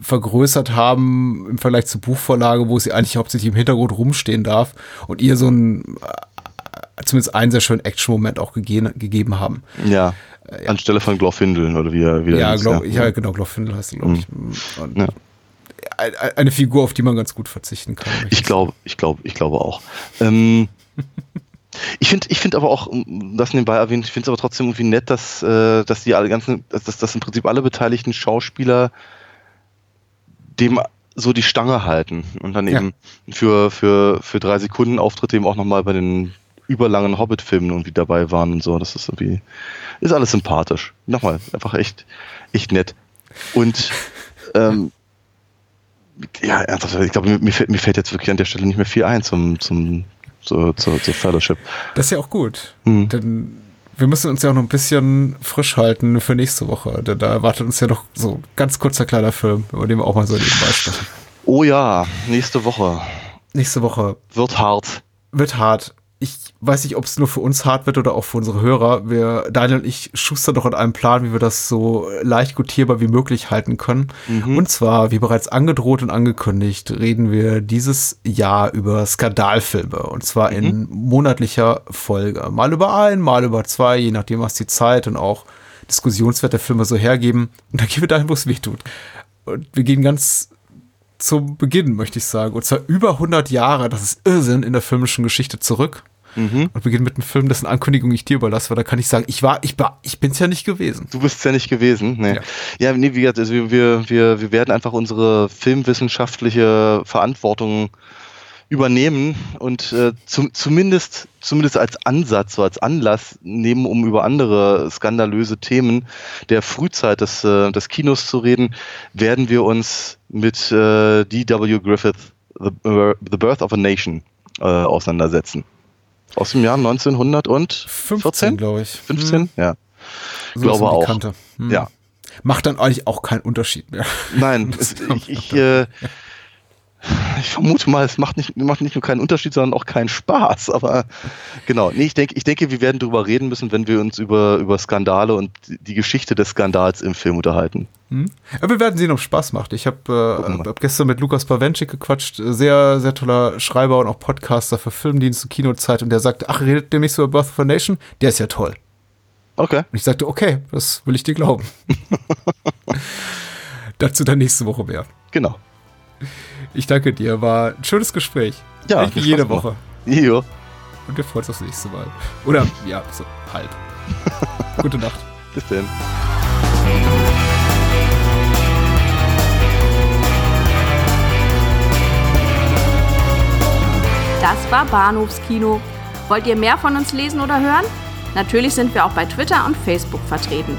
vergrößert haben im Vergleich zur Buchvorlage, wo sie eigentlich hauptsächlich im Hintergrund rumstehen darf und ihr so ein äh, zumindest einen sehr schönen Action-Moment auch gegeben, gegeben haben. Ja. Anstelle von Glorfindeln oder wie er wie er Ja, glaub, ja, genau, Glorfindel heißt sie, glaube ich. Und Ja. ein- ein- Eine Figur, auf die man ganz gut verzichten kann. Ich glaube, ich glaube, ich glaube auch. Ähm, ich finde, ich finde aber auch, das nebenbei erwähnt, ich finde es aber trotzdem irgendwie nett, dass, äh, dass die alle ganzen, dass, dass, dass im Prinzip alle beteiligten Schauspieler dem so die Stange halten und dann Ja. eben für, für, für drei Sekunden Auftritte eben auch nochmal bei den überlangen Hobbit-Filmen irgendwie dabei waren und so. Das ist irgendwie, ist alles sympathisch. Nochmal, einfach echt, echt nett. Und ähm, ja, ernsthaft, ich glaube, mir, mir, fällt, mir fällt jetzt wirklich an der Stelle nicht mehr viel ein zum, zum, zur, zur, zur Fellowship. Das ist ja auch gut. Mhm. Denn wir müssen uns ja auch noch ein bisschen frisch halten für nächste Woche. Denn da erwartet uns ja noch so ein ganz kurzer kleiner Film, über den wir auch mal so nebenbei sprechen. Oh ja, nächste Woche Nächste Woche wird hart. wird hart. Ich weiß nicht, ob es nur für uns hart wird oder auch für unsere Hörer. Wir, Daniel und ich, schustern doch an einem Plan, wie wir das so leicht gutierbar wie möglich halten können. Und zwar, wie bereits angedroht und angekündigt, reden wir dieses Jahr über Skandalfilme. Und zwar in monatlicher Folge. Mal über ein, mal über zwei, je nachdem, was die Zeit und auch Diskussionswert der Filme so hergeben. Und dann gehen wir dahin, wo es weh tut. Und wir gehen ganz zum Beginn, möchte ich sagen. Und zwar über 100 Jahre, das ist Irrsinn, in der filmischen Geschichte zurück. Und beginnen mit einem Film, dessen Ankündigung ich dir überlasse, weil da kann ich sagen, ich war, ich war, ich bin's ja nicht gewesen. Du bist ja nicht gewesen. Nee. Ja. Ja, nee, wie gesagt, also wir, wir, wir, wir werden einfach unsere filmwissenschaftliche Verantwortung übernehmen und äh, zum, zumindest, zumindest als Ansatz, so als Anlass nehmen, um über andere skandalöse Themen der Frühzeit des, äh, des Kinos zu reden, werden wir uns mit äh, D.W. Griffith, The, The Birth of a Nation, äh, auseinandersetzen. Aus dem Jahr 1914? 15, glaube ich. 15? Ja. So glaube auch. Hm. Ja. macht dann eigentlich auch keinen Unterschied mehr. Nein, ich, ich, äh, ich vermute mal, es macht nicht, macht nicht nur keinen Unterschied, sondern auch keinen Spaß. Aber genau, nee, ich denke, ich denke, wir werden darüber reden müssen, wenn wir uns über, über Skandale und die Geschichte des Skandals im Film unterhalten. Hm? Ja, wir werden sehen, ob es Spaß macht. Ich habe äh, hab gestern mit Lukas Bawenschik gequatscht, sehr, sehr toller Schreiber und auch Podcaster für Filmdienst und Kinozeit und der sagte, ach, redet demnächst über Birth of a Nation? Der ist ja toll. Okay. Und ich sagte, okay, das will ich dir glauben. Dazu dann nächste Woche mehr. Genau. Ich danke dir, war ein schönes Gespräch. Ja, Echt wie jede. Woche. Jo, Und wir freuen uns aufs nächste Mal. Oder, ja, so halb. Gute Nacht. bis denn. Das war Bahnhofskino. Wollt ihr mehr von uns lesen oder hören? Natürlich sind wir auch bei Twitter und Facebook vertreten.